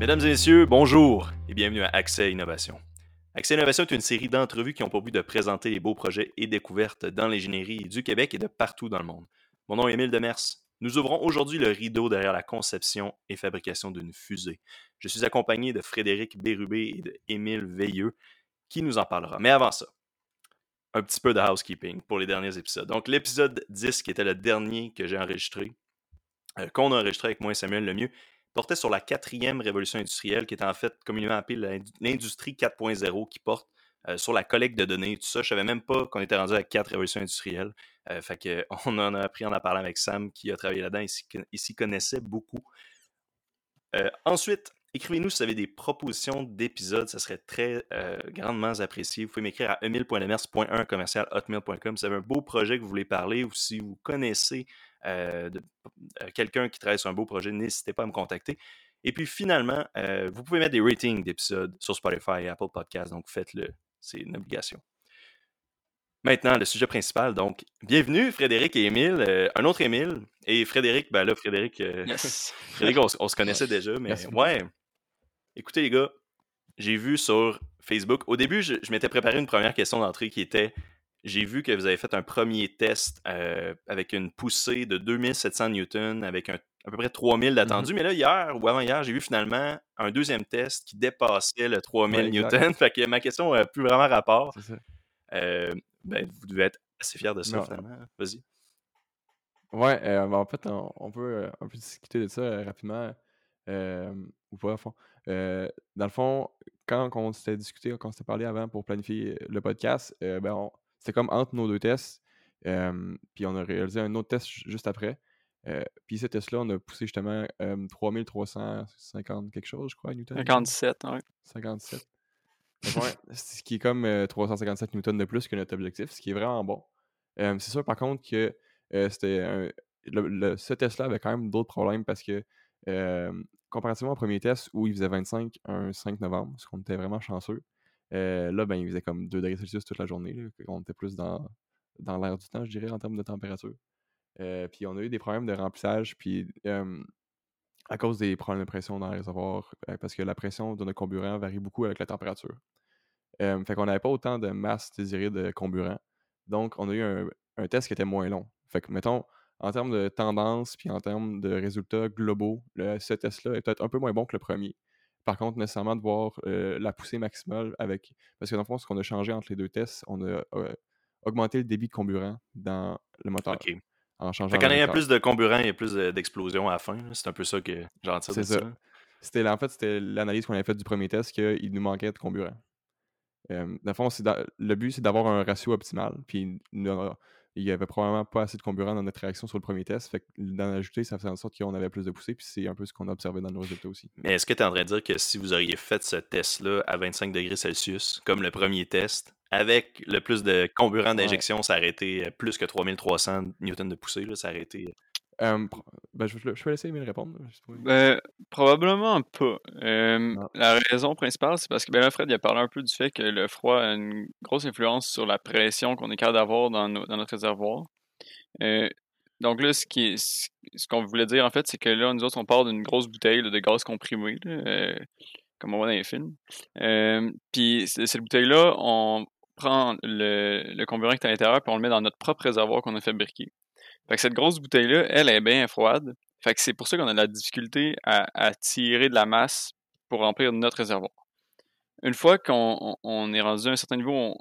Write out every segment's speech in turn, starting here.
Mesdames et messieurs, bonjour et bienvenue à Accès Innovation. Accès Innovation est une série d'entrevues qui ont pour but de présenter les beaux projets et découvertes dans l'ingénierie du Québec et de partout dans le monde. Mon nom est Émile Demers. Nous ouvrons aujourd'hui le rideau derrière la conception et fabrication d'une fusée. Je suis accompagné de Frédéric Bérubé et de Émile Veilleux qui nous en parlera. Mais avant ça, un petit peu de housekeeping pour les derniers épisodes. Donc, l'épisode 10, qui était le dernier que j'ai enregistré, euh, qu'on a enregistré avec moi et Samuel Lemieux, portait sur la quatrième révolution industrielle, qui est en fait communément appelée l'industrie 4.0, qui porte euh, sur la collecte de données, tout ça. Je savais même pas qu'on était rendu à quatre révolutions industrielles. Euh, fait on en a appris en en parlant avec Sam, qui a travaillé là-dedans et s'y connaissait beaucoup. ensuite, Écrivez-nous si vous avez des propositions d'épisodes, ça serait très euh, grandement apprécié. Vous pouvez m'écrire à emile.lemers.1 si vous avez un beau projet que vous voulez parler ou si vous connaissez euh, euh, quelqu'un qui travaille sur un beau projet, n'hésitez pas à me contacter. Et puis finalement, vous pouvez mettre des ratings d'épisodes sur Spotify et Apple Podcasts, donc faites-le, c'est une obligation. Maintenant, le sujet principal. Donc, bienvenue Frédéric et Émile, un autre Émile. Et Frédéric, ben là, Frédéric, Frédéric on, se connaissait déjà, mais ouais, Écoutez, les gars, j'ai vu sur Facebook. Au début, je, m'étais préparé une première question d'entrée qui était j'ai vu que vous avez fait un premier test euh, avec une poussée de 2700 newtons avec à peu près 3000 d'attendu. Mm-hmm. Mais là, hier ou avant-hier, j'ai vu finalement un deuxième test qui dépassait le 3000 newtons. Fait que ma question n'a plus vraiment rapport. Euh, ben, vous devez être assez fier de ça, finalement. Vas-y. Ouais, euh, ben, en fait, on, peut un peu discuter de ça rapidement. ou pas, à fond. Euh, dans le fond, quand on s'était discuté, quand on s'était parlé avant pour planifier le podcast, euh, ben c'était comme entre nos deux tests. puis on a réalisé un autre test juste après. Euh, puis ce test-là, on a poussé justement 3350 quelque chose, je crois, Newton. 57, oui. 57. ce qui est comme 357 newtons de plus que notre objectif, ce qui est vraiment bon. c'est sûr, par contre, que c'était ce test-là avait quand même d'autres problèmes parce que comparativement au premier test où il faisait 25 un 5 novembre, parce qu'on était vraiment chanceux, euh, là, ben, il faisait comme 2 degrés Celsius toute la journée. on était plus dans, dans l'air du temps, je dirais, en termes de température. Euh, puis on a eu des problèmes de remplissage, puis à cause des problèmes de pression dans le réservoir, euh, parce que la pression de notre comburant varie beaucoup avec la température. fait qu'on n'avait pas autant de masse désirée de comburant. Donc, on a eu un, test qui était moins long. Fait que, mettons, en termes de tendance, puis en termes de résultats globaux, ce test-là est peut-être un peu moins bon que le premier. Par contre, nécessairement de voir euh, la poussée maximale avec. Parce que dans le fond, ce qu'on a changé entre les deux tests, on a euh, augmenté le débit de comburant dans le moteur. OK. En changeant. quand il y a plus de comburant, il y a plus d'explosion à la fin. C'est un peu ça que j'en tire C'est ça. C'était, en fait, c'était l'analyse qu'on avait faite du premier test qu'il nous manquait de comburant. Euh, dans le fond, le but, c'est d'avoir un ratio optimal. Puis il n'y avait probablement pas assez de comburant dans notre réaction sur le premier test. Fait que d'en ajouter, ça faisait en sorte qu'on avait plus de poussée, puis c'est un peu ce qu'on a observé dans nos résultats aussi. Mais est-ce que tu es en train de dire que si vous auriez fait ce test-là à 25 degrés Celsius, comme le premier test, avec le plus de comburant d'injection, ça aurait été euh, plus que 3300 newtons de poussée, là, ça aurait été euh, ben, je, je, peux laisser Emile répondre. Ben, probablement pas. Ah. La raison principale, c'est parce que ben, Fred il a parlé un peu du fait que le froid a une grosse influence sur la pression qu'on est capable d'avoir dans, dans, notre réservoir. donc là, ce qu'on voulait dire en fait, c'est que là, nous autres, on part d'une grosse bouteille de gaz comprimé, comme on voit dans les films. puis cette bouteille-là, on prend le, le comburant qui est à l'intérieur, puis on le met dans notre propre réservoir qu'on a fabriqué. Fait que cette grosse bouteille-là, elle est bien froide. Fait que c'est pour ça qu'on a de la difficulté à, tirer de la masse pour remplir notre réservoir. Une fois qu'on est rendu à un certain niveau,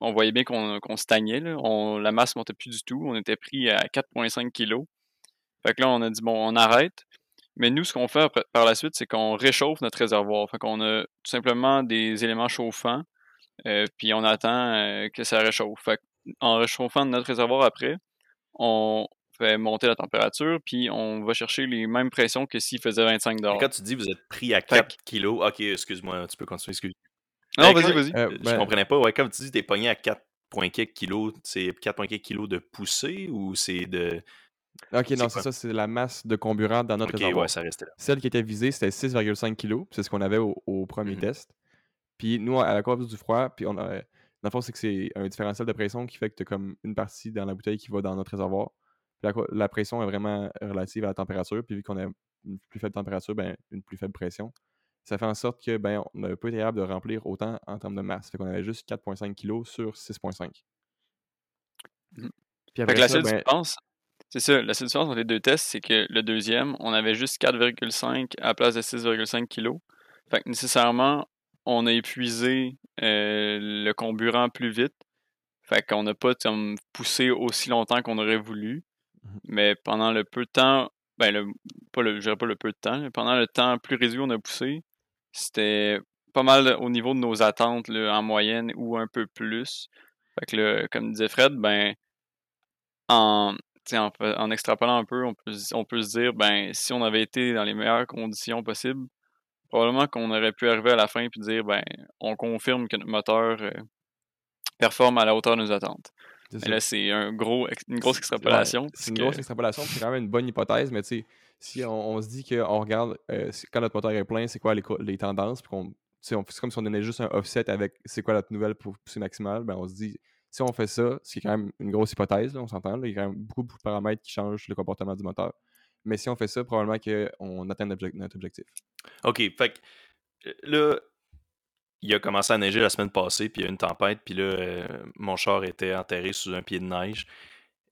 on, voyait bien qu'on stagnait. Là. la masse montait plus du tout. On était pris à 4,5 kg. Fait que là, on a dit, bon, on arrête. Mais nous, ce qu'on fait par la suite, c'est qu'on réchauffe notre réservoir. Fait qu'on a tout simplement des éléments chauffants, euh, puis on attend euh, que ça réchauffe. Fait en réchauffant notre réservoir après, on, fait monter la température, puis on va chercher les mêmes pressions que s'il faisait 25 Et Quand tu dis vous êtes pris à 4 kilos, ok, excuse-moi, tu peux continuer, excuse. Non, vas-y, vas-y. Euh, je ben comprenais pas, ouais, comme tu dis, t'es pogné à 4,4 kilos, c'est 4,4 kilos de poussée ou c'est de. Ok, non, c'est ça, c'est la masse de comburant dans notre réservoir. Ouais, ça restait là. Celle qui était visée, c'était 6,5 kilos, c'est ce qu'on avait au, premier mmh test. Puis nous, à la cause du froid, puis on a. Dans le fond, c'est que c'est un différentiel de pression qui fait que tu as comme une partie dans la bouteille qui va dans notre réservoir la, pression est vraiment relative à la température. Puis vu qu'on a une plus faible température, ben, une plus faible pression. ça fait en sorte que ben, on n'a pas été capable de remplir autant en termes de masse. Fait qu'on avait juste 4,5 kg sur 6,5. Mmh. Puis après la seule ben différence, c'est ça, la seule différence entre les deux tests, c'est que le deuxième, on avait juste 4,5 à la place de 6,5 kg. Fait que nécessairement, on a épuisé euh, le comburant plus vite. Fait qu'on n'a pas poussé aussi longtemps qu'on aurait voulu. Mmh mais pendant le peu de temps, ben le, pas le, je dirais pas le peu de temps, mais pendant le temps plus réduit on a poussé, c'était pas mal au niveau de nos attentes en moyenne ou un peu plus. Fait que comme disait Fred, ben en, en, en, extrapolant un peu, on peut, on peut se dire ben si on avait été dans les meilleures conditions possibles, probablement qu'on aurait pu arriver à la fin et dire ben on confirme que notre moteur euh, performe à la hauteur de nos attentes. Mais là, c'est un gros, une grosse extrapolation. c'est une grosse extrapolation, c'est quand même une bonne hypothèse, mais tu sais, si on, se dit qu'on regarde euh, quand notre moteur est plein, c'est quoi les, tendances, puis qu'on c'est comme si on donnait juste un offset avec c'est quoi notre nouvelle pour pousser maximale, ben on se dit si on fait ça, c'est quand même une grosse hypothèse, on s'entend, il y a quand même beaucoup, de paramètres qui changent le comportement du moteur. Mais si on fait ça, probablement qu'on atteint notre, objectif. OK, fait que là, il a commencé à neiger la semaine passée, puis il y a eu une tempête, puis là, euh, mon char était enterré sous un pied de neige.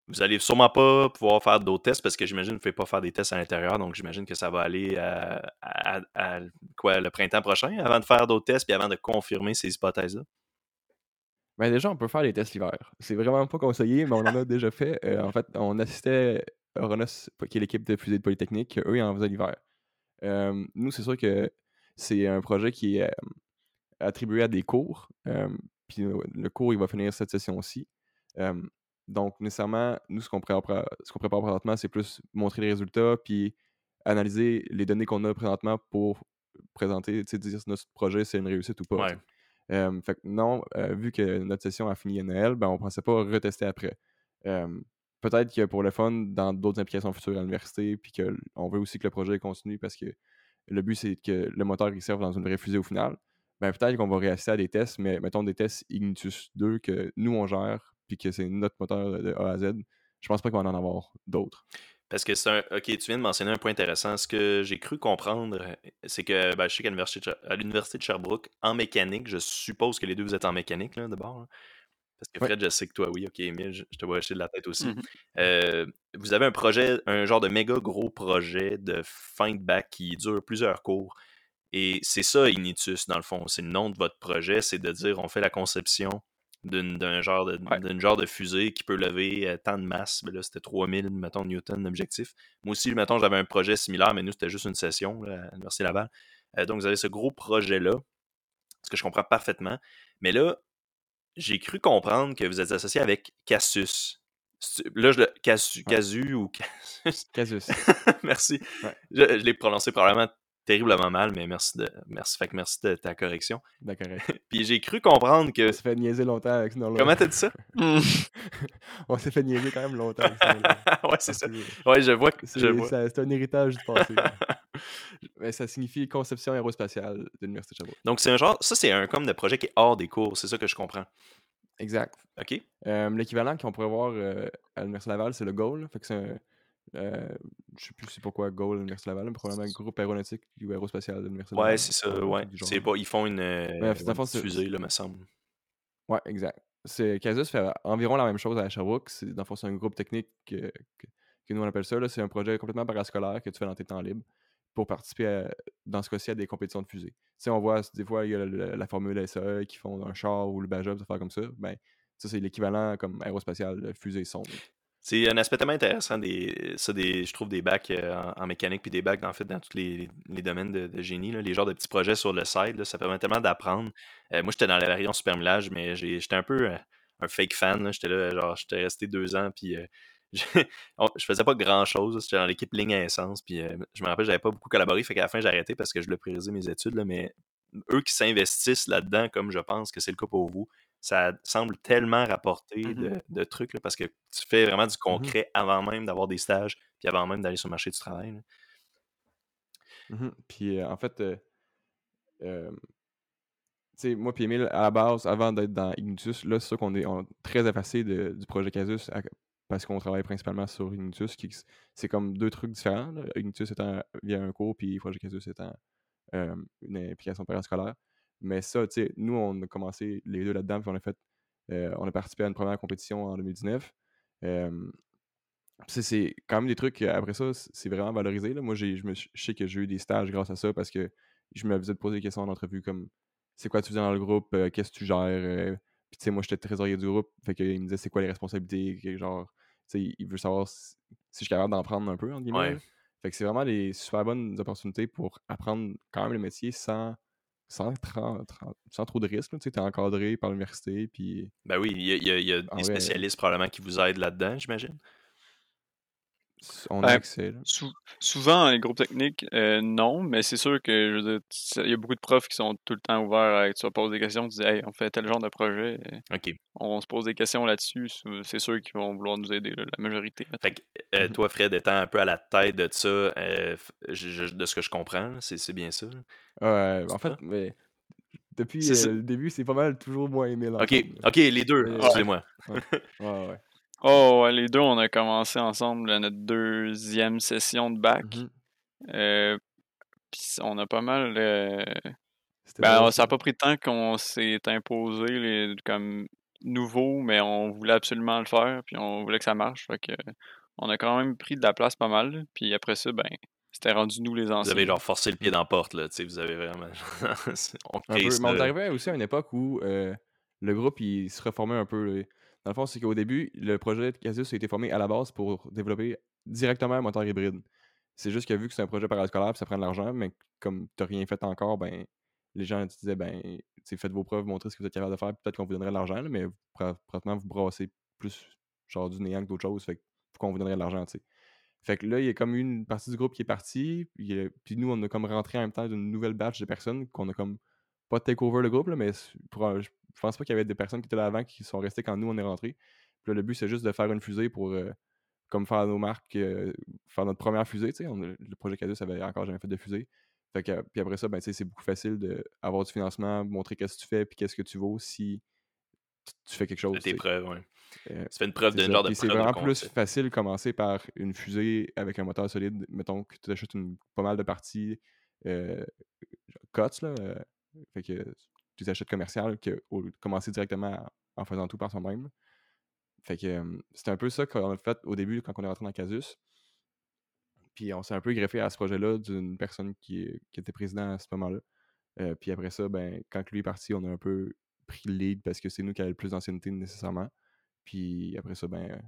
Vous allez sûrement pas pouvoir faire d'autres tests parce que j'imagine que vous ne pouvez pas faire des tests à l'intérieur, donc j'imagine que ça va aller à, quoi le printemps prochain avant de faire d'autres tests puis avant de confirmer ces hypothèses-là? Ben déjà, on peut faire des tests l'hiver. C'est vraiment pas conseillé, mais on en a déjà fait. Euh, en fait, on assistait Oronos, qui est l'équipe de fusée de Polytechnique, eux, ils en faisaient l'hiver. Euh, nous, c'est sûr que c'est un projet qui est attribué à des cours. puis le cours, il va finir cette session-ci. donc, nécessairement, nous, ce qu'on prépare, ce qu'on prépare présentement, c'est plus montrer les résultats, puis analyser les données qu'on a présentement pour présenter, tu sais, dire si notre projet, c'est une réussite ou pas. fait que non, vu que notre session a fini à Noël, ben, on ne pensait pas retester après. Peut-être que pour le fun, dans d'autres implications futures à l'université, puis qu'on veut aussi que le projet continue parce que le but, c'est que le moteur serve dans une vraie fusée au final ben, peut-être qu'on va réassister à des tests, mais mettons des tests Ignitus 2 que nous on gère, puis que c'est notre moteur de A à Z. Je pense pas qu'il va en avoir d'autres. Parce que c'est un. Ok, tu viens de mentionner un point intéressant. Ce que j'ai cru comprendre, c'est que ben, je sais qu'à l'Université de Sherbrooke, en mécanique, je suppose que les deux vous êtes en mécanique, là, d'abord. Parce que Fred, je sais que toi, oui, ok, Emile, je, te vois acheter de la tête aussi. Mmh euh, vous avez un projet, un genre de méga gros projet de fin de bac qui dure plusieurs cours. Et c'est ça, Ignitus, dans le fond. C'est le nom de votre projet, c'est de dire on fait la conception d'un genre, de, genre de fusée qui peut lever euh, tant de masse. Ben là, c'était 3000, mettons, newton d'objectif. Moi aussi, mettons, j'avais un projet similaire, mais nous, c'était juste une session à l'Université Laval. Euh, donc, vous avez ce gros projet-là, ce que je comprends parfaitement. Mais là, j'ai cru comprendre que vous êtes associé avec Casus. Là, je le. Casu, Casu ou Casus. Casus. Merci. Je, je l'ai prononcé probablement terriblement mal, mais merci de, merci, fait que merci de ta correction. D'accord. Puis j'ai cru comprendre que. On s'est fait niaiser longtemps avec nom-là. Comment t'as dit ça? On s'est fait niaiser quand même longtemps avec ouais, c'est ça. Ouais, je vois. C'est un héritage du passé. mais ça signifie conception aérospatiale de l'Université de Sherbrooke. Donc, c'est un genre. Ça, c'est un comme de projet qui est hors des cours, c'est ça que je comprends. Exact. OK. Euh, L'équivalent qu'on pourrait voir euh, à l'Université Laval, c'est le GOAL. Fait que c'est un euh, je sais plus c'est pourquoi Goal l'Université Laval, mais probablement groupe aéronautique ou aérospatial de l'Université Laval. Ouais, c'est ça, ouais. C'est pas, ils font une, euh, fusée, là, me semble. Ouais, exact. Casus fait environ la même chose à Sherbrooke. C'est, dans c'est un groupe technique que, que, nous on appelle ça. C'est un projet complètement parascolaire que tu fais dans tes temps libres pour participer, dans ce cas-ci, à des compétitions de fusée. Tu sais, on voit des fois, il y a la, formule SAE qui font un char ou le Bajob, des faire comme ça. Ben, ça, c'est l'équivalent comme aérospatial de fusée sonde. C'est un aspect tellement intéressant, des, ça, des, je trouve, des bacs euh, en, mécanique puis des bacs, fait, dans tous les, domaines de, génie. les genres de petits projets sur le site, ça permet tellement d'apprendre. Euh, moi, j'étais dans la variation super millage, mais j'étais un peu euh, un fake fan. J'étais là, genre, j'étais resté deux ans, puis je, je, faisais pas grand chose. J'étais dans l'équipe ligne essence, puis je me rappelle, j'avais pas beaucoup collaboré, fait qu'à la fin, j'ai arrêté parce que je voulais prioriser mes études, là, mais eux qui s'investissent là-dedans, comme je pense que c'est le cas pour vous, ça semble tellement rapporter mmh de, trucs parce que tu fais vraiment du mmh concret avant même d'avoir des stages, puis avant même d'aller sur le marché du travail. Mmh puis en fait, moi puis Emile, à la base, avant d'être dans Ignitus, là, c'est sûr qu'on est très effacé du projet Casus parce qu'on travaille principalement sur Ignitus, qui c'est comme deux trucs différents. Ignitus étant via un cours, puis projet Casus étant une implication parascolaire. Mais ça, tu sais, nous, on a commencé les deux là-dedans, puis on a fait, on a participé à une première compétition en 2019. c'est quand même des trucs, après ça, c'est vraiment valorisé. Là. Moi, je, me, je sais que j'ai eu des stages grâce à ça parce que je me faisais poser des questions en entrevue comme c'est quoi tu faisais dans le groupe, qu'est-ce que tu gères. puis tu sais, moi, j'étais trésorier du groupe, fait qu'il me disait c'est quoi les responsabilités, genre, tu sais, il veut savoir si, je suis capable d'en prendre un peu, en guillemets. Fait que c'est vraiment des super bonnes opportunités pour apprendre quand même le métier sans, sans, sans trop de risques. Tu es encadré par l'université. Puis... Ben oui, il y a, des spécialistes probablement qui vous aident là-dedans, j'imagine. On a ben, accès. souvent, les groupes techniques, euh, non, mais c'est sûr que il y a beaucoup de profs qui sont tout le temps ouverts à tu vas poser des questions, tu dis hey, on fait tel genre de projet. On se pose des questions là-dessus, c'est sûr qu'ils vont vouloir nous aider, la majorité. Euh, mmh toi, Fred, étant un peu à la tête de ça, euh, de ce que je comprends, c'est bien ça? Ouais, en fait, mais depuis le début, c'est pas mal toujours moins aimé. Ok, ok, les deux, excusez-moi. ouais, ouais. Oh, les deux, on a commencé ensemble notre deuxième session de bac. Mmh euh, on a pas mal. Euh, ben, ça n'a pas pris de temps qu'on s'est imposé les, comme nouveau, mais on voulait absolument le faire, puis on voulait que ça marche. Fait que, on a quand même pris de la place pas mal. Puis après ça, ben, c'était rendu nous les anciens. Vous avez genre forcé le pied dans la porte, là. Vous avez vraiment. on, Mais on arrivait aussi à une époque où euh, le groupe il se reformait un peu. Dans le fond, c'est qu'au début, le projet de Casus a été formé à la base pour développer directement un moteur hybride. C'est juste que vu que c'est un projet parascolaire, ça prend de l'argent, mais comme tu n'as rien fait encore, ben les gens te disaient ben faites vos preuves, montrez ce que vous êtes capable de faire, peut-être qu'on vous donnerait de l'argent, mais pratiquement vous brassez plus genre du néant que d'autres choses, fait qu'on vous donnerait de l'argent, tu sais. Fait que là, il y a comme une partie du groupe qui est partie, puis, puis nous, on a comme rentré en même temps d'une nouvelle batch de personnes qu'on a comme pas take over le groupe, là, mais pour, je pense pas qu'il y avait des personnes qui étaient là avant qui sont restées quand nous on est rentrés. Puis le but c'est juste de faire une fusée pour euh, comme faire nos marques, euh, faire notre première fusée. le projet Cadus avait encore jamais fait de fusée. Fait que, puis après ça, ben, c'est beaucoup facile d'avoir du financement, montrer qu'est-ce que tu fais, puis qu'est-ce que tu vaux si tu fais quelque chose. Tes preuves, oui. Euh, tu fais une preuve d'un genre de C'est vraiment plus facile de commencer par une fusée avec un moteur solide. Mettons que tu achètes une, pas mal de parties euh, là. Fait que des achats commerciales que commencer directement en faisant tout par soi-même. Fait que c'était un peu ça qu'on a fait au début quand on est rentré dans Casus. Puis on s'est un peu greffé à ce projet-là d'une personne qui, était président à ce moment-là. Euh, puis après ça, ben, quand lui est parti, on a un peu pris le lead parce que c'est nous qui avons le plus d'ancienneté nécessairement. Puis après ça, ben,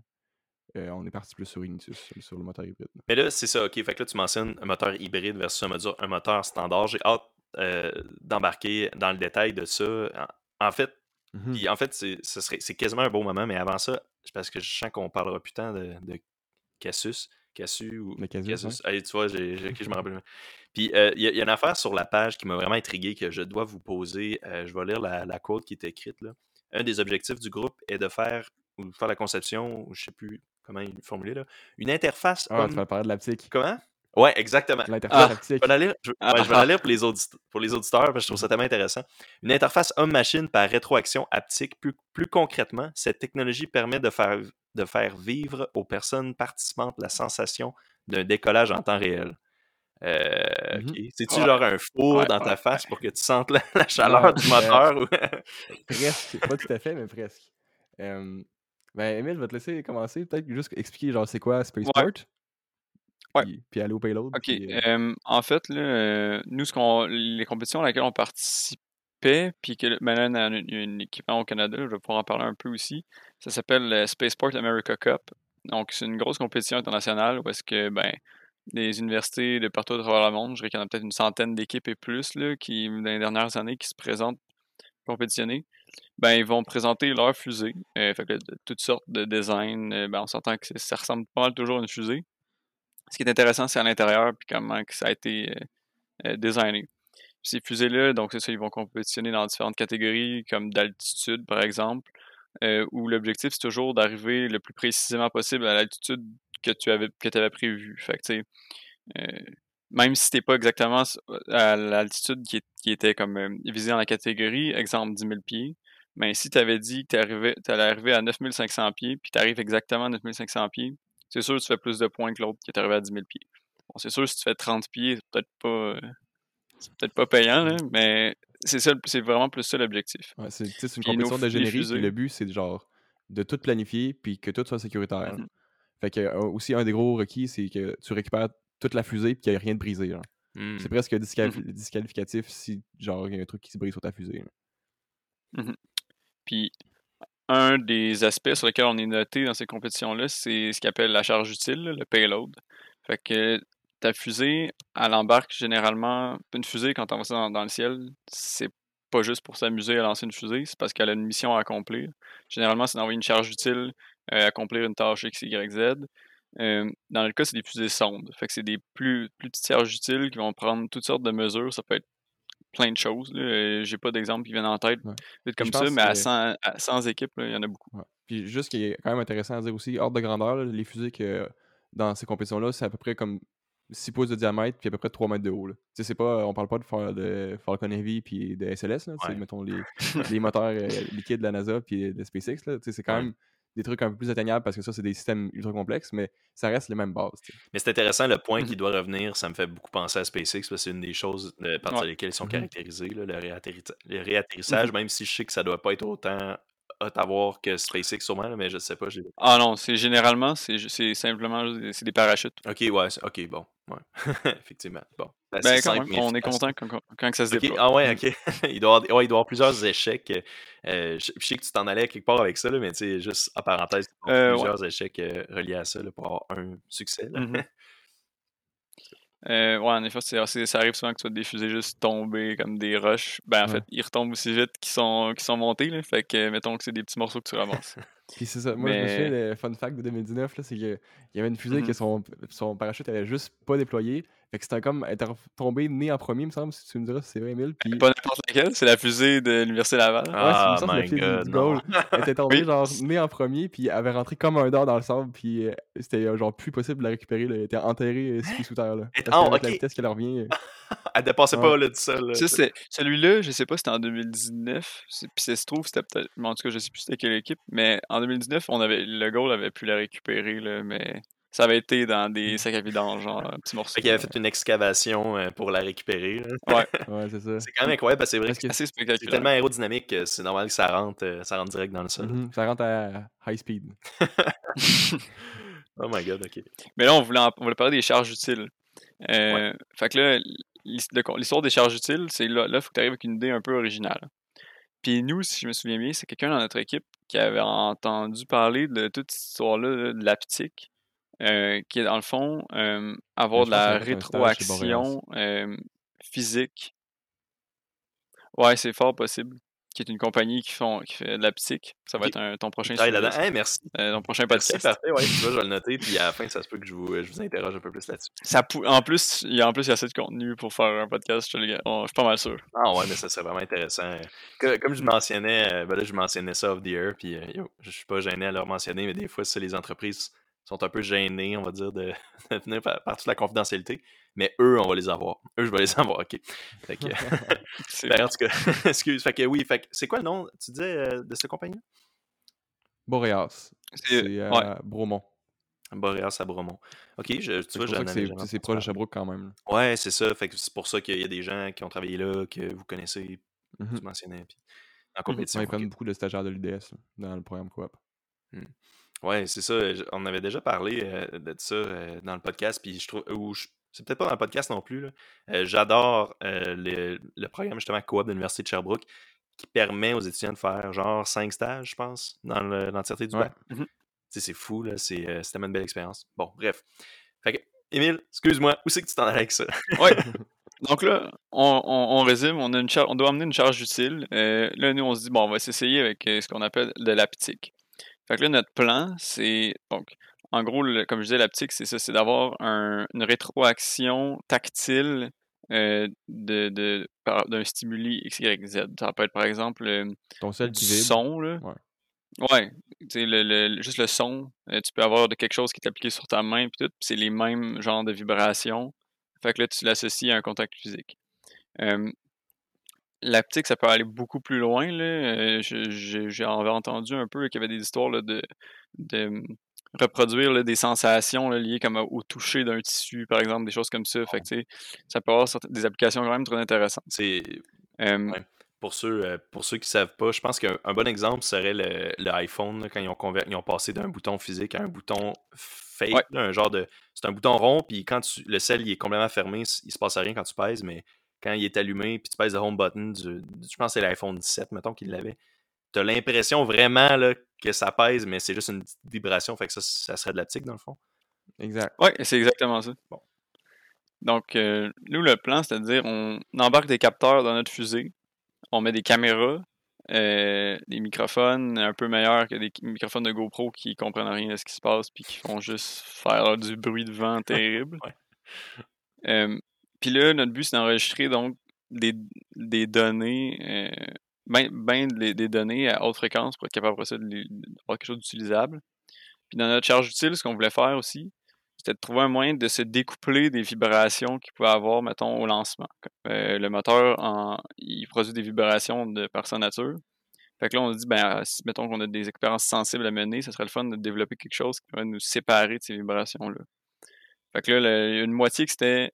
euh, on est parti plus sur Initus, sur le moteur hybride. Mais là, c'est ça, ok. Fait que là, tu mentionnes un moteur hybride versus un moteur standard. J'ai hâte euh, d'embarquer dans le détail de ça. En, fait, mmh en fait, c'est quasiment un bon moment, mais avant ça, parce que je sens qu'on parlera plus tant de, de Cassus. Cassus ou Cassus. tu vois, je me rappelle. Puis euh, il y, a une affaire sur la page qui m'a vraiment intrigué que je dois vous poser. Euh, je vais lire la, la, quote qui est écrite là. Un des objectifs du groupe est de faire ou faire la conception, ou je sais plus comment il formulé là, une interface. Ah, tu vas parler de l'aptique. Comment? Ouais, exactement. Ah, je vais la lire, je, vais lire pour, les auditeurs, pour les auditeurs parce que je trouve ça tellement intéressant. Une interface homme-machine par rétroaction haptique. Plus, plus concrètement, cette technologie permet de faire, de faire vivre aux personnes participantes la sensation d'un décollage en temps réel. Euh, mmh C'est-tu genre un four dans ta face pour que tu sentes la, chaleur du moteur? Ou... presque, pas tout à fait, mais presque. ben, Emile, je vais te laisser commencer. Peut-être juste expliquer genre c'est quoi Spaceport? Puis, aller au payload. OK. Euh en fait, là, nous, ce qu'on, les compétitions à laquelle on participait, puis que maintenant, a un équipement au Canada, je vais pouvoir en parler un peu aussi. Ça s'appelle le Spaceport America Cup. Donc, c'est une grosse compétition internationale où est-ce que, ben, des universités de partout à travers le monde, je dirais qu'il y en a peut-être une centaine d'équipes et plus, là, qui, dans les dernières années, qui se présentent compétitionner. Ben, ils vont présenter leur fusée. Euh, fait que, de toutes sortes de designs. Euh, ben, on s'entend que ça ressemble pas mal toujours à une fusée. Ce qui est intéressant, c'est à l'intérieur, puis comment que ça a été euh, euh, designé. Ces fusées-là, donc c'est ça, ils vont compétitionner dans différentes catégories, comme d'altitude, par exemple, euh, où l'objectif, c'est toujours d'arriver le plus précisément possible à l'altitude que tu avais, que prévue. Fait que, euh, même si t'es pas exactement à l'altitude qui, était comme visée dans la catégorie, exemple 10 000 pieds, mais si tu avais dit que tu allais arriver à 9500 pieds, puis tu arrives exactement à 9500 pieds, c'est sûr que tu fais plus de points que l'autre qui est arrivé à 10 000 pieds. Bon, c'est sûr, si tu fais 30 pieds, c'est peut-être pas. Euh, c'est peut-être pas payant, là, mais c'est ça, c'est vraiment plus ça l'objectif. Ouais, c'est une compétition d'ingénierie, le but, c'est genre de tout planifier, puis que tout soit sécuritaire. Mmh fait que euh, aussi, un des gros requis, c'est que tu récupères toute la fusée, puis qu'il n'y a rien de brisé. C'est mmh. presque mmh disqualificatif si, genre, il y a un truc qui se brise sur ta fusée. Puis, un des aspects sur lesquels on est noté dans ces compétitions-là, c'est ce qu'on appelle la charge utile, le payload. Fait que ta fusée, elle embarque généralement. Une fusée, quand on va dans, le ciel, c'est pas juste pour s'amuser à lancer une fusée, c'est parce qu'elle a une mission à accomplir. Généralement, c'est d'envoyer une charge utile, euh, accomplir une tâche X, Y, Z. Euh, dans le cas, c'est des fusées sondes. Fait que c'est des plus, plus petites charges utiles qui vont prendre toutes sortes de mesures. Ça peut être plein de choses. Euh, j'ai pas d'exemple qui viennent en tête comme ça, mais à 100, équipes, il y en a beaucoup. Puis juste ce qui est quand même intéressant à dire aussi, hors de grandeur, les fusées que dans ces compétitions-là, c'est à peu près comme 6 pouces de diamètre puis à peu près 3 mètres de haut. C'est pas, on parle pas de, de Falcon Heavy puis de SLS, là, mettons les, les moteurs euh, liquides de la NASA puis de SpaceX. C'est quand même des trucs un peu plus atteignables parce que ça, c'est des systèmes ultra complexes, mais ça reste les mêmes bases. Mais c'est intéressant, le point qui doit revenir, ça me fait beaucoup penser à SpaceX parce que c'est une des choses euh, par lesquelles ils sont mmh caractérisés, le, réatterrissage, même si je sais que ça doit pas être autant hot à voir que SpaceX sûrement, mais je sais pas. Ah non, c'est généralement, c'est simplement c'est des parachutes. Ok, ouais, ok, bon. Ouais. Effectivement. Bon. Ben, ben quand même, on est content quand, quand, ça se déploie. Ah ouais, ok. il, doit avoir, ouais, il doit y avoir plusieurs échecs. Euh, je, sais que tu t'en allais quelque part avec ça, là, mais tu sais, juste en parenthèse, euh, plusieurs échecs euh, reliés à ça là, pour avoir un succès. Là. Mm-hmm. Euh, ouais, en effet, ça arrive souvent que tu vois des fusées juste tomber comme des roches. Ben, en fait, ils retombent aussi vite qu'ils sont, qu'ils sont montés. Là. Fait que, mettons que c'est des petits morceaux que tu ramasses. Puis c'est ça. Moi, je me souviens, le fun fact de 2019, c'est qu'il y avait une fusée que mm-hmm. son, son parachute avait juste pas déployé. Fait que c'était comme être tombé né en premier, il me semble, si tu me diras, c'est vrai, Emile. Puis... Pas n'importe laquelle, c'est la fusée de l'Université Laval. Ah, ouais, c'est la fusée du Elle était tombée, genre, né en premier, puis elle avait rentré comme un dard dans le sable, puis euh, c'était euh, genre plus possible de la récupérer. Elle était enterrée euh, sous terre. Là. oh, La vitesse qu'elle revient. elle dépassait pas là, tout seul. Celui-là, je sais pas, c'était en 2019. Puis ça se trouve, c'était peut-être. En tout cas, je sais plus c'était quelle équipe, mais en 2019, on avait, le goal avait pu la récupérer, là, mais ça avait été dans des mmh. sacs à vidange, genre un petit morceau. Fait avait fait une excavation euh, pour la récupérer. Ouais. ouais c'est ça. C'est quand même incroyable parce que c'est vrai que c'est tellement aérodynamique que c'est normal que ça rentre, euh, ça rentre direct dans le sol. Mmh ça rentre à high speed. oh my god, ok. Mais là, on voulait, on voulait parler des charges utiles. Euh, fait que là, l'histoire des charges utiles, c'est là, il faut que tu arrives avec une idée un peu originale. Puis nous, si je me souviens bien, c'est quelqu'un dans notre équipe qui avait entendu parler de toute cette histoire-là de l'aptique. Euh, qui est dans le fond euh, avoir de la rétroaction euh, physique. Ouais, c'est fort possible. Qui est une compagnie qui, font, qui fait de la psych. Ça va être un, ton prochain sujet. Hey, merci. ton prochain podcast. Parfait. Ouais, je vais le noter. Puis à la fin, ça se peut que je vous, je vous interroge un peu plus là-dessus. Ça en plus, il y a en plus il y a assez de contenu pour faire un podcast. Je, suis pas mal sûr. Ah ouais, mais ça serait vraiment intéressant. Comme je mentionnais, ben là, je mentionnais ça off the air. Puis je suis pas gêné à leur mentionner, mais des fois, c'est les entreprises sont un peu gênés, on va dire, de, de venir par, toute la confidentialité. Mais eux, on va les avoir. Eux, je vais les avoir, OK. Fait que, ben, en tout cas, excuse. Fait que oui, fait c'est quoi le nom, tu disais, euh, de cette compagnie-là? Boreas. C'est à Bromont. Boreas à Bromont. OK, je, tu vois, C'est proche de Sherbrooke quand même. Ouais, c'est ça. Fait que c'est pour ça qu'il y a des gens qui ont travaillé là, que vous connaissez, mmh tu mentionnais. Puis en compétition. ils prennent beaucoup de stagiaires de l'UDS dans le programme Coop. Mmh. Oui, c'est ça. On avait déjà parlé euh, de ça euh, dans le podcast, puis je trouve. Ou c'est peut-être pas dans le podcast non plus. Euh, j'adore le, programme justement Coop de l'Université de Sherbrooke qui permet aux étudiants de faire genre cinq stages, je pense, dans l'entièreté du bac. Mmh c'est fou, là. C'est tellement une belle expérience. Bon, bref. Fait que, Émile, excuse-moi, où c'est que tu t'en allais avec ça? oui. Donc là, on, résume, on, a une on doit amener une charge utile. là, nous, on se dit, bon, on va s'essayer avec ce qu'on appelle de l'aptique. Fait que là, notre plan, c'est. Donc, en gros, comme je disais, l'aptique, c'est ça, c'est d'avoir une rétroaction tactile euh, de, de, d'un stimuli XYZ. Ça peut être par exemple euh, Ton seul du son. Là. Ouais. Ouais. Le, le, juste le son. Euh, tu peux avoir de quelque chose qui est appliqué sur ta main, puis tout. c'est les mêmes genres de vibrations. Fait que là, tu l'associes à un contact physique l'aptique, ça peut aller beaucoup plus loin. Là. Euh, j'ai entendu un peu qu'il y avait des histoires là, de, de reproduire des sensations liées comme au toucher d'un tissu, par exemple, des choses comme ça. Fait que, ça peut avoir des applications quand même très intéressantes. C'est pour ceux, euh, pour ceux qui ne savent pas, je pense qu'un bon exemple serait le, iPhone, quand ils ont, ils ont passé d'un bouton physique à un bouton fake, un genre de. C'est un bouton rond, puis quand le sel il est complètement fermé, il se passe rien quand tu pèses, mais quand il est allumé, puis tu pèses le home button, je pense que c'est l'iPhone 17, mettons qu'il l'avait. Tu as l'impression vraiment là, que ça pèse, mais c'est juste une vibration, fait que ça, ça serait de l'optique dans le fond. Exact. Oui, c'est exactement ça. Bon. Donc, euh, nous, le plan, c'est-à-dire, on embarque des capteurs dans notre fusée, on met des caméras, euh, des microphones un peu meilleurs que des microphones de GoPro qui comprennent rien de ce qui se passe puis qui font juste faire du bruit de vent terrible. Euh, puis là, notre but, c'est d'enregistrer donc des, des données, euh, ben, ben des données à haute fréquence pour être capable de d'avoir quelque chose d'utilisable. Puis dans notre charge utile, ce qu'on voulait faire aussi, c'était de trouver un moyen de se découpler des vibrations qu'il pouvait avoir, mettons, au lancement. Euh, le moteur, en, il produit des vibrations de par sa nature. Fait que là, on se dit, ben, si, mettons qu'on a des expériences sensibles à mener, ça serait le fun de développer quelque chose qui pourrait nous séparer de ces vibrations-là. Fait que là, a une moitié qui c'était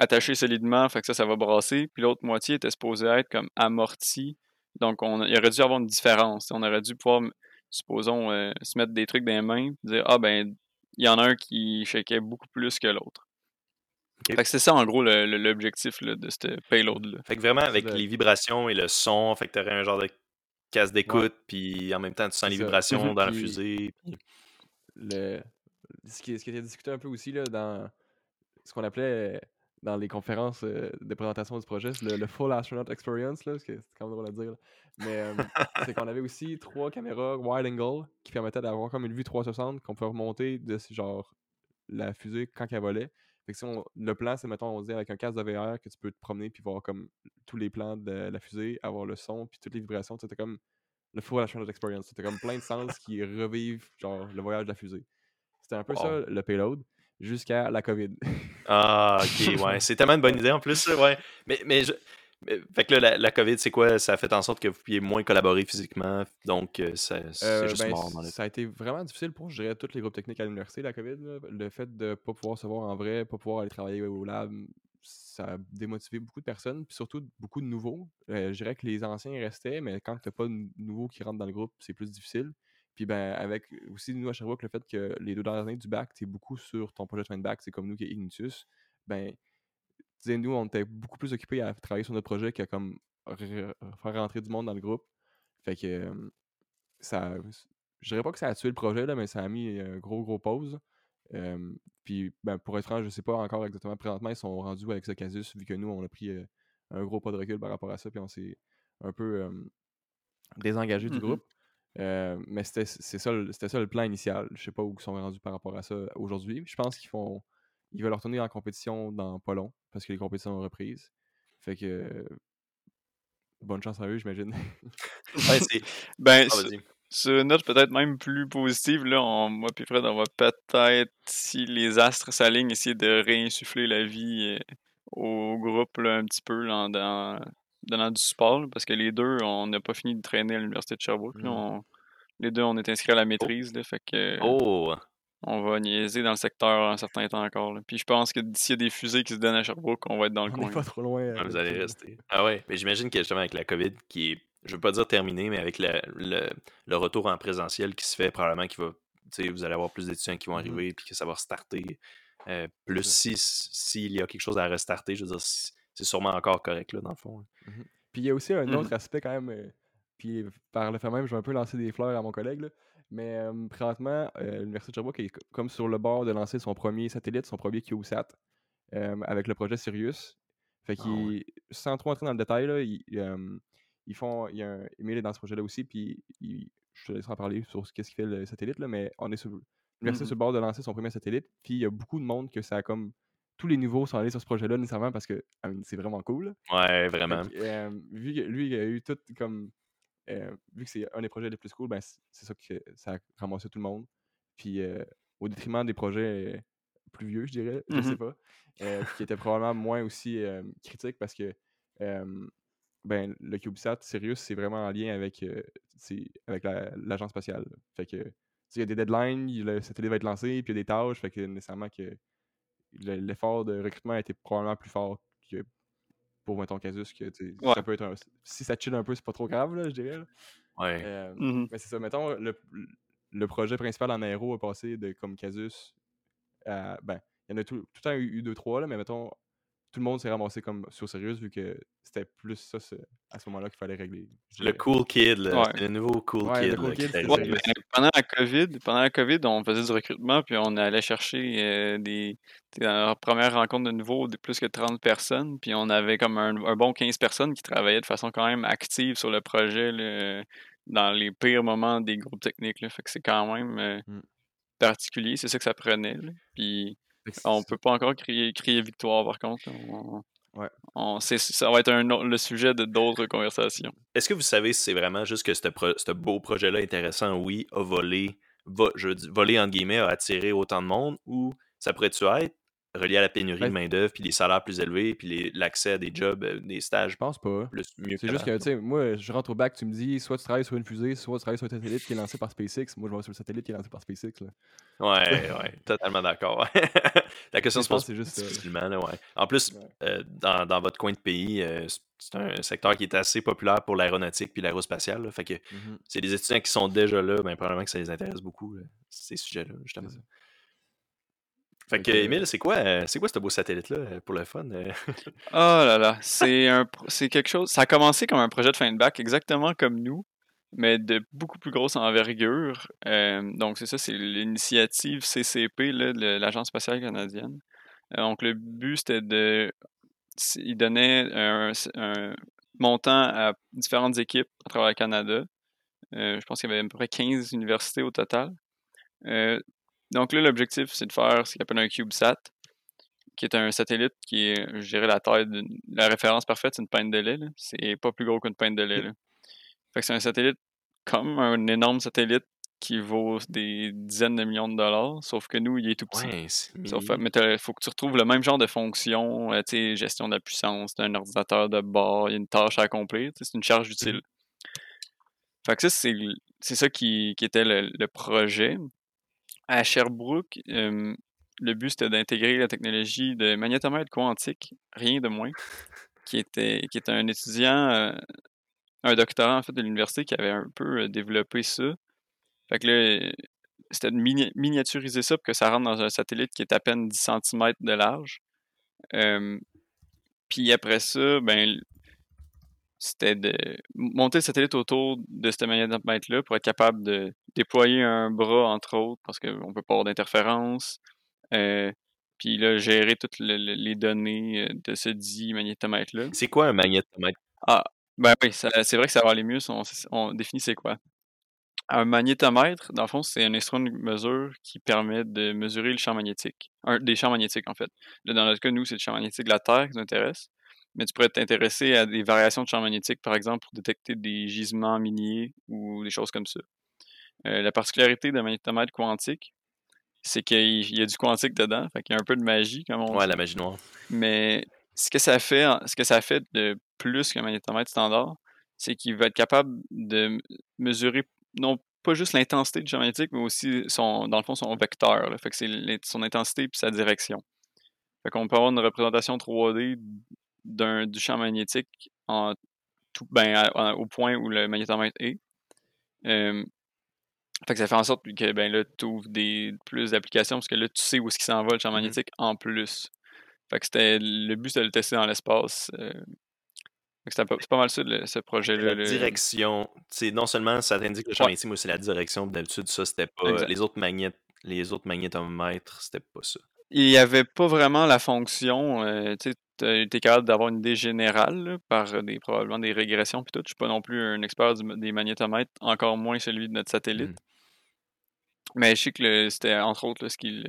attaché solidement, fait que ça, ça va brasser. Puis l'autre moitié était supposée être comme amortie. Donc, on, il aurait dû avoir une différence. On aurait dû pouvoir, supposons, euh, se mettre des trucs dans les mains, dire, ah ben, il y en a un qui shakeait beaucoup plus que l'autre. Fait que c'est ça, en gros, l'objectif de ce payload-là. Fait que vraiment, avec les vibrations et le son, fait que t'aurais un genre de casse d'écoute, puis en même temps, tu sens les vibrations dans la fusée. Le... Ce, qui, ce qui était discuté un peu aussi là, dans ce qu'on appelait dans les conférences euh, de présentation du projet, c'est le, Full Astronaut Experience, là, c'est quand même drôle à dire. Mais euh, c'est qu'on avait aussi trois caméras wide angle qui permettaient d'avoir comme une vue 360 qu'on pouvait remonter de genre la fusée quand elle volait. Fait que si le plan, c'est mettons, on dit avec un casque de VR que tu peux te promener puis voir comme tous les plans de la fusée, avoir le son puis toutes les vibrations. C'était comme le Full Astronaut Experience. C'était comme plein de sens qui revivent genre le voyage de la fusée. C'était un peu ça le payload jusqu'à la COVID. Ah, ok, ouais. C'est tellement une bonne idée en plus, ouais. Mais, mais, fait que là, la, COVID, c'est quoi? Ça a fait en sorte que vous puissiez moins collaborer physiquement, donc euh, c'est euh, juste ben, mort. ça a été vraiment difficile pour, je dirais, tous les groupes techniques à l'université, la COVID. Le fait de ne pas pouvoir se voir en vrai, pas pouvoir aller travailler au lab, ça a démotivé beaucoup de personnes, puis surtout beaucoup de nouveaux. Euh, je dirais que les anciens restaient, mais quand tu n'as pas de nouveaux qui rentrent dans le groupe, c'est plus difficile. Puis ben, avec aussi nous à Sherbrooke, le fait que les deux dernières années du bac, tu es beaucoup sur ton projet de fin de bac, c'est comme nous qui est Ignitus, ben, nous, on était beaucoup plus occupés à travailler sur notre projet qu'à comme faire rentrer du monde dans le groupe. Fait que ça. Je dirais pas que ça a tué le projet, là, mais ça a mis un gros, gros pause. puis, ben, pour être franc, je sais pas encore exactement. Présentement, ils sont rendus avec ce casus, vu que nous, on a pris un gros pas de recul par rapport à ça, puis on s'est un peu désengagé du mmh groupe. Euh, mais c'était ça, ça le plan initial. Je sais pas où ils sont rendus par rapport à ça aujourd'hui. Je pense qu'ils font. Ils veulent retourner en compétition dans pas long parce que les compétitions ont reprise. Fait que. Bonne chance à eux, j'imagine. ben, ah, sur une note peut-être même plus positive, là, on, moi et Fred, on va peut-être, si les astres s'alignent, essayer de réinsuffler la vie euh, au groupe un petit peu dans, donnant du support, parce que les deux, on n'a pas fini de traîner à l'Université de Sherbrooke. Mmh. les deux, on est inscrits à la oh. maîtrise. Là, fait que, oh! On va niaiser dans le secteur un certain temps encore. Puis je pense que d'ici il y a des fusées qui se donnent à Sherbrooke, on va être dans le on coin. pas trop loin. Ah, vous allez rester. Ah ouais, mais j'imagine que justement avec la COVID qui est, je veux pas dire terminée, mais avec le, le, retour en présentiel qui se fait, probablement qu'il va, vous allez avoir plus d'étudiants qui vont mmh arriver puis que ça va restarter. Euh, plus s'il si, y a quelque chose à restarter, je veux dire, c'est sûrement encore correct là, dans le fond. Mmh puis il y a aussi un mmh autre aspect quand même, euh, puis par le fait même, je vais un peu lancer des fleurs à mon collègue, mais présentement, euh, l'Université de Sherbrooke est comme sur le bord de lancer son premier satellite, son premier CubeSat, avec le projet Sirius. Fait ah qu'il, sans trop entrer dans le détail, là, ils, font, il y a un, Emile est dans ce projet-là aussi, puis je te laisserai en parler sur ce qu'est-ce qui fait le satellite, là, mais on est sur, l'université mmh sur le bord de lancer son premier satellite, puis il y a beaucoup de monde que ça a comme tous les niveaux sont allés sur ce projet-là nécessairement parce que c'est vraiment cool. Ouais, vraiment. vu que lui, il a eu tout comme. vu que c'est un des projets les plus cool, ben, c'est ça que ça a ramassé tout le monde. Puis au détriment des projets plus vieux, je dirais, je sais mmh pas, qui étaient probablement moins aussi critiques parce que ben, le CubeSat Sirius, c'est vraiment en lien avec, avec l'agence spatiale. Fait que il y a des deadlines, le satellite va être lancé, puis il y a des tâches, fait que nécessairement que l'effort de recrutement a été probablement plus fort que pour, mettons, Casus, que ça peut être un... Si ça chill un peu, c'est pas trop grave, là, je dirais. Ouais. Euh, mmh Mais c'est ça, mettons, le, le projet principal en aéro a passé de comme Casus à... Ben, il y en a tout, tout le temps eu, eu deux, trois, là, mais mettons, tout le monde s'est ramassé comme sur sérieux vu que c'était plus ça à ce moment-là qu'il fallait régler. Le cool kid, le nouveau cool kid. pendant la COVID, pendant la COVID, on faisait du recrutement puis on allait chercher euh, des dans la première rencontre de nouveau de plus que 30 personnes puis on avait comme un, bon 15 personnes qui travaillaient de façon quand même active sur le projet dans les pires moments des groupes techniques. Fait que c'est quand même euh, mmh. particulier, c'est ça que ça prenait. Puis on peut pas encore crier, crier victoire, par contre. On, ça va être un, le sujet de d'autres conversations. Est-ce que vous savez si c'est vraiment juste que ce beau projet-là intéressant, oui, a volé, je dis, volé entre guillemets, a attiré autant de monde, ou ça pourrait-tu être relié à la pénurie de main-d'œuvre, puis des salaires plus élevés, puis l'accès à des jobs, euh, des stages. Je pense pas. C'est juste que, tu sais, moi, je rentre au bac, tu me dis, soit tu travailles sur une fusée, soit tu travailles sur un satellite qui est lancé par SpaceX. Moi, je vais sur le satellite qui est lancé par SpaceX. Là. Ouais, ouais, totalement d'accord. la question se pose c'est juste difficilement, là, ouais. En plus, euh, dans, dans, votre coin de pays, euh, c'est un secteur qui est assez populaire pour l'aéronautique puis l'aérospatiale. Fait que mmh c'est des étudiants qui sont déjà là, ben, probablement que ça les intéresse beaucoup, ces sujets-là, justement. Fait que, Emile, c'est quoi, euh, c'est quoi ce beau satellite-là euh, pour le fun? Oh là là, c'est un, c'est quelque chose. Ça a commencé comme un projet de fin de bac, exactement comme nous, mais de beaucoup plus grosse envergure. donc, c'est ça, c'est l'initiative CCP de l'Agence spatiale canadienne. donc, le but, c'était de. Il donnait un, montant à différentes équipes à travers le Canada. je pense qu'il y avait à peu près 15 universités au total. Donc là, l'objectif, c'est de faire ce qu'on appelle un CubeSat, qui est un satellite qui est, je dirais, la taille de la référence parfaite, c'est une pinte de lait. C'est pas plus gros qu'une pinte de lait. Là. Fait que c'est un satellite comme un énorme satellite qui vaut des dizaines de millions de dollars, sauf que nous, il est tout petit. Ouais, mais il faut que tu retrouves le même genre de fonction, euh, sais, gestion de la puissance, d'un ordinateur de bord, il y a une tâche à accomplir, c'est une charge utile. Mmh. Fait que ça, c'est ça qui, qui était le, le, projet à Sherbrooke, le but c'était d'intégrer la technologie de magnétomètre quantique, rien de moins, qui était, un étudiant, euh, un doctorant en fait de l'université qui avait un peu euh, développé ça. Fait que là, c'était de miniaturiser ça pour que ça rentre dans un satellite qui est à peine 10 cm de large. puis après ça, ben c'était de monter le satellite autour de ce magnétomètre-là pour être capable de déployer un bras, entre autres, parce qu'on peut pas avoir d'interférence. Euh, puis là, gérer toutes les données euh, de ce dit magnétomètre-là. C'est quoi un magnétomètre? Ah, ben oui, c'est vrai que ça va aller mieux si on, définit c'est quoi. Un magnétomètre, dans le fond, c'est un instrument de mesure qui permet de mesurer le champ magnétique. Un, des champs magnétiques, en fait. Là, dans notre cas, nous, c'est le champ magnétique de la Terre qui nous intéresse mais tu pourrais t'intéresser à des variations de champ magnétique, par exemple, pour détecter des gisements miniers ou des choses comme ça. Euh, la particularité d'un magnétomètre quantique, c'est qu'il y a du quantique dedans, fait qu'il y a un peu de magie, comme on Ouais, la magie noire. Mais ce que ça fait, ce que ça fait de plus qu'un magnétomètre standard, c'est qu'il va être capable de mesurer non pas juste l'intensité du champ magnétique, mais aussi son, dans le fond, son vecteur. Fait que c'est son intensité puis sa direction. Fait qu'on peut avoir une représentation 3D d'un, du champ magnétique en tout, ben, au point où le magnétomètre est. fait que ça fait en sorte que ben là, tu ouvres des, plus d'applications parce que là, tu sais où est-ce qu'il s'en va le champ mmh magnétique en plus. Fait que c'était le but c'était de le tester dans l'espace. c'est pas, mal ça ce projet-là. La direction, non seulement ça t'indique le champ magnétique, mais aussi la direction. D'habitude, ça, c'était pas. Les autres magnètes, les autres magnétomètres, c'était pas ça. Il n'y avait pas vraiment la fonction. tu sais, tu es capable d'avoir une idée générale par des, probablement des régressions puis tout. Je suis pas non plus un expert des magnétomètres, encore moins celui de notre satellite. Mmh. Mais je sais que c'était entre autres ce, qui,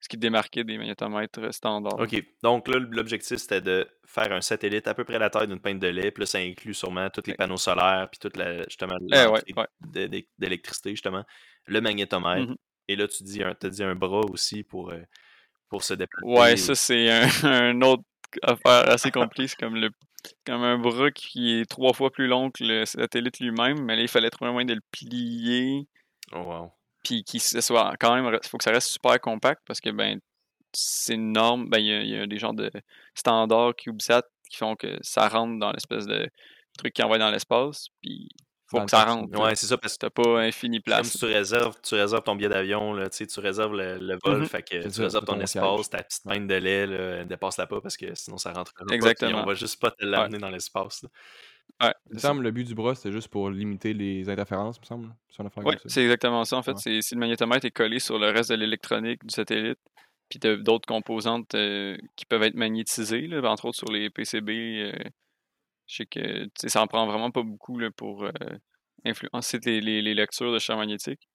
ce qui démarquait des magnétomètres standards. OK. Donc là, l'objectif, c'était de faire un satellite à peu près la taille d'une pinte de lait. Puis là, ça inclut sûrement tous les panneaux solaires, puis toute la, justement eh d'électricité, justement. Le magnétomètre. Mmh Et là, tu dis, as dit un bras aussi pour, euh, pour se déplacer. Ouais, ça, c'est un, autre affaire assez complice, comme le comme un bras qui est trois fois plus long que le satellite lui-même, mais là, il fallait trouver un moyen de le plier. Oh wow. puis qu'il soit quand même, il faut que ça reste super compact parce que ben c'est une norme, ben il y, a des genres de standards CubeSat qui font que ça rentre dans l'espèce de truc qui envoie dans l'espace, puis faut que ça rentre. Ouais, c'est ça, parce que t'as pas infini place. Comme tu réserves, tu réserves ton billet d'avion, tu réserves le, vol, mmh fait que tu réserves ton, espace, ta petite main de lait, là, dépasse-la pas parce que sinon ça rentre Exactement. Pas, on va juste pas te l'amener dans l'espace. Ouais, il me semble le but du bras, c'était juste pour limiter les interférences, il me semble. Oui, c'est exactement ça. En fait, si le magnétomètre est collé sur le reste de l'électronique du satellite, puis tu as d'autres composantes euh, qui peuvent être magnétisées, là, entre autres sur les PCB, euh, je sais que ça en prend vraiment pas beaucoup là, pour euh, influencer les, les, lectures de champ magnétique.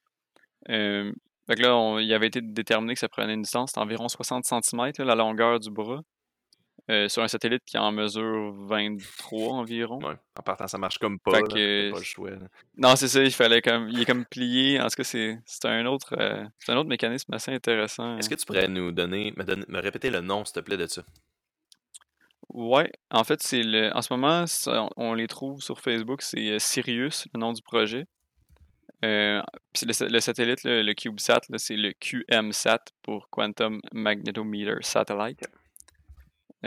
Euh, là, il avait été déterminé que ça prenait une distance d'environ 60 cm, la longueur du bras. Euh, sur un satellite qui en mesure 23 environ. Ouais. En partant, ça marche comme pas. Là, pas le choix, Non, c'est ça, il fallait comme. Il est comme plié. En tout cas, c'est un autre euh, un autre mécanisme assez intéressant. Est-ce que tu pourrais nous donner me, me répéter le nom, s'il te plaît, de ça? Ouais, en fait, c'est le. En ce moment, on les trouve sur Facebook, c'est euh, Sirius, le nom du projet. Euh, le, satellite, le CubeSat, c'est le QMSat pour Quantum Magnetometer Satellite.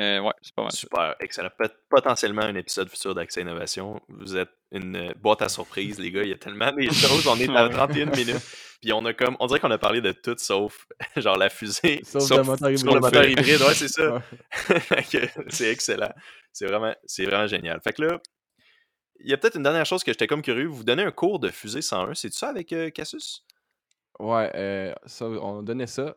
Euh, ouais, c'est pas mal. Super, excellent. Peut potentiellement un épisode futur d'Accès Innovation. Vous êtes une euh, boîte à surprise, les gars. Il y a tellement de choses. On est à 31 minutes. Puis on a comme. On dirait qu'on a parlé de tout sauf genre la fusée. Sauf, le moteur hybride. le moteur hybride, ouais, c'est ça. c'est excellent. C'est vraiment, vraiment génial. Fait que là, il y a peut-être une dernière chose que j'étais comme curieux. Vous donnez un cours de fusée 101. C'est ça avec euh, Casus? Ouais, ça, on donnait ça.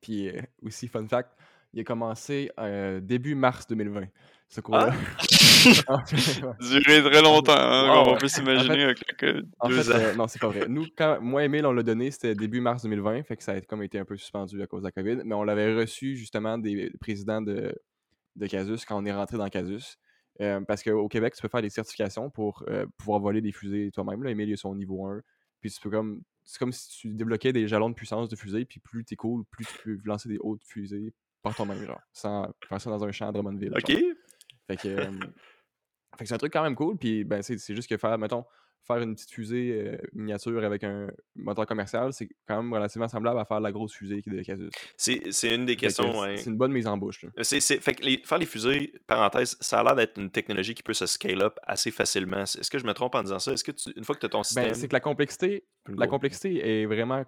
puis aussi, fun fact, il a commencé euh, début mars 2020. Ce cours-là. Ah! Duré très longtemps, hein, on peut s'imaginer En fait, euh, non, c'est pas vrai. Nous, quand moi et Emile, on l'a donné, c'était début mars 2020, fait que ça a comme été un peu suspendu à cause de la COVID, mais on l'avait reçu justement des présidents de, de Casus quand on est rentré dans Casus. Euh, parce qu'au Québec, tu peux faire des certifications pour pouvoir voler des fusées toi-même. Là, Emile, il a son niveau 1. Puis tu peux comme. C'est comme si tu débloquais des jalons de puissance de fusée, puis plus t'es cool, plus tu peux lancer des hautes fusées par toi-même, genre, sans faire ça dans un champ à Drummondville. OK. Fait que, fait que c'est un truc quand même cool, puis ben, c'est juste que faire, mettons, faire une petite fusée miniature avec un moteur commercial, c'est quand même relativement semblable à faire la grosse fusée qui est de Casus. C'est une des questions. C'est une bonne mise en bouche. C'est fait que les, faire les fusées, parenthèse, ça a l'air d'être une technologie qui peut se scale up assez facilement. Est-ce que je me trompe en disant ça? Est-ce que une fois que tu as ton ben, système. c'est que la complexité, la complexité est vraiment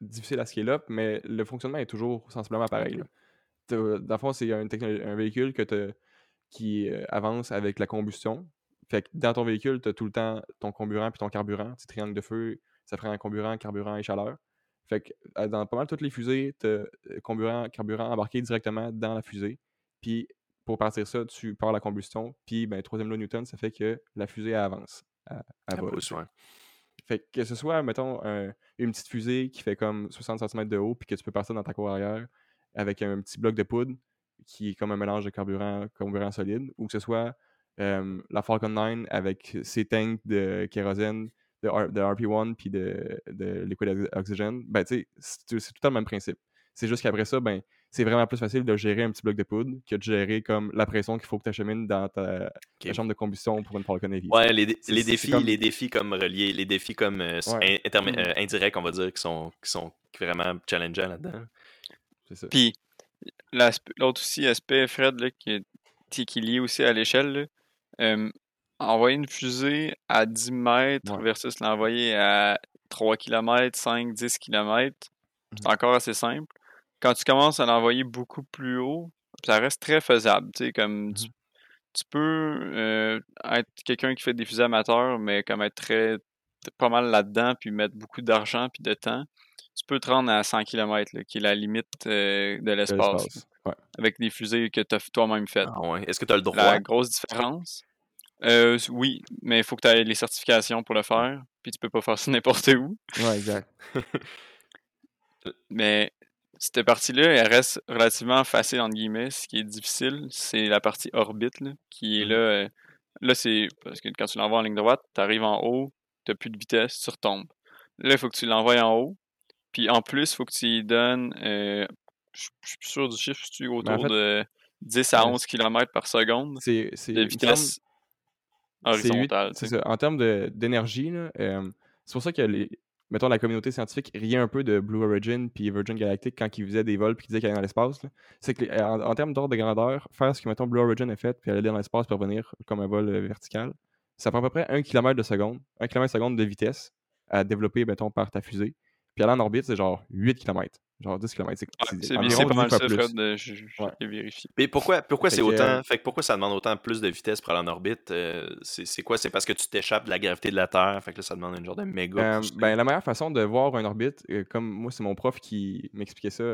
difficile à scale up, mais le fonctionnement est toujours sensiblement pareil. Dans le fond, c'est un, un, véhicule que qui euh, avance avec la combustion. Fait que dans ton véhicule, tu as tout le temps ton comburant puis ton carburant. Petit triangle de feu, ça prend un comburant, carburant et chaleur. Fait que euh, dans pas mal toutes les fusées, tu as euh, comburant, carburant embarqué directement dans la fusée. Puis pour partir ça, tu pars la combustion. Puis ben, troisième loi Newton, ça fait que la fusée avance. À, à fait que ce soit, mettons, une petite fusée qui fait comme 60 cm de haut, puis que tu peux partir dans ta cour arrière avec un petit bloc de poudre qui est comme un mélange de carburant, carburant solide, ou que ce soit la Falcon 9 avec ses tanks de kérosène, de, RP1 puis de, de liquid oxygen, ben c'est tout le même principe. C'est juste qu'après ça, ben, c'est vraiment plus facile de gérer un petit bloc de poudre que de gérer comme la pression qu'il faut que tu achemines dans ta, chambre de combustion pour une Falcon Heavy. Ouais, les, les défis, les défis comme reliés, les défis comme euh, mm. euh, indirects, on va dire, qui sont, qui sont vraiment challengeants là-dedans. C'est ça. Puis, l'autre aussi aspect, Fred, là, qui, est, qui est lié aussi à l'échelle, envoyer une fusée à 10 mètres versus l'envoyer à 3 km, 5, 10 km, c'est mmh encore assez simple quand tu commences à l'envoyer beaucoup plus haut, ça reste très faisable. Tu sais, comme mmh tu, peux euh, être quelqu'un qui fait des fusées amateurs, mais comme être très pas mal là-dedans, puis mettre beaucoup d'argent puis de temps. Tu peux te rendre à 100 km, qui est la limite euh, de l'espace. Avec des fusées que tu as toi-même faites. Ah Est-ce que tu as le droit? La grosse différence. Euh, oui, mais il faut que tu aies les certifications pour le faire, puis tu peux pas faire ça n'importe où. Ouais, exact. mais cette partie-là, elle reste relativement facile, entre guillemets. Ce qui est difficile, c'est la partie orbite, là, qui est mmh. là. Euh, là, c'est. Parce que quand tu l'envoies en ligne droite, tu arrives en haut, tu plus de vitesse, tu retombes. Là, il faut que tu l'envoies en haut. Puis en plus, il faut que tu y donnes. Euh, je suis plus sûr du chiffre, tu autour de 10 à 11 km par seconde de vitesse horizontale. C'est En termes d'énergie, euh, c'est pour ça que les, mettons, la communauté scientifique riait un peu de Blue Origin puis Virgin Galactic quand ils faisaient des vols puis qu'ils disaient qu'ils allaient dans l'espace. C'est que, en, termes d'ordre de grandeur, faire ce que, mettons, Blue Origin a fait puis aller dans l'espace pour revenir comme un vol euh, vertical, ça prend à peu près 1 km de seconde, 1 km de seconde de vitesse à développer, mettons, par ta fusée. Puis aller en orbite, c'est genre 8 km. Genre 10 km. C'est pas mal ça, Fred. Je, je, vérifié. Mais pourquoi, pourquoi c'est autant. Euh, fait pourquoi ça demande autant plus de vitesse pour aller en orbite euh, C'est quoi? C'est parce que tu t'échappes de la gravité de la Terre. Fait que là, ça demande une genre de méga. Euh, ben, la meilleure façon de voir une orbite, comme moi, c'est mon prof qui m'expliquait ça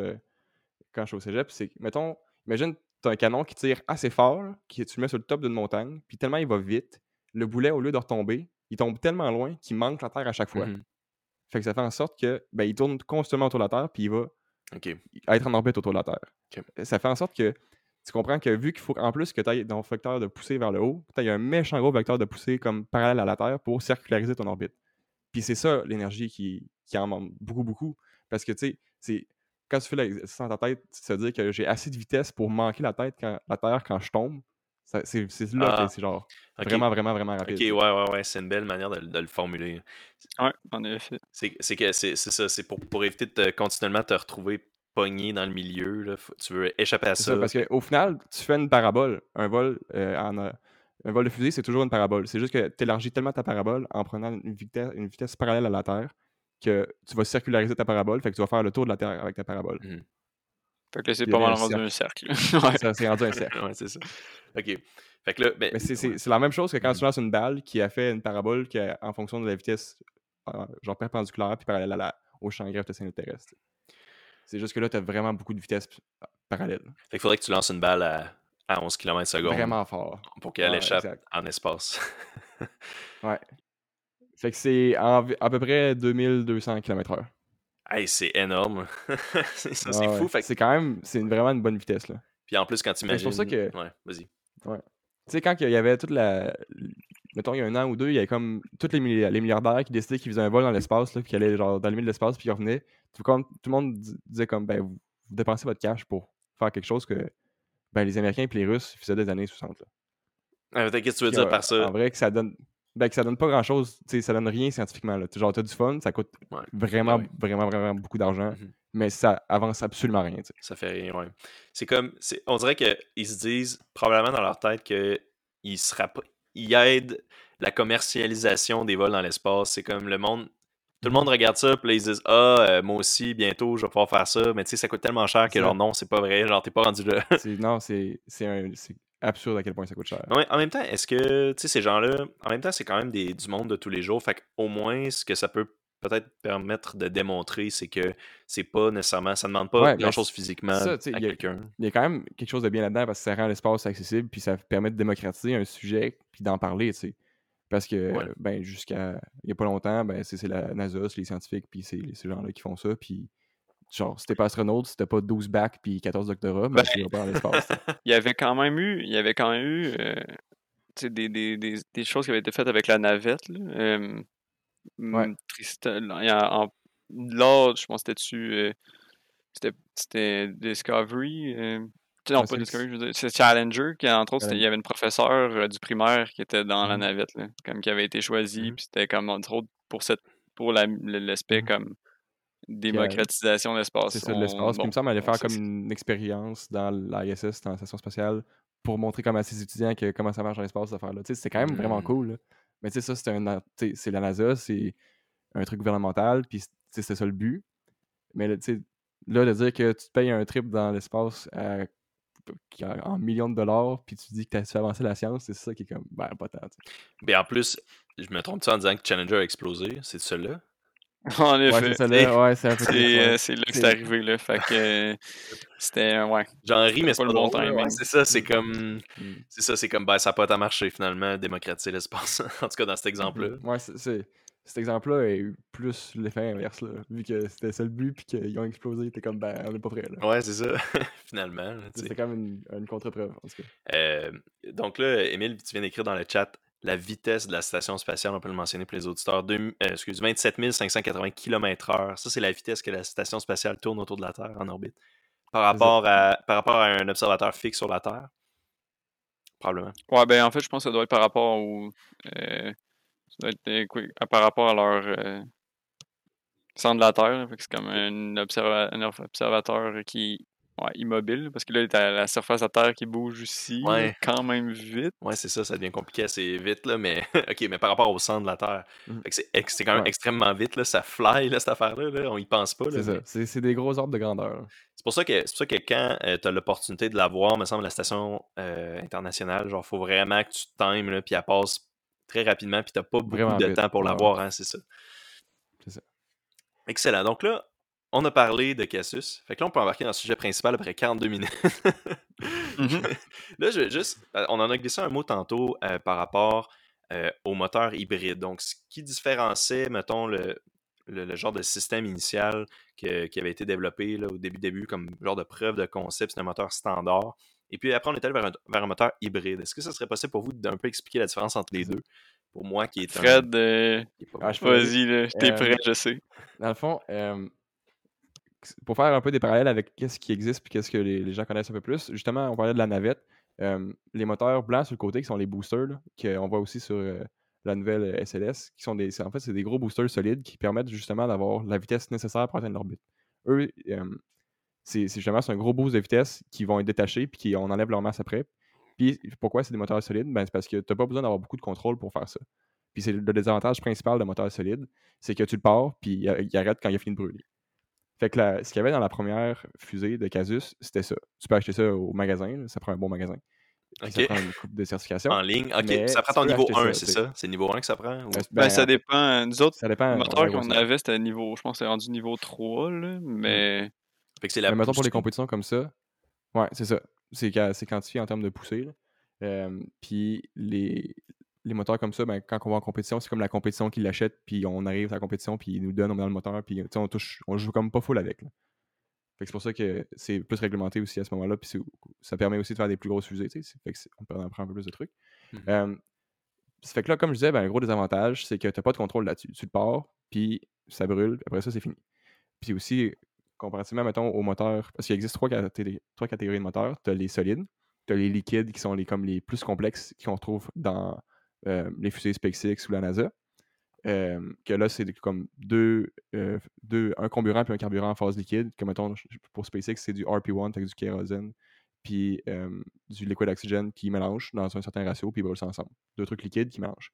quand je suis au cégep, c'est mettons, imagine, tu as un canon qui tire assez fort, qui, tu le mets sur le top d'une montagne, puis tellement il va vite, le boulet, au lieu de retomber, il tombe tellement loin qu'il manque la Terre à chaque fois. Mmh fait que ça fait en sorte que ben, il tourne constamment autour de la Terre, puis il va être en orbite autour de la Terre. Ça fait en sorte que tu comprends que vu qu'il faut en plus que tu aies ton vecteur de poussée vers le haut, tu as un méchant gros vecteur de poussée comme parallèle à la Terre pour circulariser ton orbite. Puis c'est ça l'énergie qui, qui en manque beaucoup, beaucoup. Parce que tu sais, quand tu fais l'exercice dans ta tête, se dire que j'ai assez de vitesse pour manquer la tête quand, la Terre quand je tombe, c'est là ah, c'est genre vraiment, vraiment, vraiment rapide. Ok, ouais, ouais, ouais, c'est une belle manière de, de le formuler. Ouais, en effet. C'est que c'est ça, c'est pour, pour éviter de continuellement te retrouver pogné dans le milieu. Là, tu veux échapper à ça. ça parce qu'au final, tu fais une parabole. Un vol, euh, en, euh, un vol de fusée, c'est toujours une parabole. C'est juste que tu élargis tellement ta parabole en prenant une vitesse, une vitesse parallèle à la Terre que tu vas circulariser ta parabole, fait que tu vas faire le tour de la Terre avec ta parabole. Mmh. Fait que là, c'est pas mal rendu un cercle. ouais. Ça, c'est rendu un cercle. ouais, c'est ça. OK. Fait que là, ben, Mais c'est la même chose que quand tu lances une balle qui a fait une parabole qui en fonction de la vitesse, euh, genre perpendiculaire puis parallèle à la, au champ gravitationnel terrestre. C'est juste que là, tu as vraiment beaucoup de vitesse parallèle. Fait qu'il faudrait que tu lances une balle à, à 11 km seconde. Vraiment fort. Pour qu'elle échappe en espace. ouais. Fait que c'est à peu près 2200 km/h. Hey, c'est énorme. ça, c'est fou. C'est quand même, c'est vraiment une bonne vitesse. Là. Puis en plus, quand tu imagines. C'est pour ça que. Ouais, vas-y. Ouais. Tu sais, quand il y avait toute la. Mettons, il y a un an ou deux, il y avait comme tous les, milliardaires qui décidaient qu'ils faisaient un vol dans l'espace, puis qu'ils allaient genre dans le milieu de l'espace, puis ils revenaient. Tout, tout le monde disait comme, ben, vous, dépensez votre cash pour faire quelque chose que ben, les Américains et les Russes faisaient des années 60. Là. Ah, Qu'est-ce que tu veux dire par ça? En vrai, que ça donne ben, que ça donne pas grand chose, ça donne rien scientifiquement. Là. Genre, t'as du fun, ça coûte vraiment, vraiment, vraiment, beaucoup d'argent, mmh mais ça avance absolument rien. Ça fait rien, ouais. C'est comme, on dirait qu'ils se disent probablement dans leur tête qu'ils ils aident la commercialisation des vols dans l'espace. C'est comme le monde, tout le monde regarde ça, puis là, ils disent Ah, euh, moi aussi, bientôt, je vais pouvoir faire ça. Mais tu sais, ça coûte tellement cher que, genre, non, c'est pas vrai. Genre, t'es pas rendu là. non, c'est absurde à quel point ça coûte cher. En même temps, est-ce que, tu sais, ces gens-là, en même temps, c'est quand même des, du monde de tous les jours. Fait au moins, ce que ça peut peut-être permettre de démontrer, c'est que c'est pas nécessairement, ça demande pas grand-chose physiquement à quelqu'un. Il y a quand même quelque chose de bien là-dedans parce que ça rend l'espace accessible, puis ça permet de démocratiser un sujet, puis d'en parler, tu sais. Parce que, ben, jusqu'à il y a pas longtemps, ben, c'est la NASA, les scientifiques, puis c'est ces gens-là qui font ça, puis genre, si t'es pas astronaute, si t'as pas 12 bacs puis 14 doctorats, ben, tu vas pas dans l'espace. il y avait quand même eu, il y avait quand même eu euh, des, des, des, des, choses qui avaient été faites avec la navette. Là. Euh, ouais. en, là, je pense que c'était-tu. Euh, c'était Discovery. Euh, non, pas Discovery, je veux dire. C'est Challenger, qui, entre autres, il y avait une professeure du primaire qui était dans la mmh navette, là, comme qui avait été choisie, mmh puis c'était comme, entre autres, pour, cette, pour l'aspect mmh comme démocratisation de l'espace. C'est ça, de l'espace. Puis il me semble aller faire comme une expérience dans l'ISS, dans la station spatiale, pour montrer comme à ses étudiants que, comment ça marche dans l'espace, cette affaire-là. C'est quand même vraiment cool. Mais tu sais, ça, c'est la NASA, c'est un truc gouvernemental, puis c'est ça le but. Mais là, là, de dire que tu te payes un trip dans l'espace en millions de dollars, puis tu dis que tu as fait avancer la science, c'est ça qui est comme, ben, pas tant. Mais en plus, je me trompe-tu en disant que Challenger a explosé? C'est celui-là? En effet. Ouais, c'est euh, c'est là que c'est arrivé, là. Fait que euh, c'était, ouais. J'en ris, mais c'est pas le bon temps. C'est ça, c'est comme. Mm. C'est ça, c'est comme, ben, ça n'a pas à marcher finalement, démocratiser l'espace. en tout cas, dans cet exemple-là. Ouais, c'est. Cet exemple-là a eu plus l'effet inverse, là. Vu que c'était ça le but, puis qu'ils ont explosé, t'es comme, ben, on n'est pas prêt, là. Ouais, c'est ça. finalement. C'est quand même une, une contre-preuve, en tout cas. Euh, donc là, Émile, tu viens d'écrire dans le chat la vitesse de la station spatiale, on peut le mentionner pour les auditeurs, 2, 27 580 km/h. Ça, c'est la vitesse que la station spatiale tourne autour de la Terre en orbite. Par rapport, à, par rapport à un observateur fixe sur la Terre? Probablement. Ouais, ben en fait, je pense que ça doit être par rapport au. Euh, ça doit être, euh, par rapport à leur. Euh, centre de la Terre. C'est comme un, observateur qui Ouais, immobile, parce que là, t'as la surface à terre qui bouge aussi, quand même vite. Ouais, c'est ça, ça devient compliqué assez vite, là, mais ok, mais par rapport au centre de la Terre, mmh. c'est quand même extrêmement vite, là, ça fly, là, cette affaire-là, là, on y pense pas. C'est ça, c'est des gros ordres de grandeur. C'est pour ça que, ça que quand euh, tu as l'opportunité de la voir, me semble, la station euh, internationale, genre, faut vraiment que tu times, là, puis elle passe très rapidement, puis t'as pas beaucoup de temps pour la voir, hein, c'est ça. C'est ça. Excellent. Donc là, on a parlé de Casus. Fait que là, on peut embarquer dans le sujet principal après 42 minutes. Mhm. Là, je vais juste. Euh, on en a glissé un mot tantôt euh, par rapport euh, au moteur hybride. Donc, ce qui différenciait, mettons, le, genre de système initial qui avait été développé là, au début, début, comme genre de preuve de concept, c'est un moteur standard. Et puis après, on est allé vers un, moteur hybride. Est-ce que ça serait possible pour vous d'un peu expliquer la différence entre les deux? Pour moi, qui est Fred, un... Ah, vas-y, t'es prêt, je sais. Dans le fond, pour faire un peu des parallèles avec ce qui existe et qu'est-ce que les, gens connaissent un peu plus, justement, on parlait de la navette. les moteurs blancs sur le côté qui sont les boosters, qu'on voit aussi sur euh, la nouvelle SLS, qui sont des. En fait, c'est des gros boosters solides qui permettent justement d'avoir la vitesse nécessaire pour atteindre l'orbite. Eux, c'est justement un gros boost de vitesse qui vont être détachés puis qui, on enlève leur masse après. Puis pourquoi c'est des moteurs solides? Ben, c'est parce que tu n'as pas besoin d'avoir beaucoup de contrôle pour faire ça. Puis c'est le désavantage principal d'un moteur solide, c'est que tu le pars, puis il arrête quand il a fini de brûler. Fait que ce qu'il y avait dans la première fusée de Casus, c'était ça. Tu peux acheter ça au magasin, ça prend un bon magasin. Ça prend une coupe de certification. En ligne, ok. Ça prend ton niveau 1, c'est ça? C'est niveau 1 que ça prend? Ben, ben, ça dépend. Nous autres, le moteur qu'on avait, c'était niveau, je pense c'est rendu niveau 3, là, mais. Fait que c'est la mais mettons pour les compétitions comme ça, ouais, c'est ça. C'est quantifié en termes de poussée. Euh, puis les, les moteurs comme ça, ben, quand on va en compétition, c'est comme la compétition qui l'achète, puis on arrive à la compétition, puis ils nous donnent, on met dans le moteur, puis on touche, on joue comme pas full avec. c'est pour ça que c'est plus réglementé aussi à ce moment-là, puis ça permet aussi de faire des plus grosses fusées, fait que on peut en prendre un peu plus de trucs. Mmh ça fait que là, comme je disais, ben, un gros désavantage, c'est que tu n'as pas de contrôle là-dessus. Tu le pars, puis ça brûle, après ça, c'est fini. Puis aussi, comparativement, mettons, aux moteurs, parce qu'il existe trois, catégories, trois catégories de moteurs. Tu as les solides, tu as les liquides qui sont les, comme les plus complexes qu'on retrouve dans euh, les fusées SpaceX ou la NASA. Euh, que là, c'est comme deux, euh, deux, un comburant puis un carburant en phase liquide. Comme mettons, pour SpaceX, c'est du RP1 avec du kérosène puis du liquide oxygène qui mélange dans un certain ratio, puis ils brûlent ça ensemble. Deux trucs liquides qui mélangent.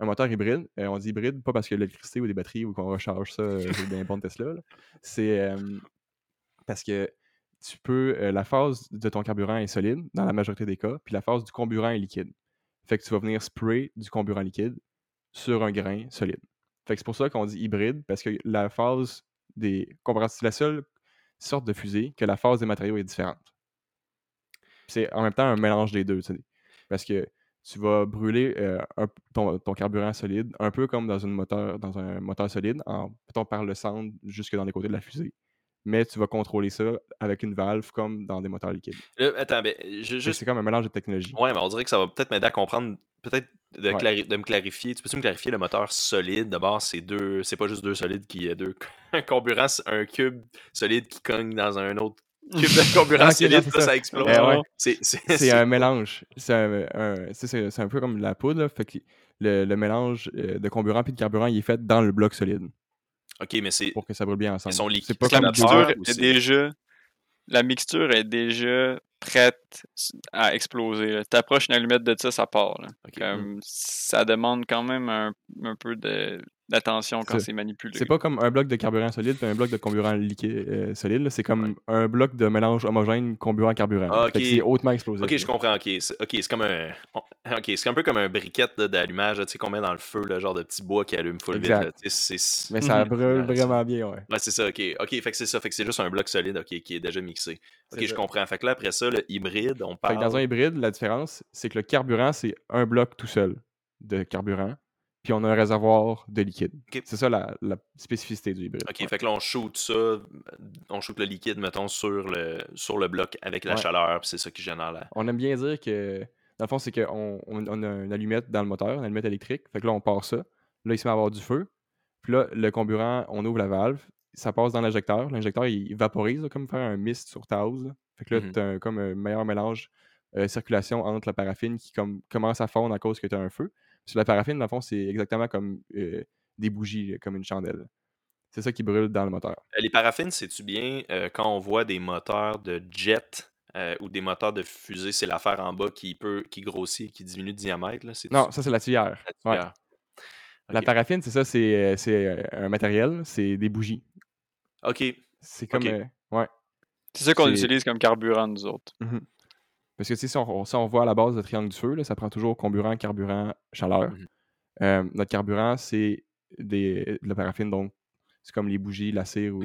Un moteur hybride, on dit hybride pas parce qu'il y a de l'électricité ou des batteries ou qu'on recharge ça dans les de Tesla. C'est parce que tu peux. la phase de ton carburant est solide dans la majorité des cas, puis la phase du comburant est liquide. Fait que tu vas venir spray du comburant liquide sur un grain solide. Fait que c'est pour ça qu'on dit hybride, parce que la phase des. C'est la seule sorte de fusée que la phase des matériaux est différente. C'est en même temps un mélange des deux, tu sais. Parce que tu vas brûler euh, ton, carburant solide, un peu comme dans, une moteur, dans un moteur solide, en par le centre jusque dans les côtés de la fusée mais tu vas contrôler ça avec une valve comme dans des moteurs liquides. attends, mais C'est comme un mélange de technologies. Ouais, mais on dirait que ça va peut-être m'aider à comprendre, peut-être de, me clarifier. Tu peux-tu me clarifier le moteur solide? D'abord, c'est deux, c'est pas juste deux solides qui est deux. un comburant, un cube solide qui cogne dans un autre cube de comburant solide, ça. explose. Eh c'est un mélange. C'est un, un, peu comme la poudre, fait que le, le mélange euh, de comburant et de carburant il est fait dans le bloc solide. OK, mais c'est. Pour que ça brûle bien ensemble. Ils sont C'est pas comme la mixture est déjà. La mixture est déjà prête à exploser. Tu approches une allumette de ça, ça part. Comme, ça demande quand même un, un peu de, d'attention quand c'est manipulé. C'est pas comme un bloc de carburant solide et un bloc de comburant liquide euh, solide. C'est comme un bloc de mélange homogène comburant-carburant. Ah, c'est hautement explosif. Ok, je comprends. Ok, c'est comme un. Ok, c'est un peu comme un briquette d'allumage qu'on met dans le feu, le genre de petit bois qui allume full vite. Mais ça brûle vraiment bien, ouais. Ouais, c'est ça, ok. Ok, fait que c'est ça. Fait que c'est juste un bloc solide qui est déjà mixé. Ok, je comprends. Fait que là, après ça, le hybride, on parle. Fait que dans un hybride, la différence, c'est que le carburant, c'est un bloc tout seul de carburant puis on a un réservoir de liquide. C'est ça la, spécificité du hybride. OK, fait que là, on shoot ça, on shoot le liquide, mettons, sur le, sur le bloc avec la chaleur, puis c'est ça qui génère la... On aime bien dire que, dans le fond, c'est qu'on on, a une allumette dans le moteur, une allumette électrique, fait que là, on part ça. Là, il se met à avoir du feu. Puis là, le comburant, on ouvre la valve, ça passe dans l'injecteur. L'injecteur, il vaporise, comme faire un mist sur ta. Fait que là, mm-hmm. tu as comme un meilleur mélange euh, circulation entre la paraffine qui comme, commence à fondre à cause que tu as un feu. Sur la paraffine, dans le fond, c'est exactement comme euh, des bougies, comme une chandelle. c'est ça qui brûle dans le moteur. Les paraffines, c'est-tu bien quand on voit des moteurs de jet ou des moteurs de fusée, c'est l'affaire en bas qui peut qui grossit et qui diminue de diamètre? Là, non, ça c'est la tuyère. La, paraffine, c'est ça, c'est un matériel, c'est des bougies. OK. C'est comme. ouais. C'est ça qu'on utilise comme carburant, nous autres. Mmh Parce que si on, si on voit à la base le triangle du feu, là, ça prend toujours carburant, carburant, chaleur. Mmh notre carburant, c'est de la paraffine, donc c'est comme les bougies, la cire ou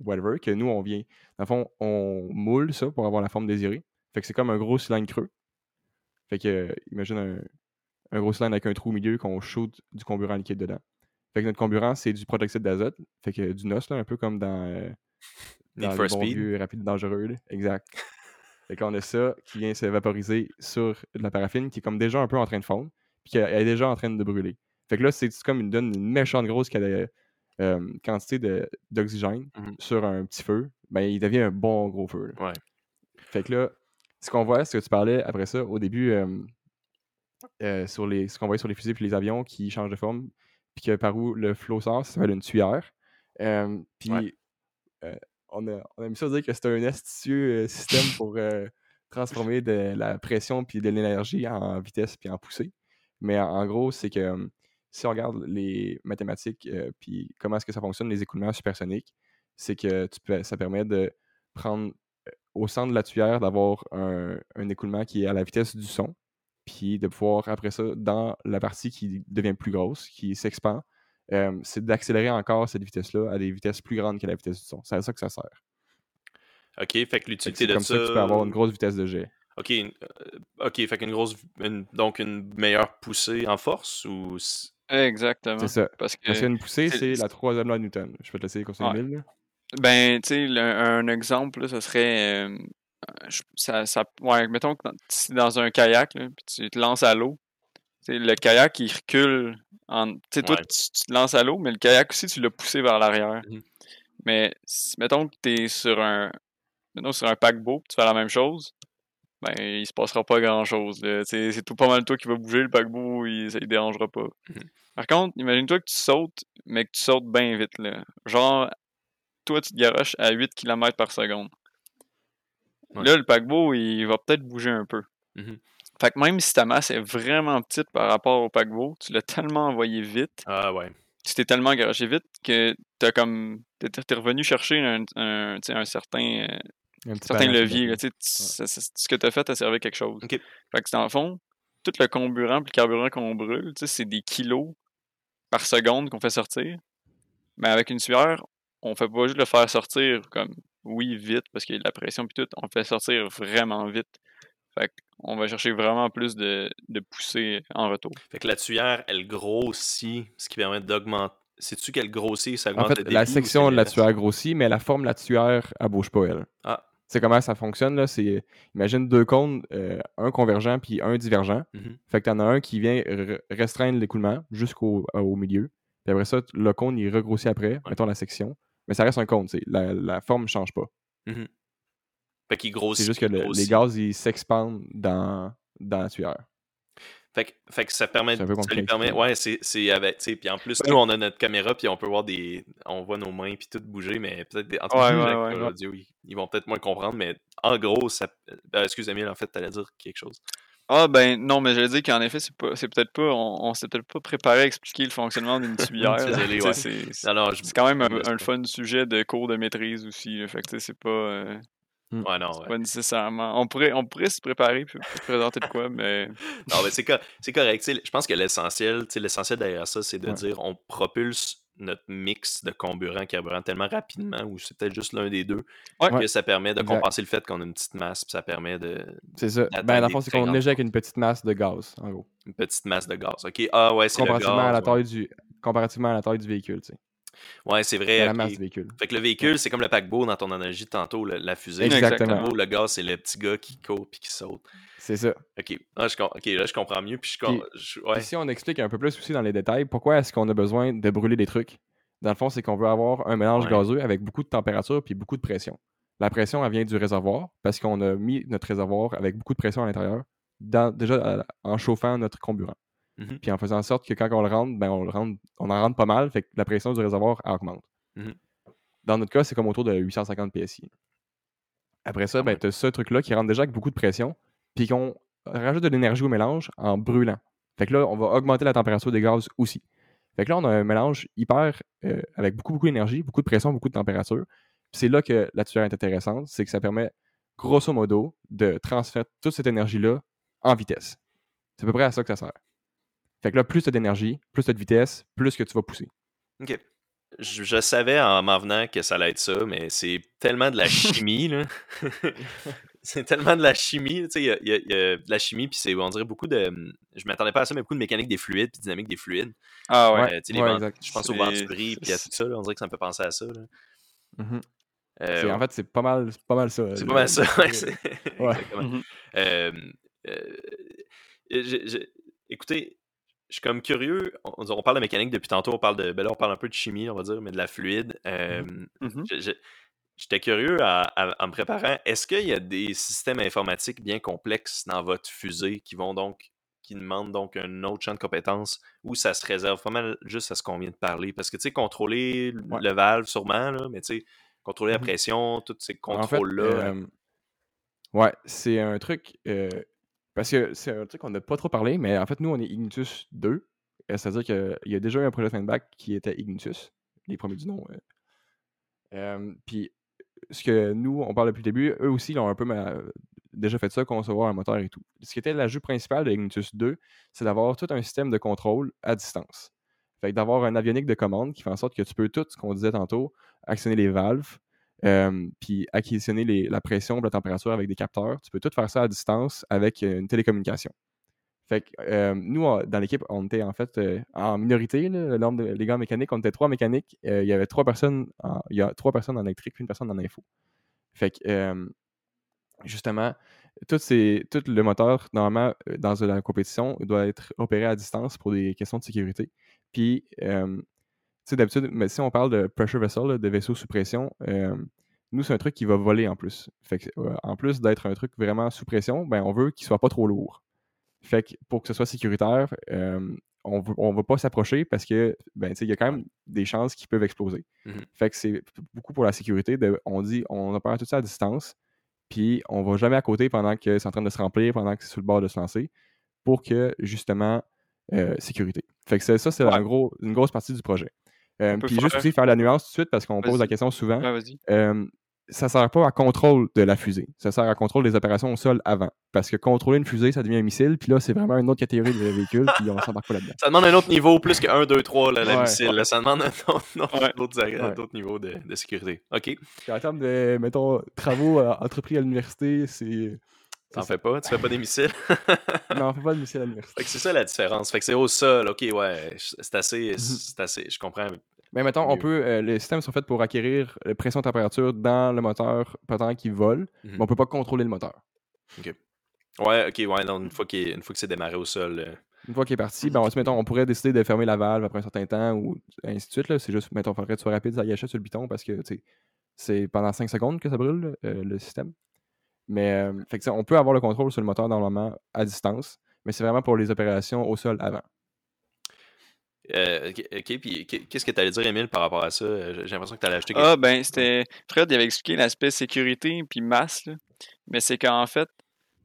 whatever, que nous, on vient. Dans le fond, on moule ça pour avoir la forme désirée. Fait que c'est comme un gros cylindre creux. Fait que, imagine un, un, gros cylindre avec un trou au milieu qu'on shoot du carburant liquide dedans. Fait que notre carburant, c'est du protoxyde d'azote. Fait que du NOS, là, un peu comme dans, euh, dans le bon vieux rapide dangereux. Là. Exact. Fait qu'on a ça qui vient se vaporiser sur de la paraffine qui est comme déjà un peu en train de fondre, puis qui est déjà en train de brûler. Fait que là, c'est comme une donne une méchante grosse euh, quantité d'oxygène mmh sur un petit feu. Ben, il devient un bon gros feu. Ouais. Fait que là, ce qu'on voit, ce que tu parlais après ça, au début, euh, sur les, ce qu'on voyait sur les fusées puis les avions qui changent de forme, puis que par où le flot sort, ça s'appelle une tuyère. puis on, a, on a mis ça à dire que c'était un astucieux système pour transformer de la pression puis de l'énergie en vitesse puis en poussée. Mais en, gros, c'est que si on regarde les mathématiques puis comment est-ce que ça fonctionne, les écoulements supersoniques, c'est que tu ça permet de prendre au centre de la tuyère d'avoir un, un, écoulement qui est à la vitesse du son, puis de pouvoir, après ça, dans la partie qui devient plus grosse, qui s'expand, c'est d'accélérer encore cette vitesse-là à des vitesses plus grandes que la vitesse du son. C'est à ça que ça sert. OK, fait que l'utilité de comme ça... ça que tu peux avoir une grosse vitesse de jet. OK, euh, OK, fait qu'une grosse... donc une meilleure poussée en force ou... Exactement. C'est ça. Parce que, une poussée, c'est la troisième loi de Newton. Je peux te laisser continuer, ouais. Ben, tu sais, un, exemple, ça serait ça, ça, ouais, mettons que dans, dans un kayak, puis tu te lances à l'eau, le kayak, il recule. En, sais toi, tu, te lances à l'eau, mais le kayak aussi, tu l'as poussé vers l'arrière. Mmh mais mettons que tu es sur un, mettons, sur un paquebot, tu fais la même chose, ben, il se passera pas grand-chose. C'est tout pas mal toi qui va bouger, le paquebot, il, ça ne dérangera pas. Mmh Par contre, imagine-toi que tu sautes, mais que tu sautes bien vite. Là. Genre, toi, tu te garoches à 8 km par seconde. Là, le paquebot, il va peut-être bouger un peu. Mmh fait que même si ta masse est vraiment petite par rapport au paquebot, tu l'as tellement envoyé vite. Ah ouais. Tu t'es tellement garagé vite que t'as comme. T'es revenu chercher un, un, un certain. Un certain levier. Ce que tu as fait a servi à quelque chose. Fait que dans le fond, tout le comburant et le carburant qu'on brûle, c'est des kilos par seconde qu'on fait sortir. Mais avec une sueur, on fait pas juste le faire sortir comme oui, vite, parce qu'il y a de la pression puis tout, on fait sortir vraiment vite. Fait qu'on va chercher vraiment plus de, de poussée en retour. Fait que la tuyère, elle grossit, ce qui permet d'augmenter. Sais-tu qu'elle grossit, ça augmente En fait, la section de la tuyère grossit, mais la forme de la tuyère, elle bouge pas, elle. Ah. C'est comment ça fonctionne, là? C'est, imagine deux cônes, euh, un convergent puis un divergent. Mm-hmm. Fait que t'en as un qui vient restreindre l'écoulement jusqu'au au milieu. Puis après ça, le cône, il regrossit après, mettons la section. Mais ça reste un cône, la, la forme ne change pas. Mmh fait qu'il grossit. C'est juste que les gaz, ils s'expandent dans, dans la tuyère. Fait que, fait que ça permet, ça lui permet, ouais, c'est avec, tu sais, puis en plus, nous, on a notre caméra, puis on peut voir des, on voit nos mains, puis tout bouger, mais peut-être, en tout cas, ils, vont peut-être moins comprendre, mais en gros, ça, ben, excuse moi en fait, t'allais dire quelque chose. Ah ben non, mais j'allais dire qu'en effet, c'est pas c'est peut-être pas. On, s'est peut-être pas préparé à expliquer le fonctionnement d'une tuyère. C'est quand même un, fun sujet de cours de maîtrise aussi. fait que c'est pas. Euh. Ouais, non, pas nécessairement. On pourrait, on pourrait se préparer et se présenter de quoi, mais. non, mais c'est correct. Je pense que l'essentiel, l'essentiel derrière ça, c'est de dire on propulse notre mix de comburant carburant tellement rapidement, ou c'est peut-être juste l'un des deux, que ça permet de compenser le fait qu'on a une petite masse, puis ça permet de. C'est ça. Ben, dans le fond, c'est qu'on éjecte une petite masse de gaz, en gros. Une petite masse de gaz. OK. Ah ouais, c'est le gaz. À la taille du... Comparativement à la taille du véhicule, tu sais. Ouais, c'est vrai. La masse du véhicule. Fait que le véhicule, c'est comme le paquebot dans ton analogie de tantôt, la fusée. Exactement. Le, gaz, c'est le petit gars qui court puis qui saute. C'est ça. OK. Ah, je, OK, là, je comprends mieux. Puis je, ouais. si on explique un peu plus aussi dans les détails, pourquoi est-ce qu'on a besoin de brûler des trucs? Dans le fond, c'est qu'on veut avoir un mélange gazeux avec beaucoup de température puis beaucoup de pression. La pression, elle vient du réservoir parce qu'on a mis notre réservoir avec beaucoup de pression à l'intérieur, déjà en chauffant notre comburant. Mmh puis en faisant en sorte que quand on le rentre, ben on le rentre, on en rentre pas mal, fait que la pression du réservoir augmente. Mmh Dans notre cas, c'est comme autour de 850 PSI. Après ça, ben, tu as ce truc-là qui rentre déjà avec beaucoup de pression, puis qu'on rajoute de l'énergie au mélange en brûlant. Fait que là, on va augmenter la température des gaz aussi. Fait que là, on a un mélange hyper euh, avec beaucoup, beaucoup d'énergie, beaucoup de pression, beaucoup de température. C'est là que la tueur est intéressante, c'est que ça permet, grosso modo, de transférer toute cette énergie-là en vitesse. C'est à peu près à ça que ça sert. Fait que là, plus tu as d'énergie, plus tu as de vitesse, plus que tu vas pousser. OK. Je, savais en m'en venant que ça allait être ça, mais c'est tellement de la chimie, là. c'est tellement de la chimie, tu sais, il y, a de la chimie, puis c'est, on dirait beaucoup de, je m'attendais pas à ça, mais beaucoup de mécanique des fluides, puis dynamique des fluides. Ah ouais, euh, Je pense au venturi, puis à tout ça, on dirait que ça me fait penser à ça, là. Mm-hmm. Euh, en fait, c'est pas mal, pas mal ça. C'est pas mal ça, ouais. Mm-hmm. euh, écoutez, je suis comme curieux. On, parle de mécanique depuis tantôt, on parle de. Ben là, on parle un peu de chimie, on va dire, mais de la fluide. Mmh mmh j'étais curieux en me préparant. Est-ce qu'il y a des systèmes informatiques bien complexes dans votre fusée qui vont donc qui demandent donc un autre champ de compétences ou ça se réserve pas mal juste à ce qu'on vient de parler? Parce que tu sais, contrôler le valve sûrement, là, mais tu sais, contrôler la mmh pression, tous ces contrôles-là. ouais, c'est un truc. Euh, parce que c'est un truc qu'on n'a pas trop parlé, mais en fait, nous, on est Ignitus 2. Euh, c'est-à-dire qu'il y a déjà eu un projet de back qui était Ignitus, les premiers du nom. puis, ce que nous, on parle depuis le début, eux aussi, ils ont un peu déjà fait ça, concevoir un moteur et tout. Ce qui était l'ajout principal de Ignitus 2, c'est d'avoir tout un système de contrôle à distance. Fait d'avoir un avionique de commande qui fait en sorte que tu peux tout, ce qu'on disait tantôt, actionner les valves, puis acquisitionner la pression la température avec des capteurs. Tu peux tout faire ça à distance avec euh, une télécommunication. Fait que nous, dans l'équipe, on était en fait euh, en minorité, le nombre de, les gars mécaniques, on était trois mécaniques. Euh, il y avait trois personnes, en, il y a trois personnes en électrique, puis une personne en info. Fait que justement, tout le moteur, normalement, dans la compétition, doit être opéré à distance pour des questions de sécurité. Puis sais, d'habitude, mais si on parle de pressure vessel, de vaisseau sous pression, euh, nous, c'est un truc qui va voler en plus. Fait que, euh, en plus d'être un truc vraiment sous pression, ben, on veut qu'il soit pas trop lourd. Fait que pour que ce soit sécuritaire, euh, on ne va pas s'approcher parce que ben, il y a quand même des chances qu'ils peuvent exploser. Mmh fait que c'est beaucoup pour la sécurité. on dit on opère tout ça à distance, puis on va jamais à côté pendant que c'est en train de se remplir, pendant que c'est sur le bord de se lancer, pour que justement sécurité. Fait que ça, c'est gros, une grosse partie du projet. Euh, puis juste aussi faire la nuance tout de suite parce qu'on pose la question souvent. Euh, ça sert pas à contrôle de la fusée. Ça sert à contrôle des opérations au sol avant. Parce que contrôler une fusée, ça devient un missile. Puis là, c'est vraiment une autre catégorie de véhicule. puis on s'embarque pas là-dedans. Ça demande un autre niveau, plus que 1, 2, 3, la missile. ça demande un autre, niveau de, sécurité. OK. en termes de, mettons, travaux euh, entrepris à l'université, c'est T'en fais pas? Tu fais pas des missiles? non, on fait pas de missiles à l'université. c'est ça la différence. Fait que c'est au sol, ok, ouais. C'est assez, mhm. c'est assez. Je comprends. Mais mettons, on peut. Euh, les systèmes sont faits pour acquérir la pression température dans le moteur pendant qu'il vole, mais mhm. on peut pas contrôler le moteur. OK. Ouais, ok, ouais, non, une fois, une fois que c'est démarré au sol. Euh. Une fois qu'il est parti, ben, mettons, on pourrait décider de fermer la valve après un certain temps ou ainsi de suite. C'est juste, mettons, il faudrait que tu sois rapide, ça gâchait sur le piton parce que c'est pendant 5 secondes que ça brûle euh, le système. Mais euh, fait que, on peut avoir le contrôle sur le moteur normalement à distance, mais c'est vraiment pour les opérations au sol avant. Euh, ok, puis qu'est-ce que tu allais dire, Emile, par rapport à ça? Euh, j'ai l'impression que tu allais acheter quelque Ah, ben, c'était. Fred, il avait expliqué l'aspect sécurité puis masse, mais c'est qu'en fait,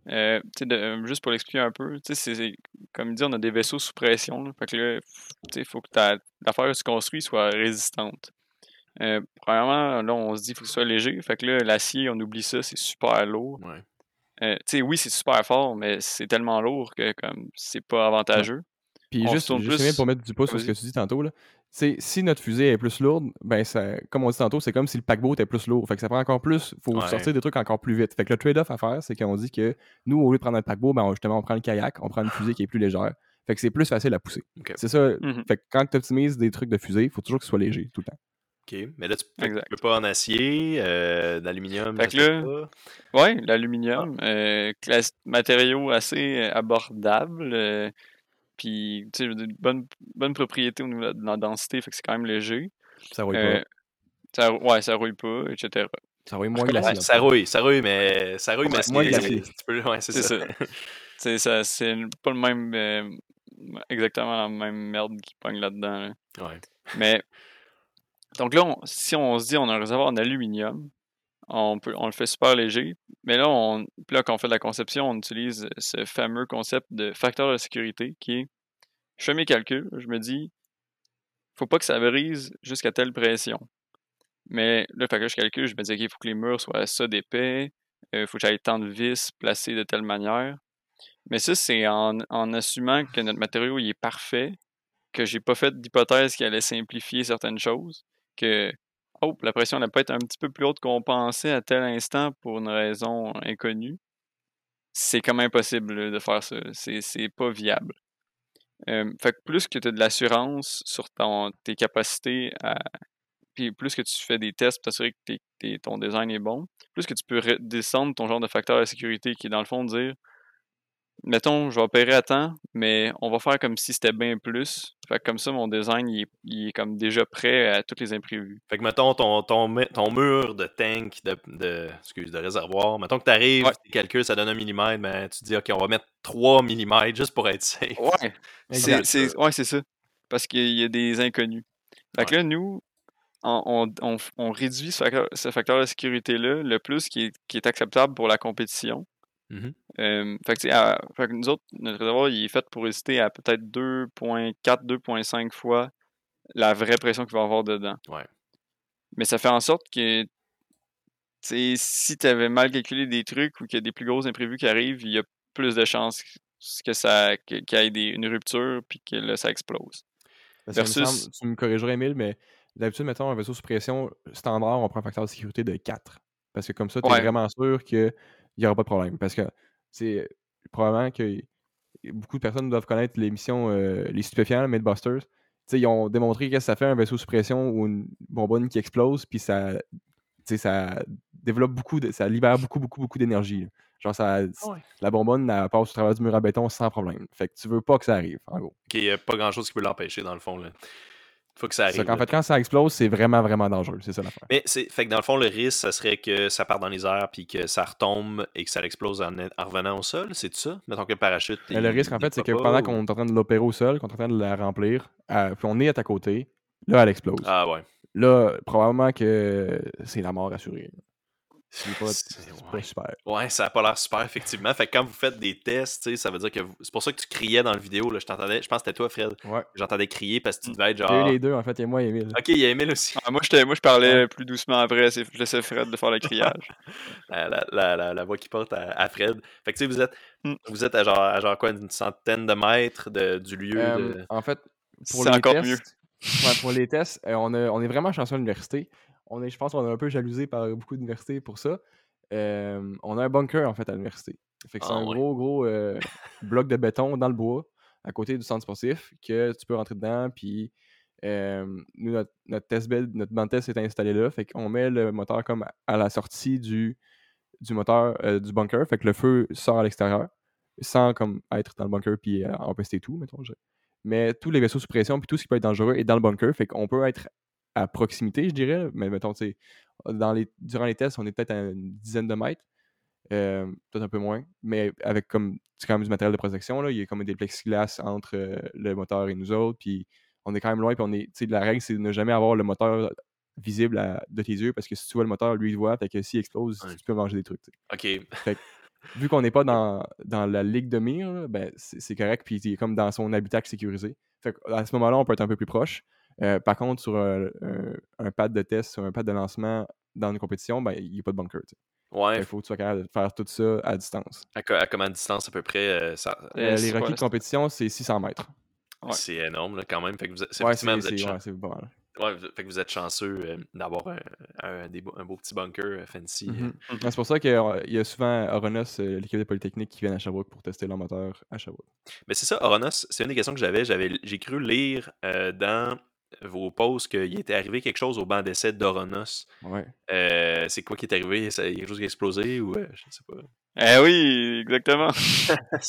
euh, de, juste pour l'expliquer un peu, c'est comme dire, on a des vaisseaux sous pression. Là, fait que là, il faut que l'affaire que tu construis soit résistante. Euh, premièrement, là, on se dit qu'il faut que ce soit léger. Fait que là, l'acier, on oublie ça, c'est super lourd. Euh, tu sais, oui, c'est super fort, mais c'est tellement lourd que comme c'est pas avantageux. Puis juste, juste pour mettre du pouce sur ce que tu dis tantôt, là, si notre fusée est plus lourde, ben ça, comme on dit tantôt, c'est comme si le paquebot était plus lourd. Fait que ça prend encore plus, faut sortir des trucs encore plus vite. Fait que le trade-off à faire, c'est qu'on dit que nous, au lieu de prendre un paquebot, ben justement, on prend le kayak, on prend une fusée qui est plus légère. Fait que c'est plus facile à pousser. C'est ça. Mm-hmm. Fait que quand tu optimises des trucs de fusée, il faut toujours que ce soit léger tout le temps. OK. Mais là, tu peux, peux pas en acier, euh, d'aluminium. Oui, l'aluminium. Ah. Euh, matériau assez abordable. Euh, puis, tu sais, bonne, bonne propriété au niveau de la densité, fait que c'est quand même léger. Ça rouille pas. Ça, ouais, ça rouille pas, etc. Ça rouille moins que ça rouille, ça rouille, mais ça rouille, mais moins Ouais, c'est ça. ça. c'est pas le même. exactement la même merde qui pogne là-dedans. Ouais. Mais Donc là, si on se dit on a un réservoir en aluminium, on, le fait super léger. Mais là, là, quand on fait de la conception, on utilise ce fameux concept de facteur de sécurité qui est je fais mes calculs, je me dis faut pas que ça brise jusqu'à telle pression. Mais là, fait que je calcule, je me dis, OK, il faut que les murs soient ça d'épais, il euh, faut que j'aille tant de vis placés de telle manière. Mais ça, c'est en, en, assumant que notre matériau est parfait, que j'ai pas fait d'hypothèse qui allait simplifier certaines choses, que oh, la pression n'a pas être un petit peu plus haute qu'on pensait à tel instant pour une raison inconnue. C'est comme impossible de faire ça. C'est pas viable. Euh, fait que plus que tu as de l'assurance sur ton, tes capacités à, puis plus que tu fais des tests pour t'assurer que ton design est bon, plus que tu peux descendre ton genre de facteur de sécurité qui est dans le fond de dire mettons, je vais opérer à temps, mais on va faire comme si c'était bien plus. Fait que comme ça, mon design, il est, comme déjà prêt à tous les imprévus. Fait que mettons, ton, ton, ton mur de tank, de, de, excuse, de réservoir, mettons que tu arrives, tes calculs, ça donne un millimètre, mais tu dis, OK, on va mettre 3 mm juste pour être safe. Ouais, c'est ouais, ça. Parce qu'il y a des inconnus. Fait que là, nous, on, réduit ce facteur, de sécurité-là le plus qui est, acceptable pour la compétition. Mmh fait, que, nous autres, notre réservoir il est fait pour résister à peut-être 2.4, 2.5 fois la vraie pression qu'il va avoir dedans. Mais ça fait en sorte que si tu avais mal calculé des trucs ou qu'il y a des plus gros imprévus qui arrivent, il y a plus de chances que ça qu'il y ait une rupture puis que ça explose. Versus... tu me corrigerais, Emile, mais D'habitude, mettons, un vaisseau sous pression standard, on prend un facteur de sécurité de 4. Parce que comme ça, tu es vraiment sûr qu'il n'y aura pas de problème. Parce que c'est probablement que beaucoup de personnes doivent connaître l'émission euh, Les Stupéfiants, Mythbusters. ils ont démontré que ça fait un vaisseau sous pression ou une bonbonne qui explose, puis ça, ça développe beaucoup, de, ça libère beaucoup, beaucoup, beaucoup d'énergie. Genre, ça, ah la bonbonne elle passe au travers du mur à béton sans problème. Fait que tu veux pas que ça arrive, en gros. Il n'y a pas grand chose qui peut l'empêcher, dans le fond. Là. Faut que ça arrive. En fait, quand ça explose, c'est vraiment, vraiment dangereux. C'est ça l'affaire. Mais c'est fait que dans le fond, le risque, ça serait que ça part dans les airs puis que ça retombe et que ça explose en, revenant au sol. C'est ça? Mettons que le parachute. le risque, en fait, c'est que pendant qu'on est en train de l'opérer au sol, qu'on est en train de la remplir, euh, puis on est à ta côté, là, elle explose. Ah ouais. Là, probablement que c'est la mort assurée. C'est pas, super. Ouais, ça a pas l'air super, effectivement. Fait que quand vous faites des tests, ça veut dire que c'est pour ça que tu criais dans la vidéo. Là, je t'entendais. Je pense que c'était toi, Fred. Ouais. J'entendais crier parce que tu devais être genre. Il y a eu les deux, en fait. Il y a moi et Emile. Ok, il y a Emile aussi. Ah, moi, moi, je parlais plus doucement après. Je laissais Fred de faire le criage. la, la, la, voix qui porte à, Fred. Fait que tu sais, vous êtes, hmm. vous êtes à genre, à genre quoi, une centaine de mètres de, du lieu. Euh, en fait, pour les encore tests, mieux. pour les tests, euh, on, a, on est vraiment chanceux à l'université. On est, je pense qu'on est un peu jalousé par beaucoup d'universités pour ça on a un bunker en fait à l'université. Fait que c'est ah un gros, gros bloc de béton dans le bois à côté du centre sportif que tu peux rentrer dedans. Puis nous, notre, test bed, notre banc test est installé là. Fait qu'on met le moteur comme à la sortie du, du moteur du bunker. Fait que le feu sort à l'extérieur sans comme être dans le bunker puis empester tout, mettons. Mais tous les vaisseaux sous pression puis tout ce qui peut être dangereux est dans le bunker. Fait qu'on peut être à proximité, je dirais. Mais mettons, tu sais, dans les, durant les tests, on est peut-être à une dizaine de mètres. Euh, peut-être un peu moins, mais avec comme quand même du matériel de protection, là, il y a comme des plexiglas entre euh, le moteur et nous autres, puis on est quand même loin, puis on est, la règle, c'est de ne jamais avoir le moteur visible de tes yeux, parce que si tu vois le moteur, lui, il voit, fait que s'il explose, tu peux manger des trucs. OK. vu qu'on n'est pas dans, dans, la ligue de mire, ben, c'est correct, puis il est comme dans son habitat sécurisé. Fait à ce moment-là, on peut être un peu plus proche. Euh, par contre, sur un, pad de test, sur un pad de lancement dans une compétition, ben, il n'y a pas de bunker. Ouais. Il faut que tu sois capable de faire tout ça à distance. À, à combien de distance à peu près euh, ça, euh, Les requis de compétition, c'est 600 mètres. C'est énorme quand même. Fait que vous, c'est ouais, c'est. Ouais, fait que vous êtes chanceux d'avoir un, un, beau petit bunker fancy. Mm-hmm. C'est pour ça qu'il y a souvent Oronos, l'équipe de Polytechnique, qui vient à Sherbrooke pour tester leur moteur à Sherbrooke. Mais c'est ça, Oronos, c'est une des questions que j'avais. J'ai cru lire dans vos posts qu'il était arrivé quelque chose au banc d'essai d'Oronos. Ouais. Euh, c'est quoi qui est arrivé? Il y a quelque chose qui a explosé ou euh, je ne sais pas? Eh oui, exactement.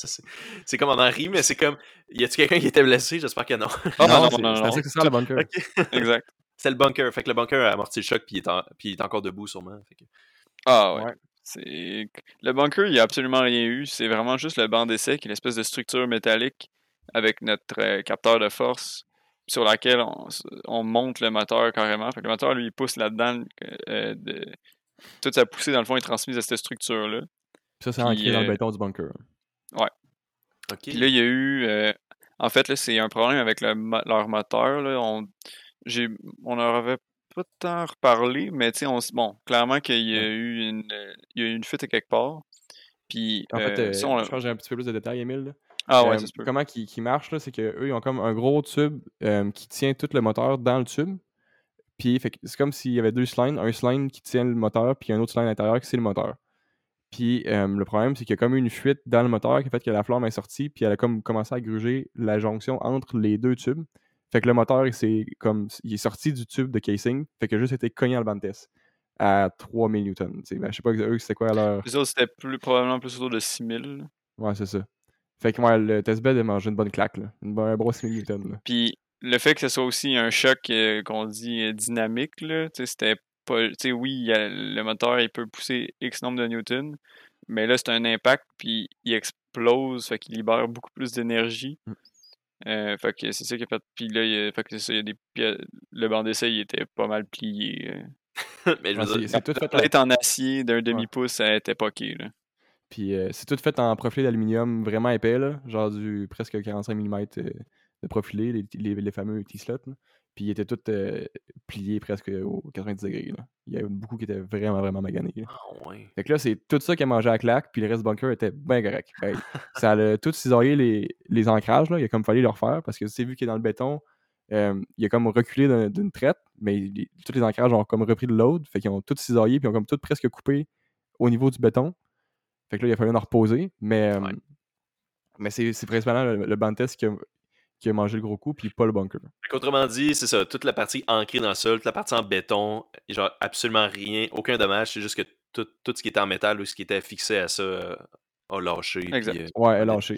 c'est comme on en rit, mais c'est comme. Y a-tu quelqu'un qui était blessé? J'espère que non. Oh, non, non, non, non. C'est ça le bunker. exact. C'est le bunker. Fait que le bunker a amorti le choc puis il est, puis il est encore debout sûrement. Ah ouais. C'est... Le bunker, il n'y a absolument rien eu. C'est vraiment juste le banc d'essai qui est une espèce de structure métallique avec notre euh, capteur de force sur laquelle on, monte le moteur carrément. Fait que le moteur, lui, il pousse là-dedans. Euh, de... Toute sa poussée, dans le fond, est transmise à cette structure-là. Ça, c'est ancré dans le béton du bunker. Ouais. Puis là, il y a eu. en fait, là, c'est un problème avec leur moteur. Là. On, on leur avait pas tant reparlé, mais tu sais, bon, clairement qu'il y a eu une, il y a eu une fuite à quelque part. Puis, en fait, euh, je pense un petit peu plus de détails, Emile. Ah ouais, euh, Comment qui, marche, c'est qu'eux, ils ont comme un gros tube euh, qui tient tout le moteur dans le tube. Puis c'est comme s'il y avait deux cylindres, un cylindre qui tient le moteur, puis un autre cylindre à l'intérieur qui c'est le moteur. Puis le problème, c'est qu'il y a comme une fuite dans le moteur qui a fait que la flamme est sortie, puis elle a comme commencé à gruger la jonction entre les deux tubes. Fait que le moteur, c'est comme il est sorti du tube de casing, fait que juste été cogné à le banc à 3000 newtons. Ben, je sais pas eux, c'était quoi leur. C'était plus, probablement plus autour de 6000. Ouais, c'est ça. Fait que ouais, le testbed a mangé une bonne claque, là. Une bonne, un gros 6000 newtons. Puis le fait que ce soit aussi un choc euh, qu'on dit euh, dynamique, là, c'était pas. Tu sais, oui, le moteur, il peut pousser X nombre de newtons, mais là, c'est un impact, puis il explose, fait qu'il libère beaucoup plus d'énergie. Mm. Euh, fait que c'est ça qui a fait. Puis là, il, fait que c'est ça, il y a des le banc d'essai, il était pas mal plié. mais je veux c'est tout fait en... en acier d'un demi-pouce, ça était poqué. Là. Puis euh, c'est tout fait en profilé d'aluminium vraiment épais, là, genre du presque 45 mm euh, de profilé, les, les, fameux T-slots. Puis il était tout euh, plié presque au 90 degrés. Là. Il y avait beaucoup qui étaient vraiment, vraiment maganés. Ah ouais. Fait que là, c'est tout ça qui a mangé à claque, puis le reste bunker était bien correct. ça a tout cisaillé les, les ancrages. Là. Il a comme fallu le refaire parce que c'est vu qu'il est dans le béton, il a comme reculé d'une traite, mais tous les ancrages ont comme repris de load. Fait qu'ils ont tout cisaillé, puis ils ont comme tout presque coupé au niveau du béton. Fait que là, il a fallu en reposer. Mais, mais c'est principalement le, le qui a, qui a mangé le gros coup, puis pas le bunker. Autrement dit, c'est ça, toute la partie ancrée dans le sol, toute la partie en béton, genre absolument rien, aucun dommage, c'est juste que tout, tout, ce qui était en métal ou ce qui était fixé à ça euh, a lâché. Exact. Euh, ouais, a lâché.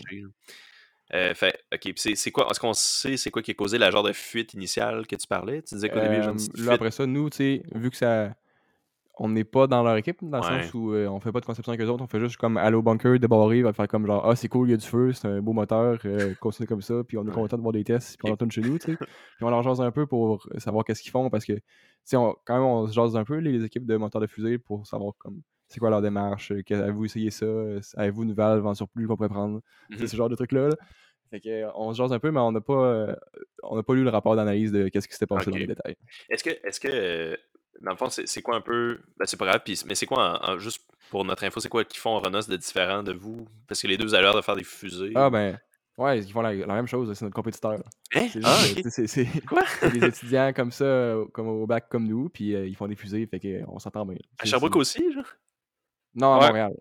Euh, fait, ok, c'est quoi, est-ce qu'on sait c'est quoi qui a causé la genre de fuite initiale que tu parlais? Tu disais qu'au début, genre, Là, après ça, nous, tu sais, vu que ça, on n'est pas dans leur équipe, dans le sens où euh, on fait pas de conception avec eux autres, on fait juste comme aller au bunker, débarrer, va faire comme genre Ah, c'est cool, il y a du feu, c'est un beau moteur, euh, continue comme ça, puis on est content de voir des tests, puis on retourne chez nous, tu sais. Puis on leur jase un peu pour savoir qu'est-ce qu'ils font, parce que, tu sais, quand même, on se jase un peu, les, équipes de moteurs de fusée, pour savoir comme c'est quoi leur démarche, euh, avez-vous essayé ça, avez-vous une valve en surplus qu'on pourrait prendre, c'est mm-hmm. ce genre de trucs-là. Fait que, on se jase un peu, mais on n'a pas, on pas lu le rapport d'analyse de qu'est-ce qui s'était passé dans les détails. Est-ce que, est-ce que dans le fond, c'est quoi un peu. Ben, c'est pas grave, mais c'est quoi, juste pour notre info, c'est quoi qu'ils font en Renos de différent de vous? Parce que les deux, avez l'air de faire des fusées. Ah, ben. Ouais, ils font la, même chose, c'est notre compétiteur. Hein? Ah, c'est quoi? des étudiants comme ça, comme au bac comme nous, puis euh, ils font des fusées, fait qu'on s'entend bien. À Sherbrooke aussi, genre? Non, à Montréal.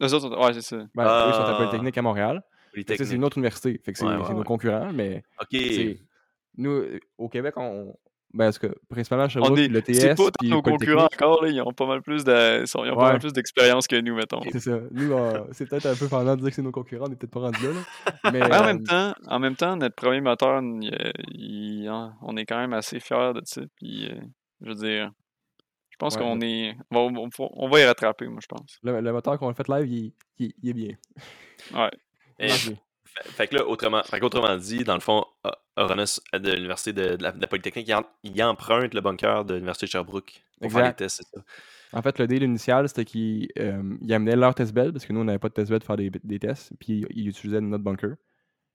Les autres, ouais, c'est ça. Ben, Eux, ils sont à ah. Polytechnique à Montréal. C'est une autre université, fait que c'est nos concurrents, mais. Ok. Nous, au Québec, on, ben, parce que principalement, Sherbrooke, le TS. C'est pas nos concurrents encore, là, ils ont pas mal plus d'expérience que nous, mettons. C'est ça. Nous, c'est peut-être un peu pendant de dire que c'est nos concurrents, on n'est peut-être pas rendus là. Mais, en, même euh, temps, en même temps, notre premier moteur, on est quand même assez fiers de ça. Puis, euh, je veux dire, je pense qu'on est. On va, y rattraper, moi, je pense. Le, moteur qu'on a fait live, il, est bien. Ouais. Fait que là, autrement, fait autrement dit, dans le fond, Oronus de l'Université de, la, Polytechnique, il, emprunte le bunker de l'Université de Sherbrooke pour faire les tests, c'est ça. En fait, le deal initial, c'était qu'ils euh, amenaient leur testbed, parce que nous, on n'avait pas de testbed pour faire des, des, tests, puis ils utilisaient notre bunker.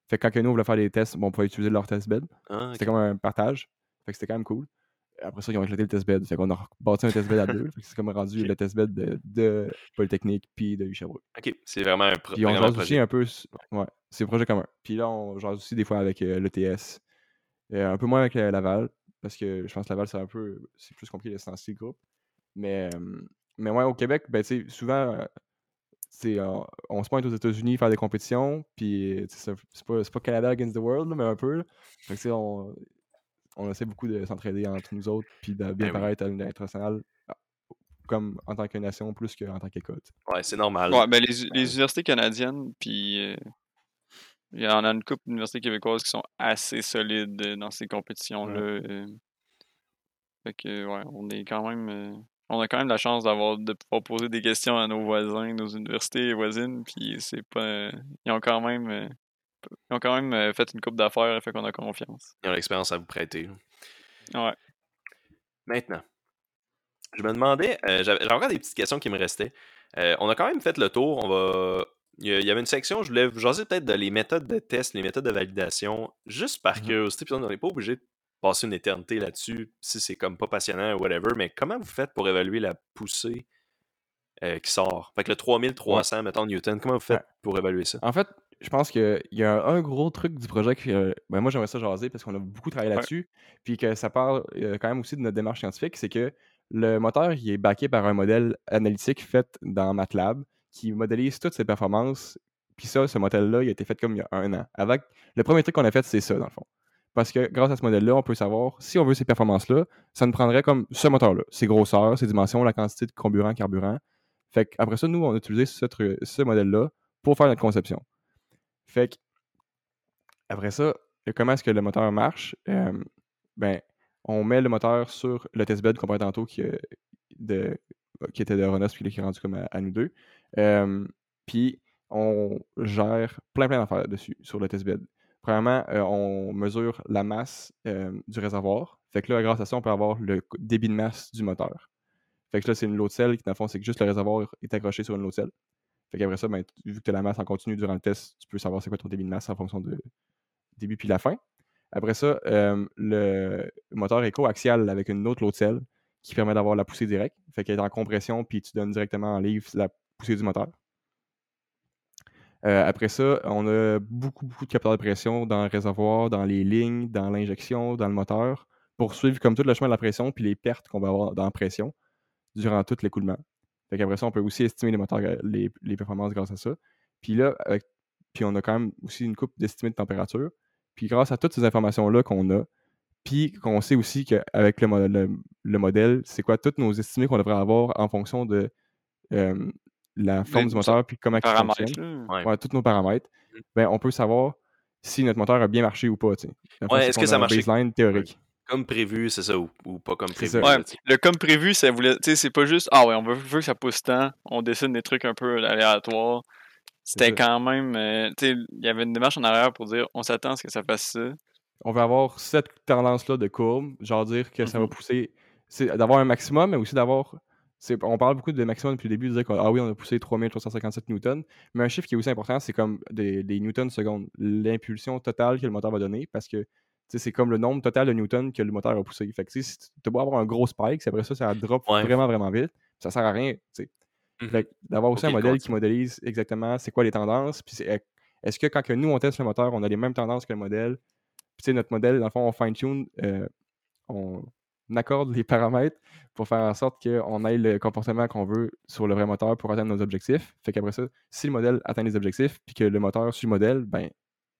Fait que quand nous, on voulait faire des tests, bon, on pouvait utiliser leur testbed. Ah, c'était comme un partage. Fait que c'était quand même cool. Après ça, ils ont éclaté le testbed. Fait qu'on a bâti un testbed à deux. c'est comme rendu le testbed de, de Polytechnique puis de Sherbrooke. OK, c'est vraiment un, pro puis on jase aussi un peu... Ouais, c'est un projet commun. Puis là, on jase aussi des fois avec euh, l'ETS. Euh, un peu moins avec euh, Laval, parce que je pense que Laval, c'est un peu... C'est plus compliqué de se groupe. Mais, mais ouais, au Québec, ben, tu sais, souvent... On, on, se pointe aux États-Unis faire des compétitions, puis c'est pas, pas Canada against the world, mais un peu. Fait que, on, on essaie beaucoup de s'entraider entre nous autres, puis de bien ben paraître à l'international, ah, comme en tant que nation, plus qu'en tant qu'école. Ouais, c'est normal. Ouais, ben les, universités canadiennes, puis euh, il y en a une couple d'universités québécoises qui sont assez solides euh, dans ces compétitions-là. Euh. fait que, ouais, on est quand même. on a quand même la chance d'avoir de pouvoir poser des questions à nos voisins, nos universités voisines, puis c'est pas. ils ont quand même ils ont quand même euh, fait une coupe d'affaires, fait qu'on a confiance. Ils ont l'expérience à vous prêter. Ouais. Maintenant, je me demandais, euh, j'avais encore des petites questions qui me restaient. Euh, on a quand même fait le tour. On va. Il y avait une section, je voulais jaser peut-être de les méthodes de test, les méthodes de validation, juste par Mhm. curiosité, puis on n'est pas obligé de passer une éternité là-dessus, si c'est comme pas passionnant ou whatever, mais comment vous faites pour évaluer la poussée euh, qui sort? Fait que le 3300, mettons, Newton, comment vous faites Ouais. pour évaluer ça? En fait, je pense qu'il y a un gros truc du projet que euh, ben moi j'aimerais ça jaser parce qu'on a beaucoup travaillé Ouais. là-dessus, puis que ça parle euh, quand même aussi de notre démarche scientifique, c'est que le moteur il est backé par un modèle analytique fait dans MATLAB qui modélise toutes ses performances. Puis ça, ce modèle-là, il a été fait comme il y a un an. Avec le premier truc qu'on a fait, c'est ça dans le fond. Parce que grâce à ce modèle-là, on peut savoir si on veut ces performances-là, ça nous prendrait comme ce moteur-là, ses grosseurs, ses dimensions, la quantité de comburant, carburant. Fait qu'après ça, nous, on a utilisé ce modèle-là pour faire notre conception. Fait que, après ça, comment est-ce que le moteur marche? Ben, on met le moteur sur le testbed qu'on parlait tantôt qui, euh, de, qui était de Ronos puis là, qui est rendu comme à, nous deux. Puis on gère plein plein d'affaires dessus sur le testbed. Premièrement, euh, on mesure la masse du réservoir. Fait que là, grâce à ça, on peut avoir le débit de masse du moteur. Fait que là, c'est une load cell qui, dans le fond, c'est que juste le réservoir est accroché sur une load cell. Fait qu'après ça, ben, vu que tu as la masse en continu durant le test, tu peux savoir c'est quoi ton débit de masse en fonction de début puis la fin. Après ça, le moteur est coaxial avec une autre cell qui permet d'avoir la poussée directe. Fait qu'elle est en compression, puis tu donnes directement en livre la poussée du moteur. Euh, après ça, on a beaucoup, beaucoup de capteurs de pression dans le réservoir, dans les lignes, dans l'injection, dans le moteur, pour suivre comme tout le chemin de la pression, puis les pertes qu'on va avoir dans la pression durant tout l'écoulement. Fait qu'après ça, on peut aussi estimer les moteurs, euh, les, les performances grâce à ça. Puis là, avec- puis on a quand même aussi une coupe d'estimée de température. Puis grâce à toutes ces informations-là qu'on a, puis qu'on sait aussi qu'avec le, mo- le- le modèle, c'est quoi toutes nos estimés qu'on devrait avoir en fonction de euh, la forme du moteur puis comment il fonctionne. Ouais. Ouais, tous nos paramètres, Mhm. ben, on peut savoir si notre moteur a bien marché ou pas. Ouais, est-ce que ça a un marchait- baseline théorique. Comme prévu, c'est ça, ou, ou pas comme prévu. là, le comme prévu, ça voulait. Tu sais, c'est pas juste. Ah ouais, on veut, veut que ça pousse tant. On dessine des trucs un peu aléatoires. C'était quand même. euh, tu sais, il y avait une démarche en arrière pour dire on s'attend à ce que ça fasse ça. On veut avoir cette tendance-là de courbe, genre dire que ça va Mhm. pousser, c'est d'avoir un maximum, mais aussi d'avoir. c'est- On parle beaucoup de maximum depuis le début, de dire que ah oui, on a poussé 3357 newtons, mais un chiffre qui est aussi important, c'est comme des, des newtons secondes, l'impulsion totale que le moteur va donner, parce que c'est comme le nombre total de newtons que le moteur a poussé. Fait que si tu dois avoir un gros spike, après ça, ça drop Ouais. vraiment, vraiment vite, ça sert à rien. que d'avoir aussi un modèle qui modélise exactement c'est quoi les tendances, puis est-ce que quand que nous on teste le moteur, on a les mêmes tendances que le modèle, puis notre modèle, dans le fond, on fine-tune, euh, on accorde les paramètres pour faire en sorte qu'on ait le comportement qu'on veut sur le vrai moteur pour atteindre nos objectifs. Fait qu'après ça, si le modèle atteint les objectifs, puis que le moteur suit le modèle, ben,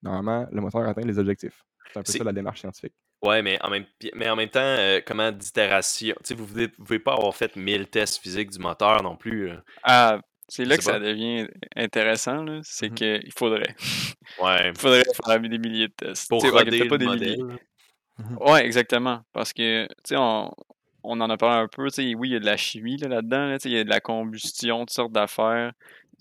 normalement, le moteur atteint les objectifs. C'est un peu ça la démarche scientifique. Ouais, mais en même, mais en même temps, euh, comment d'itération. Tu sais, vous ne pouvez pas avoir fait 1000 tests physiques du moteur non plus. là. Ah, c'est là que ça devient intéressant. C'est Mhm. qu'il faudrait. Ouais. Il faudrait faire des milliers de tests. Pour roder pas le des modèle. milliers. Ouais, exactement. Parce que, tu sais, on, on en a parlé un peu. Tu sais, oui, il y a de la chimie là, là-dedans. Là, tu sais, il y a de la combustion, toutes sortes d'affaires.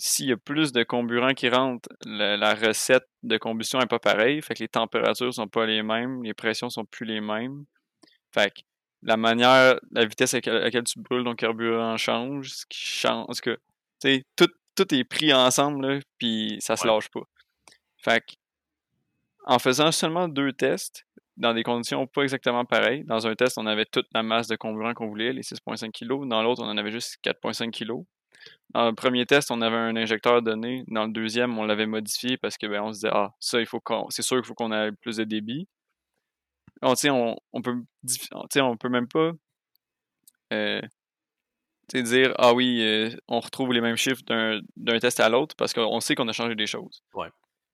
S'il y a plus de comburant qui rentre, la recette de combustion n'est pas pareille. Fait que les températures sont pas les mêmes, les pressions sont plus les mêmes. Fait que la manière, la vitesse à laquelle, tu brûles ton carburant change, ce qui change. Que, tu sais, tout, tout est pris ensemble, puis ça se Ouais. lâche pas. Fait que, en faisant seulement deux tests, dans des conditions pas exactement pareilles. Dans un test, on avait toute la masse de comburant qu'on voulait, les 6,5 kg. Dans l'autre, on en avait juste 4,5 kg. Dans le premier test, on avait un injecteur donné. Dans le deuxième, on l'avait modifié parce que ben, on se disait Ah, ça, il faut qu'on. C'est sûr qu'il faut qu'on ait plus de débit. On, sais, on, on peut sais, on peut même pas euh, dire Ah oui, euh, on retrouve les mêmes chiffres d'un test à l'autre parce qu'on sait qu'on a changé des choses. Ouais.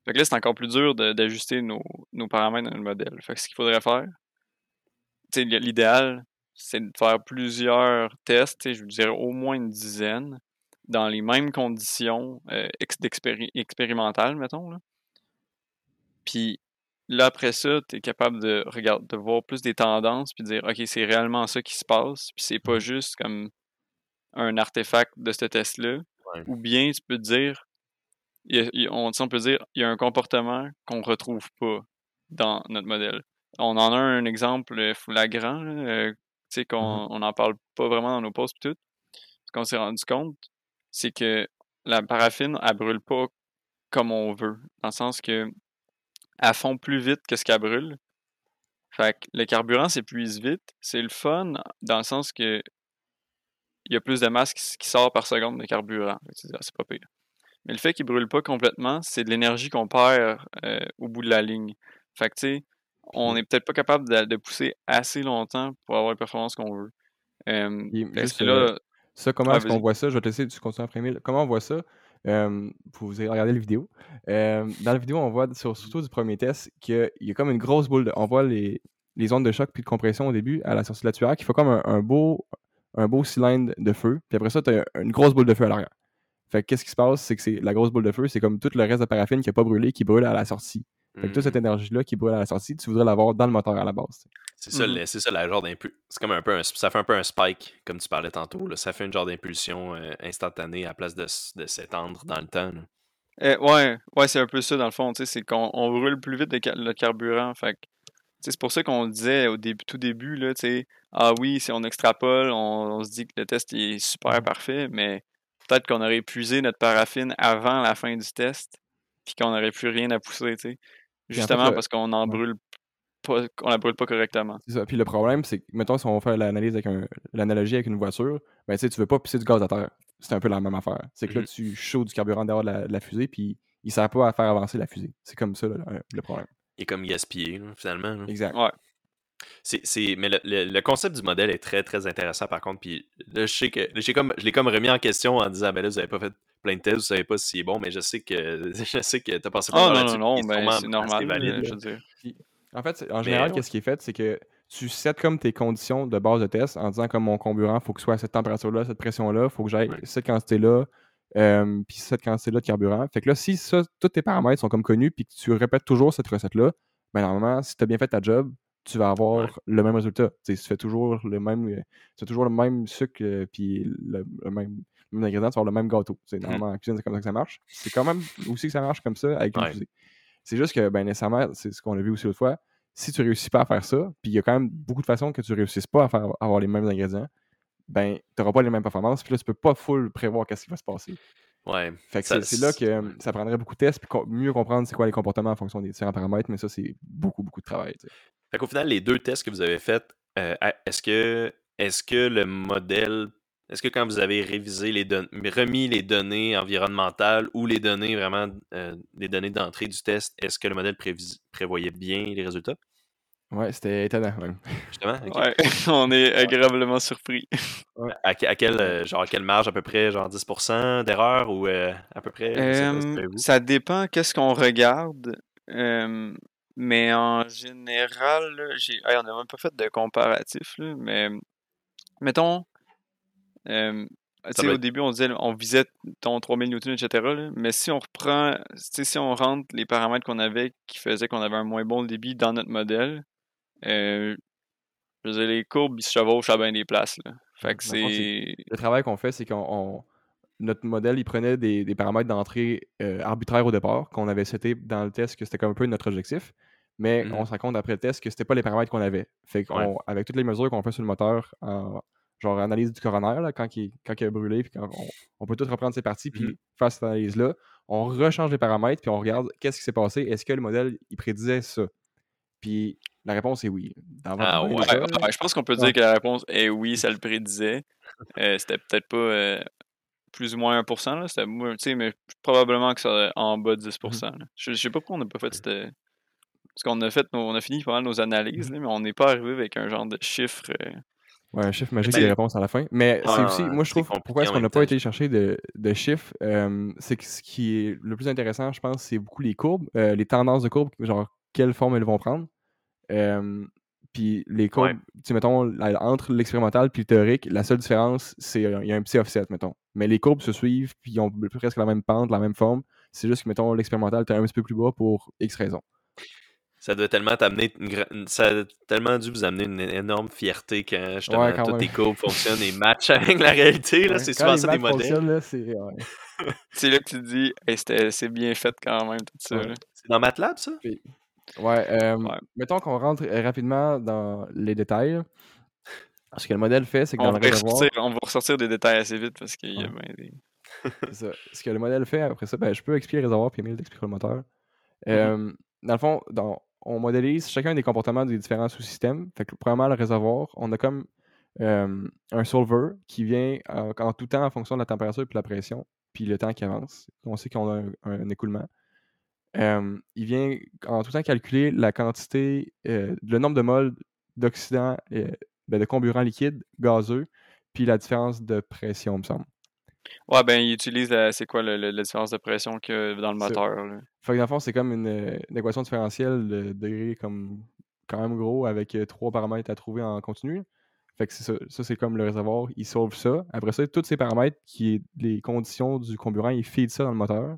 Fait que là, c'est encore plus dur d'ajuster nos, nos paramètres dans le modèle. Fait que ce qu'il faudrait faire, l'idéal, c'est de faire plusieurs tests, je vous dirais au moins une dizaine, dans les mêmes conditions euh, expérimentales, mettons. Là. Puis là, après ça, tu es capable de, regarder, de voir plus des tendances, puis de dire, OK, c'est réellement ça qui se passe, puis c'est pas juste comme un artefact de ce test-là. Ouais. Ou bien tu peux te dire, on, on, peut dire il y a un comportement qu'on retrouve pas dans notre modèle. On en a un, exemple euh, flagrant, euh, tu sais, qu'on mmh n'en parle pas vraiment dans nos posts et tout. Qu'on s'est rendu compte, c'est que la paraffine, elle brûle pas comme on veut. Dans le sens que elle fond plus vite que ce qu'elle brûle. Fait que le carburant s'épuise vite. C'est le fun dans le sens que il y a plus de masse qui, sort par seconde de carburant. C'est pas pire. Mais le fait qu'il brûle pas complètement, c'est de l'énergie qu'on perd euh, au bout de la ligne. Fait que tu sais, on n'est peut-être pas capable de, pousser assez longtemps pour avoir les performances qu'on veut. là, ça, comment est-ce qu'on voit ça? Je vais te laisser tu continuer après Comment on voit ça? Euh, vous avez regardé la vidéo. dans la vidéo, on voit surtout du premier test qu'il y a comme une grosse boule de. On voit les, les ondes de choc puis de compression au début à la sortie de la tuère qui fait comme un, beau, un beau cylindre de feu. Puis après ça, tu as une grosse boule de feu à l'arrière. Fait qu'est-ce qui se passe? C'est que c'est la grosse boule de feu, c'est comme tout le reste de paraffine qui n'a pas brûlé, qui brûle à la sortie. Fait que toute cette mmh. énergie-là qui brûle à la sortie, tu voudrais l'avoir dans le moteur à la base. C'est ça, mmh. c'est ça la genre d'impulsion. C'est comme un peu ça fait un peu un spike, comme tu parlais tantôt. Là. Ça fait une genre d'impulsion euh, instantanée à place de, de s'étendre dans le temps. Eh, ouais, ouais c'est un peu ça dans le fond. C'est qu'on brûle plus vite le carburant. Fait c'est pour ça qu'on disait au début, tout début, là, ah oui, si on extrapole, on, se dit que le test est super mmh. parfait, mais peut-être qu'on aurait épuisé notre paraffine avant la fin du test, puis qu'on n'aurait plus rien à pousser, Justement parce qu'on en brûle pas, qu'on la brûle pas correctement. C'est ça. Puis le problème, c'est que, mettons, si on fait l'analyse avec un, l'analogie avec une voiture, ben tu sais, tu veux pas pousser du gaz à terre. C'est un peu la même affaire. C'est que là, mmh tu chaudes du carburant derrière la, la fusée, puis il sert pas à faire avancer la fusée. C'est comme ça le, problème. Il est comme gaspillé, finalement. Exact. Ouais. C'est, mais le, le, concept du modèle est très, très intéressant, par contre. Puis là, je sais que j'ai comme, je l'ai comme remis en question en disant, ben là, vous avez pas fait plein de tests, vous savez pas si c'est bon, mais je sais que je sais que t'as passé pas oh, non, non, non, ben, c'est normal, valide, je veux dire. en fait, en général, qu'est-ce qui est fait, c'est que tu sets comme tes conditions de base de test en disant comme mon comburant, il faut que ce soit à cette température-là, cette pression-là, il faut que j'aille cette quantité-là, euh, puis cette quantité-là de carburant. Fait que là, si ça, tous tes paramètres sont comme connus, puis que tu répètes toujours cette recette-là, ben normalement, si tu as bien fait ta job, tu vas avoir le même résultat. tu fais toujours le même, tu fais toujours le même sucre, euh, puis le, même même ingrédient, tu vas avoir le même gâteau. C'est mmh normalement en cuisine, c'est comme ça que ça marche. C'est quand même aussi que ça marche comme ça avec une fusée. C'est juste que, ben, nécessairement, c'est ce qu'on a vu aussi l'autre fois. Si tu réussis pas à faire ça, puis il y a quand même beaucoup de façons que tu réussisses pas à faire avoir les mêmes ingrédients, ben, tu n'auras pas les mêmes performances, puis là, tu peux pas full prévoir qu'est-ce qui va se passer. Ouais. Fait que c'est là que ça prendrait beaucoup de tests, puis mieux comprendre c'est quoi les comportements en fonction des différents paramètres, mais ça, c'est beaucoup, beaucoup de travail. Fait qu'au final, les deux tests que vous avez faits, euh, est-ce que, est que le modèle est-ce que quand vous avez révisé les données, remis les données environnementales ou les données vraiment, euh, les données d'entrée du test, est-ce que le modèle prévoyait bien les résultats? Ouais, c'était étonnant. Justement, ouais, on est agréablement surpris. À, quelle, euh, genre, quelle marge à peu près, genre 10% d'erreur ou euh, à peu près? ça dépend qu'est-ce qu'on regarde? Mais en général, j'ai, on n'a même pas fait de comparatif, mais mettons, au début, on disait on visait ton 3000 Newton, etc. mais si on reprend, si on rentre les paramètres qu'on avait qui faisaient qu'on avait un moins bon débit dans notre modèle, euh, je veux les courbes, ils se chevauchent à bien des places. Fait que c'est... Le travail qu'on fait, c'est qu'on notre modèle, il prenait des, paramètres d'entrée euh, arbitraires au départ, qu'on avait seté dans le test, que c'était comme un peu notre objectif. Mais mmh on se rend compte après le test que c'était pas les paramètres qu'on avait. Fait qu'avec toutes les mesures qu'on fait sur le moteur en, genre analyse du coroner, là, quand, il, quand il a brûlé, puis quand on, peut tout reprendre ses parties, puis mmh faire cette analyse-là. On rechange les paramètres, puis on regarde qu'est-ce qui s'est passé. Est-ce que le modèle, il prédisait ça? Puis la réponse est oui. ah, ouais, je pense qu'on peut dire que la réponse est oui, ça le prédisait. Euh, c'était peut-être pas euh, plus ou moins 1%, là. C'était, mais probablement que ça en bas de 10%. Mmh je, sais pas pourquoi on n'a pas fait cette. Parce qu'on a fait on a fini pas nos analyses, mais on n'est pas arrivé avec un genre de chiffre. Euh, Ouais, un chiffre magique des réponses à la fin. Mais c'est aussi, moi je trouve, pourquoi est-ce qu'on n'a pas été chercher de, de chiffres, c'est que ce qui est le plus intéressant, je pense, c'est beaucoup les courbes, euh, les tendances de courbes, genre quelle forme elles vont prendre. puis les courbes, tu mettons, entre l'expérimental et le théorique, la seule différence, c'est qu'il y a un petit offset, mettons. Mais les courbes se suivent, puis ils ont presque la même pente, la même forme. C'est juste que, mettons, l'expérimental, tu un petit peu plus bas pour X raisons. Ça doit tellement t'amener ça a tellement dû vous amener une énorme fierté quand justement Ouais, quand tous même. tes courbes fonctionnent et matchent avec la réalité. Ouais, c'est souvent ça des modèles. c'est. ouais. Là que tu te dis, Hey, c'est bien fait quand même, tout ça. C'est dans MATLAB, ça? Ouais, euh, Ouais. mettons qu'on rentre euh, rapidement dans les détails. Ce que le modèle fait, c'est que On dans va, le réservoir, ressortir, on va ressortir des détails assez vite parce qu'il y a Ouais. ben des. ça. ce que le modèle fait, après ça, ben, je peux expliquer le réservoir puis Emile t'expliquera le moteur. Mm-hmm. Euh, dans le fond, dans- on modélise chacun des comportements des différents sous-systèmes. Premièrement, le réservoir, on a comme euh, un solver qui vient en, en tout temps en fonction de la température puis de la pression, puis le temps qui avance. On sait qu'on a un, écoulement. Euh, il vient en tout temps calculer la quantité, euh, le nombre de moles d'oxydant, euh, ben, de comburant liquide, gazeux, puis la différence de pression, il me semble. Ouais, ben, il utilise la, c'est quoi le- le- la différence de pression qu'il y a dans le moteur. là. Fait que dans le fond, c'est comme une, une équation différentielle de degré comme quand même gros avec euh, trois paramètres à trouver en continu. Fait que c'est ça. Ça, c'est comme le réservoir, il sauve ça. Après ça, tous ces paramètres, qui est les conditions du comburant, il feed ça dans le moteur.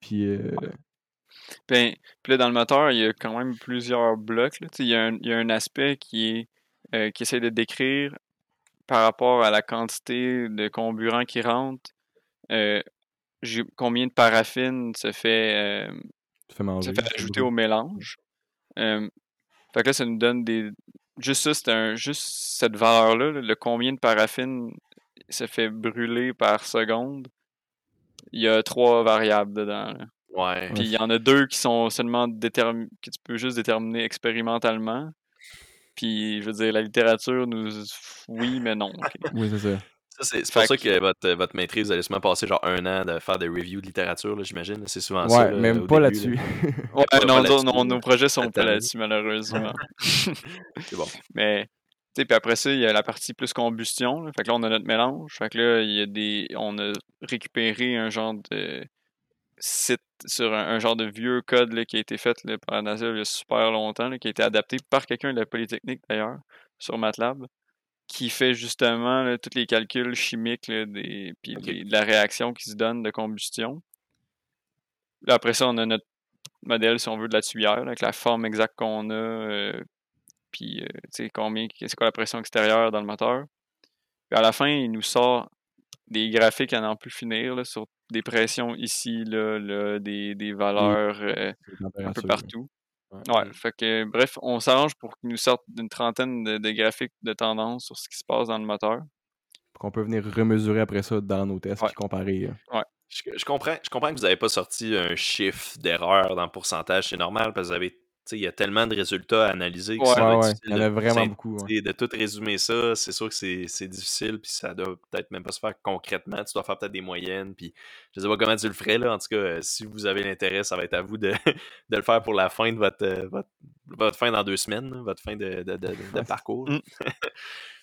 Puis euh, Ben, puis là, dans le moteur, il y a quand même plusieurs blocs. là. Il y, a un- il y a un aspect qui est euh, qui essaie de décrire par rapport à la quantité de comburant qui rentre, euh, combien de paraffine se fait, euh, manger. se fait ajouter au mélange? Euh, fait que là, ça nous donne des. Juste ça, c'est un. Juste cette valeur-là, là, le combien de paraffine se fait brûler par seconde. Il y a trois variables dedans. là. Ouais. Puis il y en a deux qui sont seulement déterminés, que tu peux juste déterminer expérimentalement. Puis, je veux dire, la littérature nous. Oui, mais non. Oui, c'est ça. C'est pour Fait ça que- votre, votre maîtrise, vous allez sûrement passer genre un an de faire des reviews de littérature, là, j'imagine. C'est souvent ça. Ouais, là, même pas là-dessus. là. Ouais, pas non, là-dessus, non, là. nos projets sont pas là-dessus, malheureusement. C'est bon. Mais, tu sais, puis après ça, il y a la partie plus combustion. là. Fait que là, on a notre mélange. Fait que là, il y a des. On a récupéré un genre de site sur un, un genre de vieux code là, qui a été fait là, par la NASA il y a super longtemps, là, qui a été adapté par quelqu'un de la Polytechnique d'ailleurs, sur MATLAB, qui fait justement tous les calculs chimiques des, puis de la réaction qui se donne de combustion. Après ça, on a notre modèle, si on veut, de la tuyère, avec la forme exacte qu'on a, euh, puis, euh, combien, c'est quoi la pression extérieure dans le moteur. Puis à la fin, il nous sort des graphiques à n'en plus finir, là, sur des pressions ici, là, là des, des valeurs euh, un peu partout. Ouais. Ouais, fait que, bref, on s'arrange pour qu'il nous sorte une trentaine de, de graphiques de tendance sur ce qui se passe dans le moteur. Pour qu'on peut venir remesurer après ça dans nos tests Ouais. puis comparer. euh. Je, je comprends, je comprends que vous n'avez pas sorti un chiffre d'erreur dans le pourcentage, c'est normal parce que vous avez, il y a tellement de résultats à analyser que Ouais, ça Ouais, Il y en a vraiment beaucoup. ouais. De tout résumer ça, c'est sûr que c'est difficile, puis ça doit peut-être même pas se faire concrètement. Tu dois faire peut-être des moyennes, puis je sais pas comment tu le ferais, là. En tout cas, euh, si vous avez l'intérêt, ça va être à vous de, de le faire pour la fin de votre, euh, votre, votre fin dans deux semaines, votre fin de- de parcours.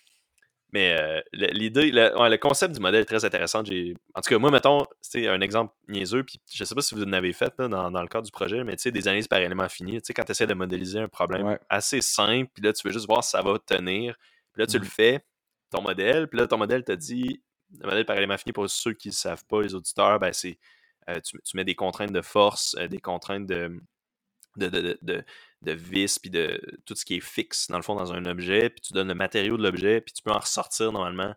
Mais euh, le- l'idée, le, ouais, le concept du modèle est très intéressant. J'ai- En tout cas, moi, mettons, c'est un exemple niaiseux, puis je sais pas si vous en avez fait là, dans, dans le cadre du projet, mais tu sais, des analyses par élément fini, tu sais, quand tu essaies de modéliser un problème Ouais. assez simple, puis là, tu veux juste voir si ça va tenir, puis là, tu le fais, ton modèle, puis là, ton modèle te dit, le modèle par élément fini, pour ceux qui ne savent pas, les auditeurs, ben, c'est, euh, tu, tu mets des contraintes de force, euh, des contraintes de, de, de, de, de, vis, puis de tout ce qui est fixe, dans le fond, dans un objet, puis tu donnes le matériau de l'objet, puis tu peux en ressortir normalement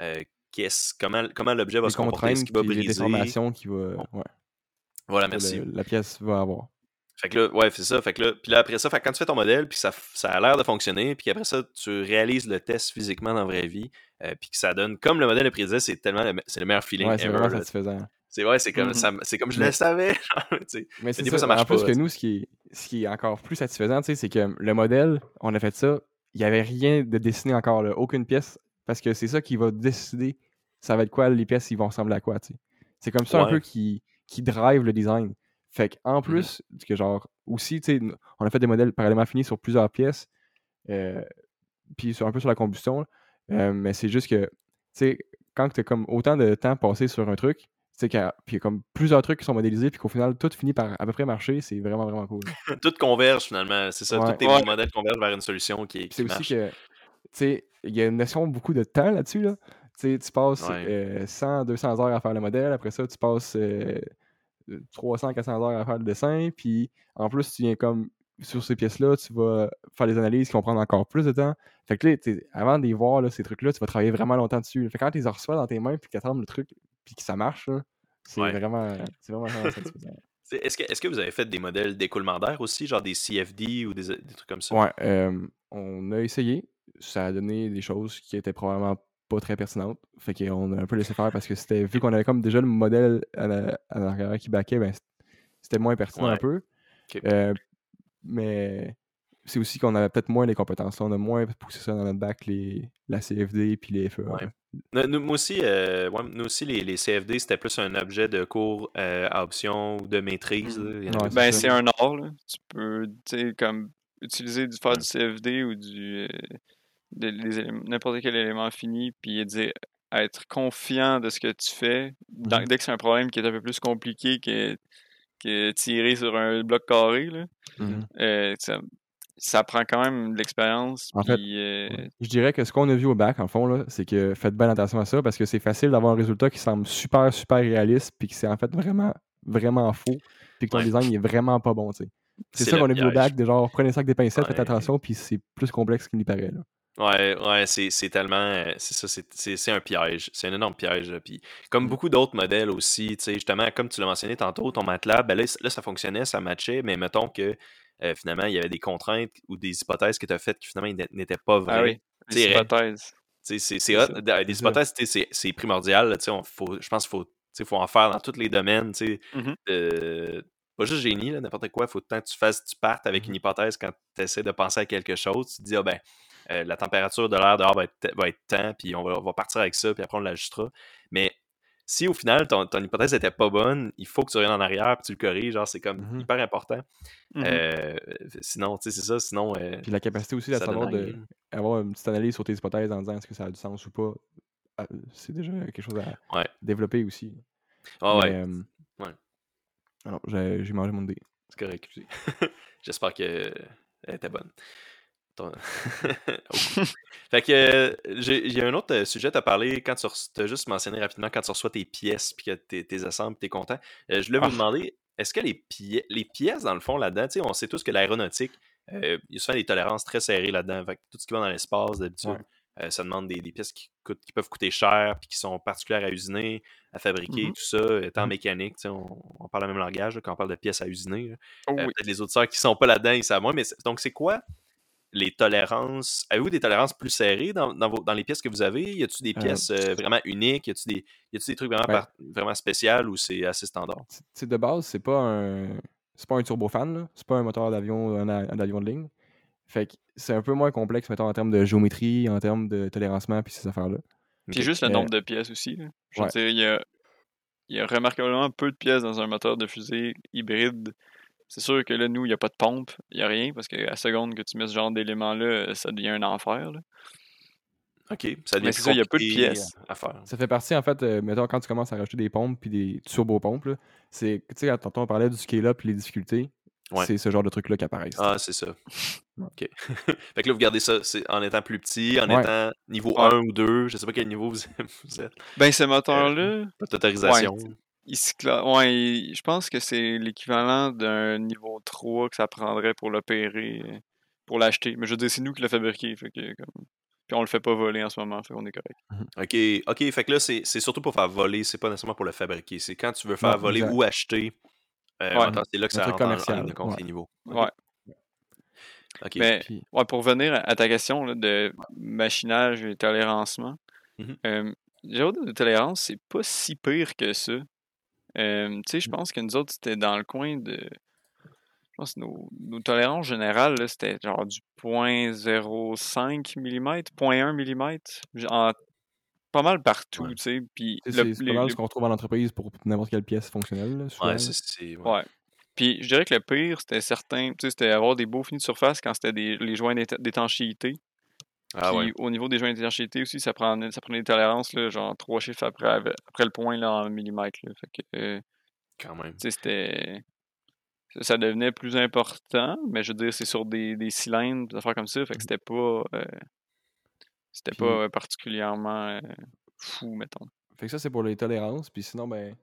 euh, qu'est-ce- comment, comment l'objet va Les se comporter, ce qui va les briser? déformations qui va, ouais, Voilà, merci. le- la pièce va avoir. Fait que là, ouais, c'est ça. Fait que là, puis là, après ça, fait que quand tu fais ton modèle, puis ça, ça a l'air de fonctionner, puis après ça, tu réalises le test physiquement dans la vraie vie, euh, puis que ça donne, comme le modèle le prédisait, c'est tellement le, c'est le meilleur feeling Ouais, c'est ever. vraiment satisfaisant. C'est ouais, c'est comme, ça m- c'est comme je le savais. Mais c'est des ça, fois, ça marche en plus pas, que nous, ce qui, est, ce qui est encore plus satisfaisant, c'est que le modèle, on a fait ça, il n'y avait rien de dessiné encore, là, aucune pièce, parce que c'est ça qui va décider ça va être quoi les pièces, ils vont ressembler à quoi. C'est comme ça un peu qui, qui drive le design. Fait qu'en plus, que genre, aussi, on a fait des modèles parallèlement finis sur plusieurs pièces, euh, puis sur, un peu sur la combustion, là. Euh, mais c'est juste que, tu sais, quand tu as comme autant de temps passé sur un truc, c'est qu'il y a, puis il y a comme plusieurs trucs qui sont modélisés, puis qu'au final, tout finit par à peu près marcher, c'est vraiment, vraiment cool. Tout converge finalement, c'est ça. Ouais. Tous tes Ouais. modèles convergent vers une solution qui, Puis qui c'est marche. aussi que, tu sais, il y a une notion beaucoup de temps là-dessus, là. Tu sais, tu passes Ouais. euh, 100, 200 heures à faire le modèle, après ça, tu passes euh, 300, 400 heures à faire le dessin, puis en plus, tu viens comme sur ces pièces-là, tu vas faire des analyses qui vont prendre encore plus de temps. Fait que là, avant de les voir, ces trucs-là, tu vas travailler vraiment longtemps dessus. Fait que quand tu les reçois dans tes mains, puis que tu le truc, puis que ça marche, c'est vraiment, c'est vraiment, satisfaisant. Est-ce que, est que, vous avez fait des modèles d'écoulement d'air aussi, genre des CFD ou des, trucs comme ça? Ouais, on a essayé. Ça a donné des choses qui étaient probablement pas très pertinentes. Fait qu'on a un peu laissé faire parce que c'était vu qu'on avait comme déjà le modèle à l'arrière qui backait, ben, c'était moins pertinent un peu. Euh, mais c'est aussi qu'on avait peut-être moins les compétences. On a moins poussé ça dans notre bac, les, la CFD puis les FE. Nous, aussi, euh, nous aussi, les, CFD, c'était plus un objet de cours euh, à option ou de maîtrise. Mmh. ben, c'est un art. Tu peux comme utiliser du, faire du CFD ou du n'importe quel élément fini, puis dire être confiant de ce que tu fais. Mmh dès que c'est un problème qui est un peu plus compliqué que, que tirer sur un bloc carré, là, mmh euh, ça, prend quand même de l'expérience. En fait, euh, je dirais que ce qu'on a vu au bac, en fond, c'est que faites bien attention à ça parce que c'est facile d'avoir un résultat qui semble super, super réaliste, puis que c'est en fait vraiment, vraiment faux, puis que ton design est vraiment pas bon, C'est ça qu'on a vu au bac, de genre, prenez ça avec des pincettes, faites attention, puis c'est plus complexe qu'il n'y paraît. Là. Ouais, ouais, c'est tellement. Euh, c'est ça, c'est un piège. C'est un énorme piège. Puis, comme beaucoup d'autres modèles aussi, tu sais, justement, comme tu l'as mentionné tantôt, ton matelas, ben là, ça fonctionnait, ça matchait, mais mettons que euh, finalement, il y avait des contraintes ou des hypothèses que tu as faites qui finalement n'étaient pas vraies. Ah oui, des hypothèses. C'est Des hypothèses, c'est primordial. faut, je pense qu'il faut, faut en faire dans tous les domaines. mmh pas juste génie, n'importe quoi. Il faut que tu fasses, tu partes avec mmh une hypothèse quand tu essaies de penser à quelque chose. Tu te dis, ah ben, euh, la température de l'air dehors va être, va être temps, puis on va, partir avec ça, puis après on l'ajustera. Mais si au final ton, hypothèse n'était pas bonne, il faut que tu reviennes en arrière puis tu le corriges. Genre, c'est comme mmh hyper important. Mmh euh, sinon, tu sais, c'est ça. Sinon. Euh, puis la capacité aussi d'avoir une petite analyse sur tes hypothèses en disant est-ce que ça a du sens ou pas, c'est déjà quelque chose à développer aussi. Ah ouais. Alors, j'ai mangé mon dé. C'est correct. J'espère qu'elle était bonne. fait que il y a un autre euh, sujet à parler quand tu as juste mentionné rapidement quand tu reçois tes pièces puis que tu les assembles tu es content. Euh, je voulais vous ah. demander est-ce que les, pièces les pièces dans le fond là-dedans, on sait tous que l'aéronautique, euh, il y a souvent des tolérances très serrées là-dedans. tout ce qui va dans l'espace d'habitude, ça demande des, pièces qui, coûtent, qui peuvent coûter cher puis qui sont particulières à usiner, à fabriquer, mm-hmm. tout ça, étant mmh. mécanique, on, on, parle le même langage quand on parle de pièces à usiner. Oh peut-être les auditeurs qui sont pas là-dedans, ils savent moins, mais donc c'est quoi les tolérances. Avez-vous des tolérances plus serrées dans, dans, les pièces que vous avez? Y a-t-il des euh, pièces euh, vraiment uniques? Y a-t-il des, des, trucs vraiment, ben vraiment spéciaux ou c'est assez standard? de base, c'est pas un. C'est pas un turbofan, c'est pas un moteur d'avion un, avion de ligne. Fait que c'est un peu moins complexe, mettons, en termes de géométrie, en termes de tolérancement, puis ces affaires-là. Puis juste le nombre de pièces aussi. Je veux dire, il y a, y a remarquablement peu de pièces dans un moteur de fusée hybride c'est sûr que là, nous, il n'y a pas de pompe, il n'y a rien, parce qu'à la seconde que tu mets ce genre d'éléments-là, euh, ça devient un enfer. OK, ça devient il y a peu de pièces à faire. Ça fait partie, en fait, euh, mettons, quand tu commences à rajouter des pompes puis des turbo-pompes, c'est, tu sais, tantôt on parlait du scale-up et les difficultés, c'est ce genre de truc-là qui apparaît. Ah, c'est ça. OK. fait que là, vous gardez ça en étant plus petit, en étant niveau 1 ou 2, je sais pas quel niveau vous, êtes. Ben, ce moteur-là... Euh, autorisation. Il ouais, je pense que c'est l'équivalent d'un niveau 3 que ça prendrait pour l'opérer, pour l'acheter. Mais je veux dire, c'est nous qui l'a fabriqué. Fait que, comme... Puis on le fait pas voler en ce moment, fait qu'on est correct. Mmh OK, OK. Fait que là, c'est surtout pour faire voler, c'est pas nécessairement pour le fabriquer. C'est quand tu veux faire voler ou acheter. Euh, c'est là que ça rentre commercial. en, compte les niveaux. Ouais. OK. Mais ouais, pour revenir à ta question là, de machinage et tolérancement, mmh euh, de tolérance, c'est pas si pire que ça. Euh, tu sais, je mmh. pense que nous autres, c'était dans le coin de. Je pense que nos, nos tolérances générales, c'était genre du 0.05 mm, 0.1 mm, en, pas mal partout, tu sais. Puis c'est pas mal ce qu'on retrouve en entreprise pour n'importe quelle pièce fonctionnelle. Là, ouais, c'est. Ouais. ouais. Puis je dirais que le pire, c'était certain, tu sais, c'était avoir des beaux finis de surface quand c'était des, les joints d'étanchéité. Ah au niveau des joints d'étanchéité aussi, ça prenait, ça des tolérances, là, genre trois chiffres après, après le point là, en millimètres. Là. Fait que, euh, Quand même. C'était. Ça devenait plus important, mais je veux dire, c'est sur des, des cylindres, des affaires comme ça. Fait que mmh. c'était pas. Euh, c'était pas particulièrement euh, fou, mettons. Fait que ça, c'est pour les tolérances. Puis sinon, ben.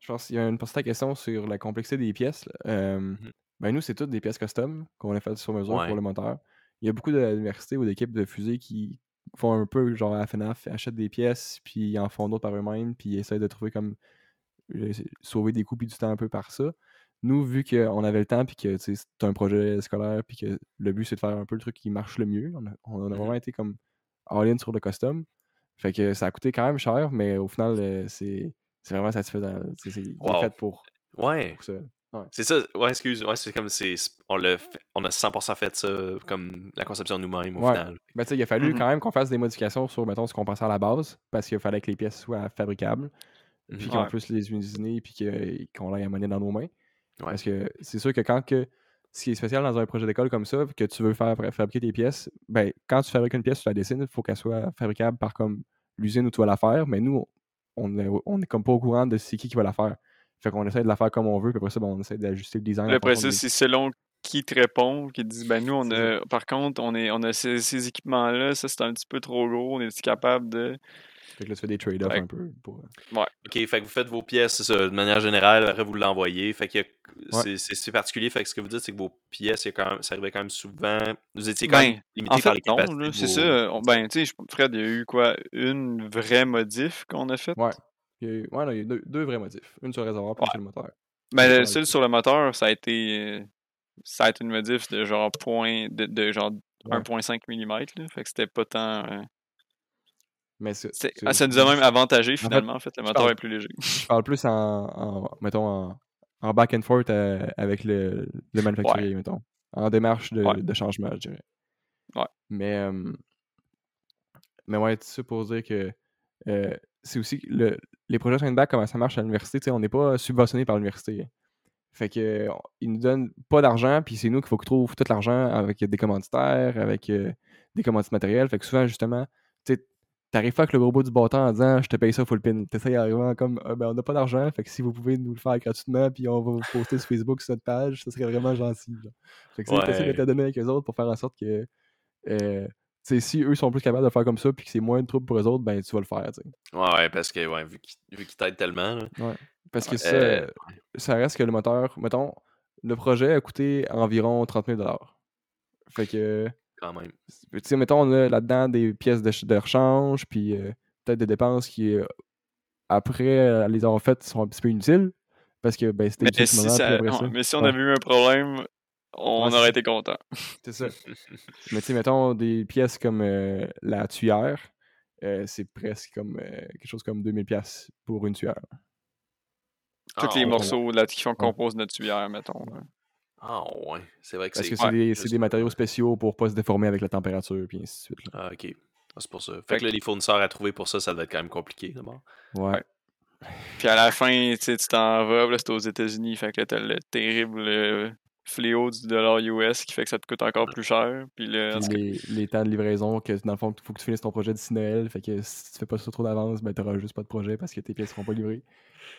Je pense qu'il y a une petite question sur la complexité des pièces. Mmh Ben nous, c'est toutes des pièces custom qu'on a faites sur mesure pour le moteur. Il y a beaucoup d'universités ou d'équipes de fusées qui font un peu genre à FNAF, achètent des pièces, puis en font d'autres par eux-mêmes, puis essayent de trouver comme sauver des coûts puis du temps un peu par ça. Nous, vu qu'on avait le temps, puis que c'est un projet scolaire, puis que le but c'est de faire un peu le truc qui marche le mieux, on a, on a mmh vraiment été comme all-in sur le custom. Fait que ça a coûté quand même cher, mais au final, euh, c'est vraiment satisfaisant. C'est fait pour, ouais. ça. C'est ça, ouais, excuse, ouais, c'est comme c'est on, on a 100% fait ça comme la conception nous-mêmes au final. Ben, il a fallu mmh quand même qu'on fasse des modifications sur, mettons, ce qu'on pensait à la base, parce qu'il fallait que les pièces soient fabricables, mmh puis qu'on puisse les usiner, puis qu'on ait à monnaie dans nos mains. Parce que c'est sûr que quand que, ce qui est spécial dans un projet d'école comme ça, que tu veux faire fabriquer des pièces, ben, quand tu fabriques une pièce, tu la dessines, il faut qu'elle soit fabricable par comme l'usine où tu vas la faire, mais nous, on est, on est comme pas au courant de c'est qui qui va la faire. Fait qu'on essaie de la faire comme on veut, puis après ça, ben, on essaie d'ajuster le design. Après ça, c'est selon qui te répond, qui te dit ben nous, on a, par contre, on, est, on a ces, équipements-là, ça c'est un petit peu trop gros, on est capable de. Fait que là, tu fais des trade-offs un peu. Pour... Euh, ouais. Ok, fait que vous faites vos pièces ça, de manière générale, après vous l'envoyez. Fait que c'est particulier. Fait que ce que vous dites, c'est que vos pièces, quand même, ça arrivait quand même souvent. Vous étiez quand même ben, limité en fait, par les capacités. C'est ça. ben, tu sais, Fred, il y a eu quoi Une vraie modif qu'on a faite? Ouais. Il y a eu, ouais, non, il y a deux, deux, vrais modifs. Une sur le réservoir, puis sur le moteur. Ben, celle sur le moteur, ça a été. Ça a été une modif de genre point de, de genre 1.5 mm. Là, fait que c'était pas tant. Euh, mais ah, ça nous a même avantagé finalement. En fait, le moteur est plus léger. Je parle plus en, mettons, en, en, back and forth euh, avec le, le manufacturier, mettons. En démarche de, de, changement, je dirais. Ouais. Mais, euh, mais ouais, tu sais, pour dire que euh, c'est aussi le, les projets back comment ça marche à l'université. On n'est pas subventionné par l'université. Fait que ils nous donnent pas d'argent, puis c'est nous qu'il faut qu'on trouve tout l'argent avec des commanditaires, avec des commandites matérielles. Fait que souvent, justement, tu T'arrives pas avec le gros bout du bâton en disant je te paye ça full pin. T'essayes arrivant comme ah, ben, on n'a pas d'argent, fait que si vous pouvez nous le faire gratuitement, puis on va vous poster sur Facebook sur notre page, ça serait vraiment gentil. Fait que c'est ouais. de donner avec eux autres pour faire en sorte que euh, si eux sont plus capables de faire comme ça puis que c'est moins de troubles pour eux autres, ben tu vas le faire. T'sais. Ouais, ouais, parce que ouais, vu qu'ils t'aident tellement. Ouais. Parce que ça, euh, ça reste que le moteur, mettons, le projet a coûté environ 30 000 Fait que quand même. Tu sais, mettons, on a là-dedans des pièces de, rechange, puis euh, peut-être des dépenses qui, euh, après les avoir faites, sont un petit peu inutiles. Parce que ben, c'était si mais si on avait eu un problème, on aurait été content. C'est ça. mais tu sais, mettons, des pièces comme la tuyère, c'est presque comme quelque chose comme 2000 pièces pour une tuyère. Tous ah, les morceaux là, qui font compose notre tuyère, mettons. Ah ouais, c'est vrai que c'est... Parce que c'est des, matériaux spéciaux pour pas se déformer avec la température, puis ainsi de suite. Ah ok, ah, c'est pour ça. Fait, que là, les fournisseurs à trouver pour ça, ça doit être quand même compliqué d'abord. Ouais. Puis à la fin, tu t'en vas, là, c'est aux États-Unis, fait que là, t'as le terrible euh, fléau du dollar US qui fait que ça te coûte encore plus cher. Puis, les, temps de livraison, que dans le fond, il faut que tu finisses ton projet d'ici Noël. Fait que si tu fais pas ça trop d'avance, ben t'auras juste pas de projet parce que tes pièces seront pas livrées.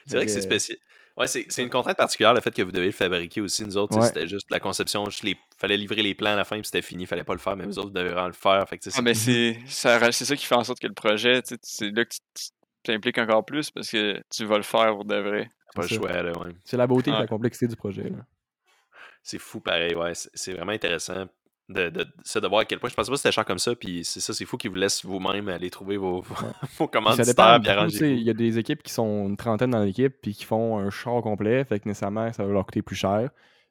C'est vrai que c'est spécial. Ouais, c'est une contrainte particulière, le fait que vous devez le fabriquer aussi. Nous autres, c'était juste la conception. Il fallait livrer les plans à la fin, puis c'était fini. Il fallait pas le faire, mais vous autres, vous devez vraiment le faire. Fait ah, ben, c'est ça, ça qui fait en sorte que le projet, c'est là que tu t'impliques encore plus parce que tu vas le faire pour de vrai. Pas le choix, là, ouais. C'est la beauté et la complexité du projet. C'est fou, pareil, ouais. C'est vraiment intéressant de, de, de, voir à quel point je pensais pas que c'était cher comme ça. Puis c'est ça, c'est fou qu'ils vous laissent vous-même aller trouver vos, vos commanditaires. Il y a des équipes qui sont une trentaine dans l'équipe puis qui font un char complet. Fait que nécessairement, ça va leur coûter plus cher.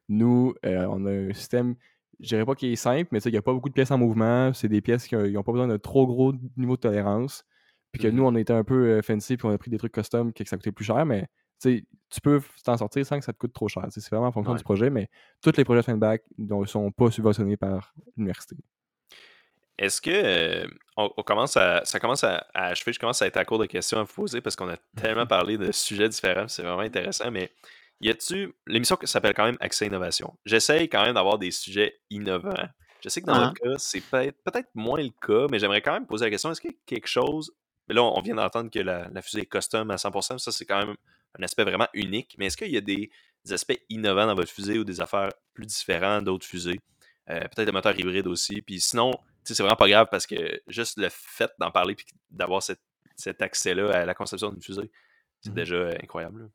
Nous, euh, on a un système, je dirais pas qu'il est simple, mais il n'y a pas beaucoup de pièces en mouvement. C'est des pièces qui n'ont pas besoin de trop gros niveau de tolérance. Puis que nous, mm-hmm. on été un peu euh, fancy puis on a pris des trucs custom qui ça coûtait plus cher. Mais tu peux t'en sortir sans que ça te coûte trop cher. C'est vraiment en fonction du projet, mais tous les projets Finback ne sont pas subventionnés par l'université. Est-ce que euh, on, commence à, ça commence à, achever, je commence à être à court de questions à vous poser parce qu'on a tellement parlé de sujets différents, c'est vraiment intéressant, mais y a-tu l'émission s'appelle quand même Accès Innovation. J'essaye quand même d'avoir des sujets innovants. Je sais que dans notre ah. cas, c'est peut-être moins le cas, mais j'aimerais quand même poser la question est-ce qu'il y a quelque chose. Mais là, on vient d'entendre que la, la, fusée est custom à 100%, ça c'est quand même un aspect vraiment unique. Mais est-ce qu'il y a des, aspects innovants dans votre fusée ou des affaires plus différentes d'autres fusées? Euh, peut-être des moteurs hybrides aussi. Puis sinon, c'est vraiment pas grave parce que juste le fait d'en parler et d'avoir cet accès-là à la conception d'une fusée, c'est mmh déjà incroyable.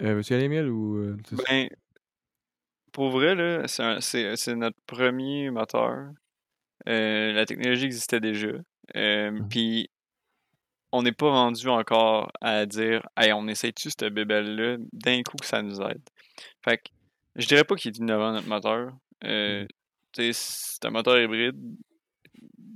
Euh, Monsieur Alémiel ou. Euh, ben, pour vrai, là, c'est notre premier moteur. Euh, la technologie existait déjà. Euh, Mmh. Puis on n'est pas rendu encore à dire Hey, on essaie-tu cette bébelle-là d'un coup que ça nous aide? Fait que je dirais pas qu'il est innovant notre moteur. Euh, Mmh. C'est un moteur hybride.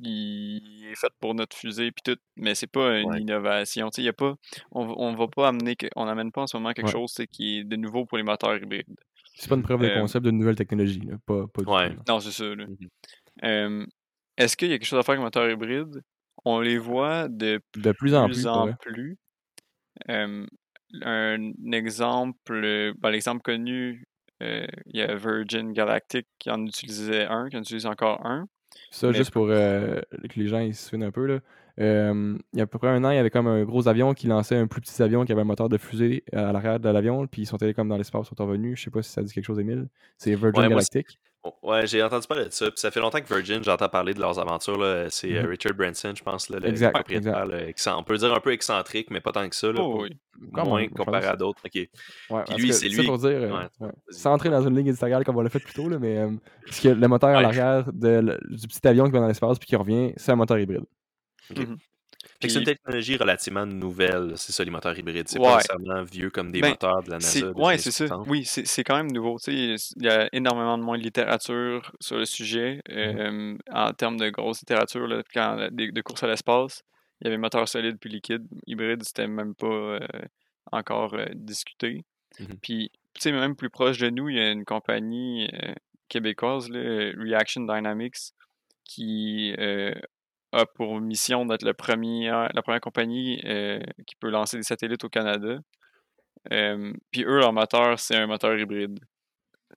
Il est fait pour notre fusée puis tout, mais c'est pas une Ouais. innovation. Y a pas, on, on va pas amener, que- on n'amène pas en ce moment quelque Ouais. chose qui est de nouveau pour les moteurs hybrides. C'est pas une preuve de Euh, concept d'une nouvelle technologie, là. Pas, pas du Ouais. tout, là. Non, c'est ça. Mhm. Euh, Est-ce qu'il y a quelque chose à faire avec le moteur hybride? On les voit de De plus en plus, en. Euh, un exemple, ben, l'exemple connu, euh, il y a Virgin Galactic qui en utilisait un, qui en utilise encore un. Ça, Mais- juste pour euh, que les gens ils se souviennent un peu, là. Euh, il y a à peu près un an, il y avait comme un gros avion qui lançait un plus petit avion qui avait un moteur de fusée à l'arrière de l'avion, puis ils sont allés comme dans l'espace, ils sont revenus. Je sais pas si ça dit quelque chose, Emile. C'est Virgin Ouais, moi, Galactic. Ouais, j'ai entendu parler de ça. Puis ça fait longtemps que Virgin, j'entends parler de leurs aventures. là. C'est euh, Mhm. Richard Branson, je pense, là, le Exact, propriétaire. là, excen- on peut dire un peu excentrique, mais pas tant que ça. Là, Oh, pour- oui. Quand moins comparé à d'autres. Ok. Ouais, Puis lui, c'est ça lui- pour dire, euh, Ouais, ouais. sans entrer dans une ligne éditoriale comme on l'a fait plus tôt, là, mais euh, parce que le moteur à l'arrière du petit avion qui va dans l'espace puis qui revient, c'est un moteur hybride. Fait c'est une technologie relativement nouvelle, c'est ça, les moteurs hybrides. C'est Ouais. pas nécessairement vieux comme des Ben, moteurs de la NASA. ouais, années c'est ça. 60. Oui, c'est quand même nouveau. Tu sais, il y a énormément de moins de littérature sur le sujet. euh, en termes de grosse littérature, là, quand, de, de course à l'espace, il y avait moteur solide puis liquide. Hybride, c'était même pas euh, encore euh, discuté. Mhm. Puis, tu sais, même plus proche de nous, il y a une compagnie euh, québécoise, là, Reaction Dynamics, qui euh, a pour mission d'être le premier, la première compagnie euh, qui peut lancer des satellites au Canada. Euh, puis eux, leur moteur, c'est un moteur hybride.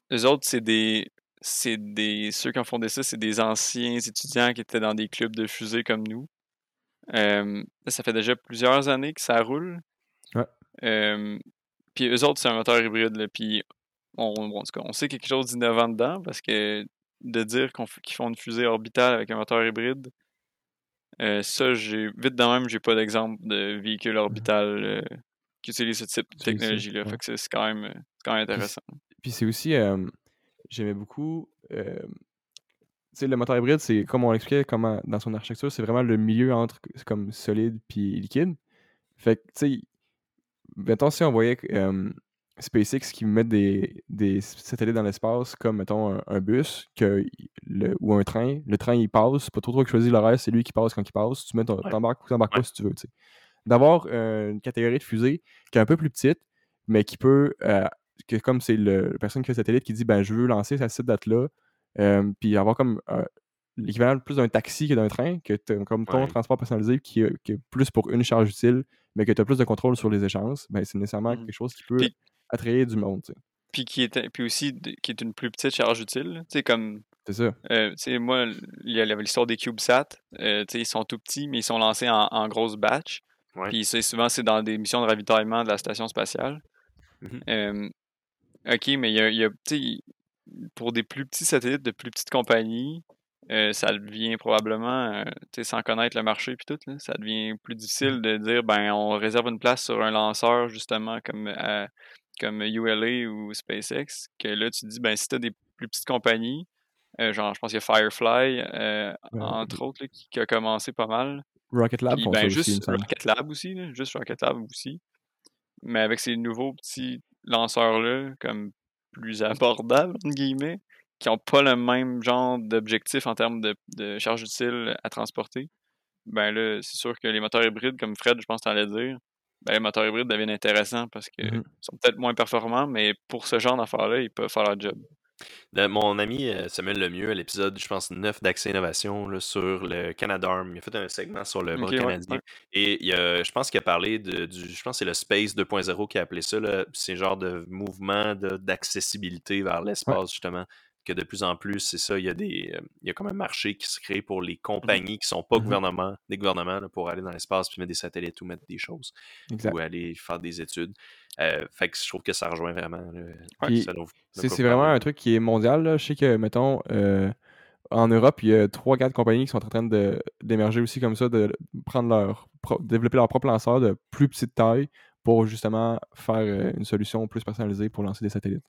Les autres, c'est des. C'est des. Ceux qui ont fondé ça, c'est des anciens étudiants qui étaient dans des clubs de fusée comme nous. Euh, ça fait déjà plusieurs années que ça roule. Ouais. Puis eux autres, c'est un moteur hybride. Là, puis on, bon, en tout cas, on sait quelque chose d'innovant dedans parce que de dire qu'on qu'ils font une fusée orbitale avec un moteur hybride, euh, ça, j'ai vite de même, j'ai pas d'exemple de véhicule orbital euh, qui utilise ce type de technologie-là. ouais. Fait que c'est quand même, euh, quand même intéressant. Puis c'est aussi, euh, j'aimais beaucoup, tu sais, le moteur hybride, c'est comme on l'expliquait, comment dans son architecture, c'est vraiment le milieu entre comme solide puis liquide. Fait que, tu sais, mettons si on voyait SpaceX qui met des, des satellites dans l'espace, comme mettons un, un bus que, le- ou un train, le train il passe, c'est pas trop toi qui choisis l'horaire, c'est lui qui passe quand il passe, tu mets ton, Ouais. t'embarques ou t'embarques Ouais. pas si tu veux. D'avoir euh, une catégorie de fusée qui est un peu plus petite, mais qui peut, euh, que comme c'est le, la personne qui fait le satellite qui dit ben je veux lancer à cette date-là, euh, puis avoir comme l'équivalent plus d'un taxi que d'un train, que comme ton Ouais. transport personnalisé qui, est- qui est plus pour une charge utile, mais que tu as plus de contrôle sur les échanges, ben c'est nécessairement Mhm. quelque chose qui peut Puis- attrayer du monde. tu sais. Puis, qui est, puis aussi, qui est une plus petite charge utile. sais, comme C'est ça. Euh, tu sais, moi, il y a l'histoire des CubeSat. Euh, tu sais, ils sont tout petits, mais ils sont lancés en, en grosse batch. Ouais. Puis c'est souvent, c'est dans des missions de ravitaillement de la station spatiale. Mhm. Euh, OK, mais il y a, y pour des plus petits satellites de plus petites compagnies, euh, ça devient probablement, euh, tu sais, sans connaître le marché puis tout, là, ça devient plus difficile de dire, ben, on réserve une place sur un lanceur, justement, comme, à- comme ULA ou SpaceX, que là, tu te dis, ben, si tu as des plus petites compagnies, euh, genre, je pense qu'il y a Firefly, euh, Ouais. entre autres, là, qui, qui a commencé pas mal. Rocket Lab Puis, ben, aussi, juste semble. Rocket Lab aussi, là, juste Rocket Lab aussi. Mais avec ces nouveaux petits lanceurs-là, comme plus abordables, entre guillemets, qui n'ont pas le même genre d'objectif en termes de, de charge utile à transporter, ben là, c'est sûr que les moteurs hybrides, comme Fred, je pense que tu allais dire, ben les moteurs hybrides deviennent intéressants parce qu'ils Mhm. sont peut-être moins performants, mais pour ce genre d'affaires-là, ils peuvent faire leur job. De- mon ami euh, Samuel Lemieux, à l'épisode, je pense, 9 d'Accès Innovation là, sur le Canadarm, il a fait un segment sur le bras Ok, ouais, canadien. ouais. Et il a- je pense qu'il a parlé de, du. Je pense que c'est le Space 2.0 qui a appelé ça. C'est genre de mouvement d'accessibilité vers l'espace, justement. Que de plus en plus, c'est ça, il y a des. euh, il y a comme un marché qui se crée pour les compagnies qui sont pas Mhm. gouvernements, des gouvernements là, pour aller dans l'espace puis mettre des satellites ou mettre des choses Exact. ou aller faire des études. Euh, fait que je trouve que ça rejoint vraiment. C'est vraiment un truc qui est mondial. là. Je sais que, mettons, euh, en Europe, il y a 3-4 compagnies qui sont en train d'émerger aussi comme ça, de prendre leur pro- développer leur propre lanceur de plus petite taille pour justement faire euh, une solution plus personnalisée pour lancer des satellites.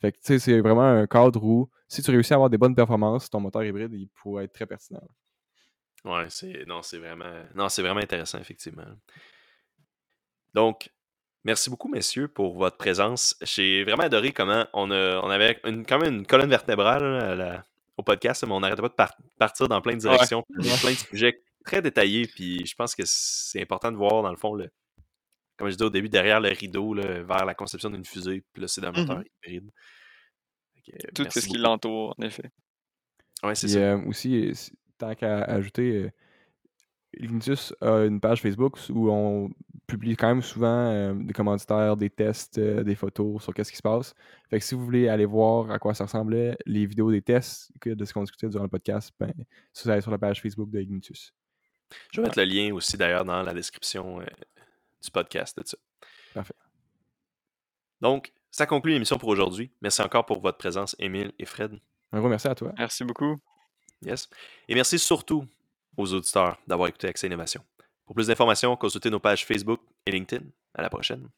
Fait que, tu sais, c'est vraiment un cadre où, si tu réussis à avoir des bonnes performances, ton moteur hybride, il pourrait être très pertinent. Ouais, c'est. Non, c'est vraiment. Non, c'est vraiment intéressant, effectivement. Donc, merci beaucoup, messieurs, pour votre présence. J'ai vraiment adoré comment on, a, on avait une, quand même une colonne vertébrale au podcast, mais on n'arrêtait pas de partir dans plein de directions, plein de sujets très détaillés. Puis je pense que c'est important de voir, dans le fond, le, comme je disais au début, derrière le rideau, vers la conception d'une fusée. Puis là, c'est d'un moteur mmh hybride. Tout ce qui l'entoure, en effet. Ouais, c'est ça. Euh, aussi, tant qu'à ajouter, Ignitus a une page Facebook où on publie quand même souvent des commentaires, des tests, des photos sur qu'est-ce qui se passe. Fait que si vous voulez aller voir à quoi ça ressemblait, les vidéos des tests de ce qu'on discutait durant le podcast, ben, ça, vous allez sur la page Facebook de Ignitus. Je vais mettre le lien aussi d'ailleurs dans la description du podcast de ça. Parfait. Donc, ça conclut l'émission pour aujourd'hui. Merci encore pour votre présence, Émile et Fred. Un gros merci à toi. Merci beaucoup. Yes. Et merci surtout aux auditeurs d'avoir écouté Accès Innovation. Pour plus d'informations, consultez nos pages Facebook et LinkedIn. À la prochaine.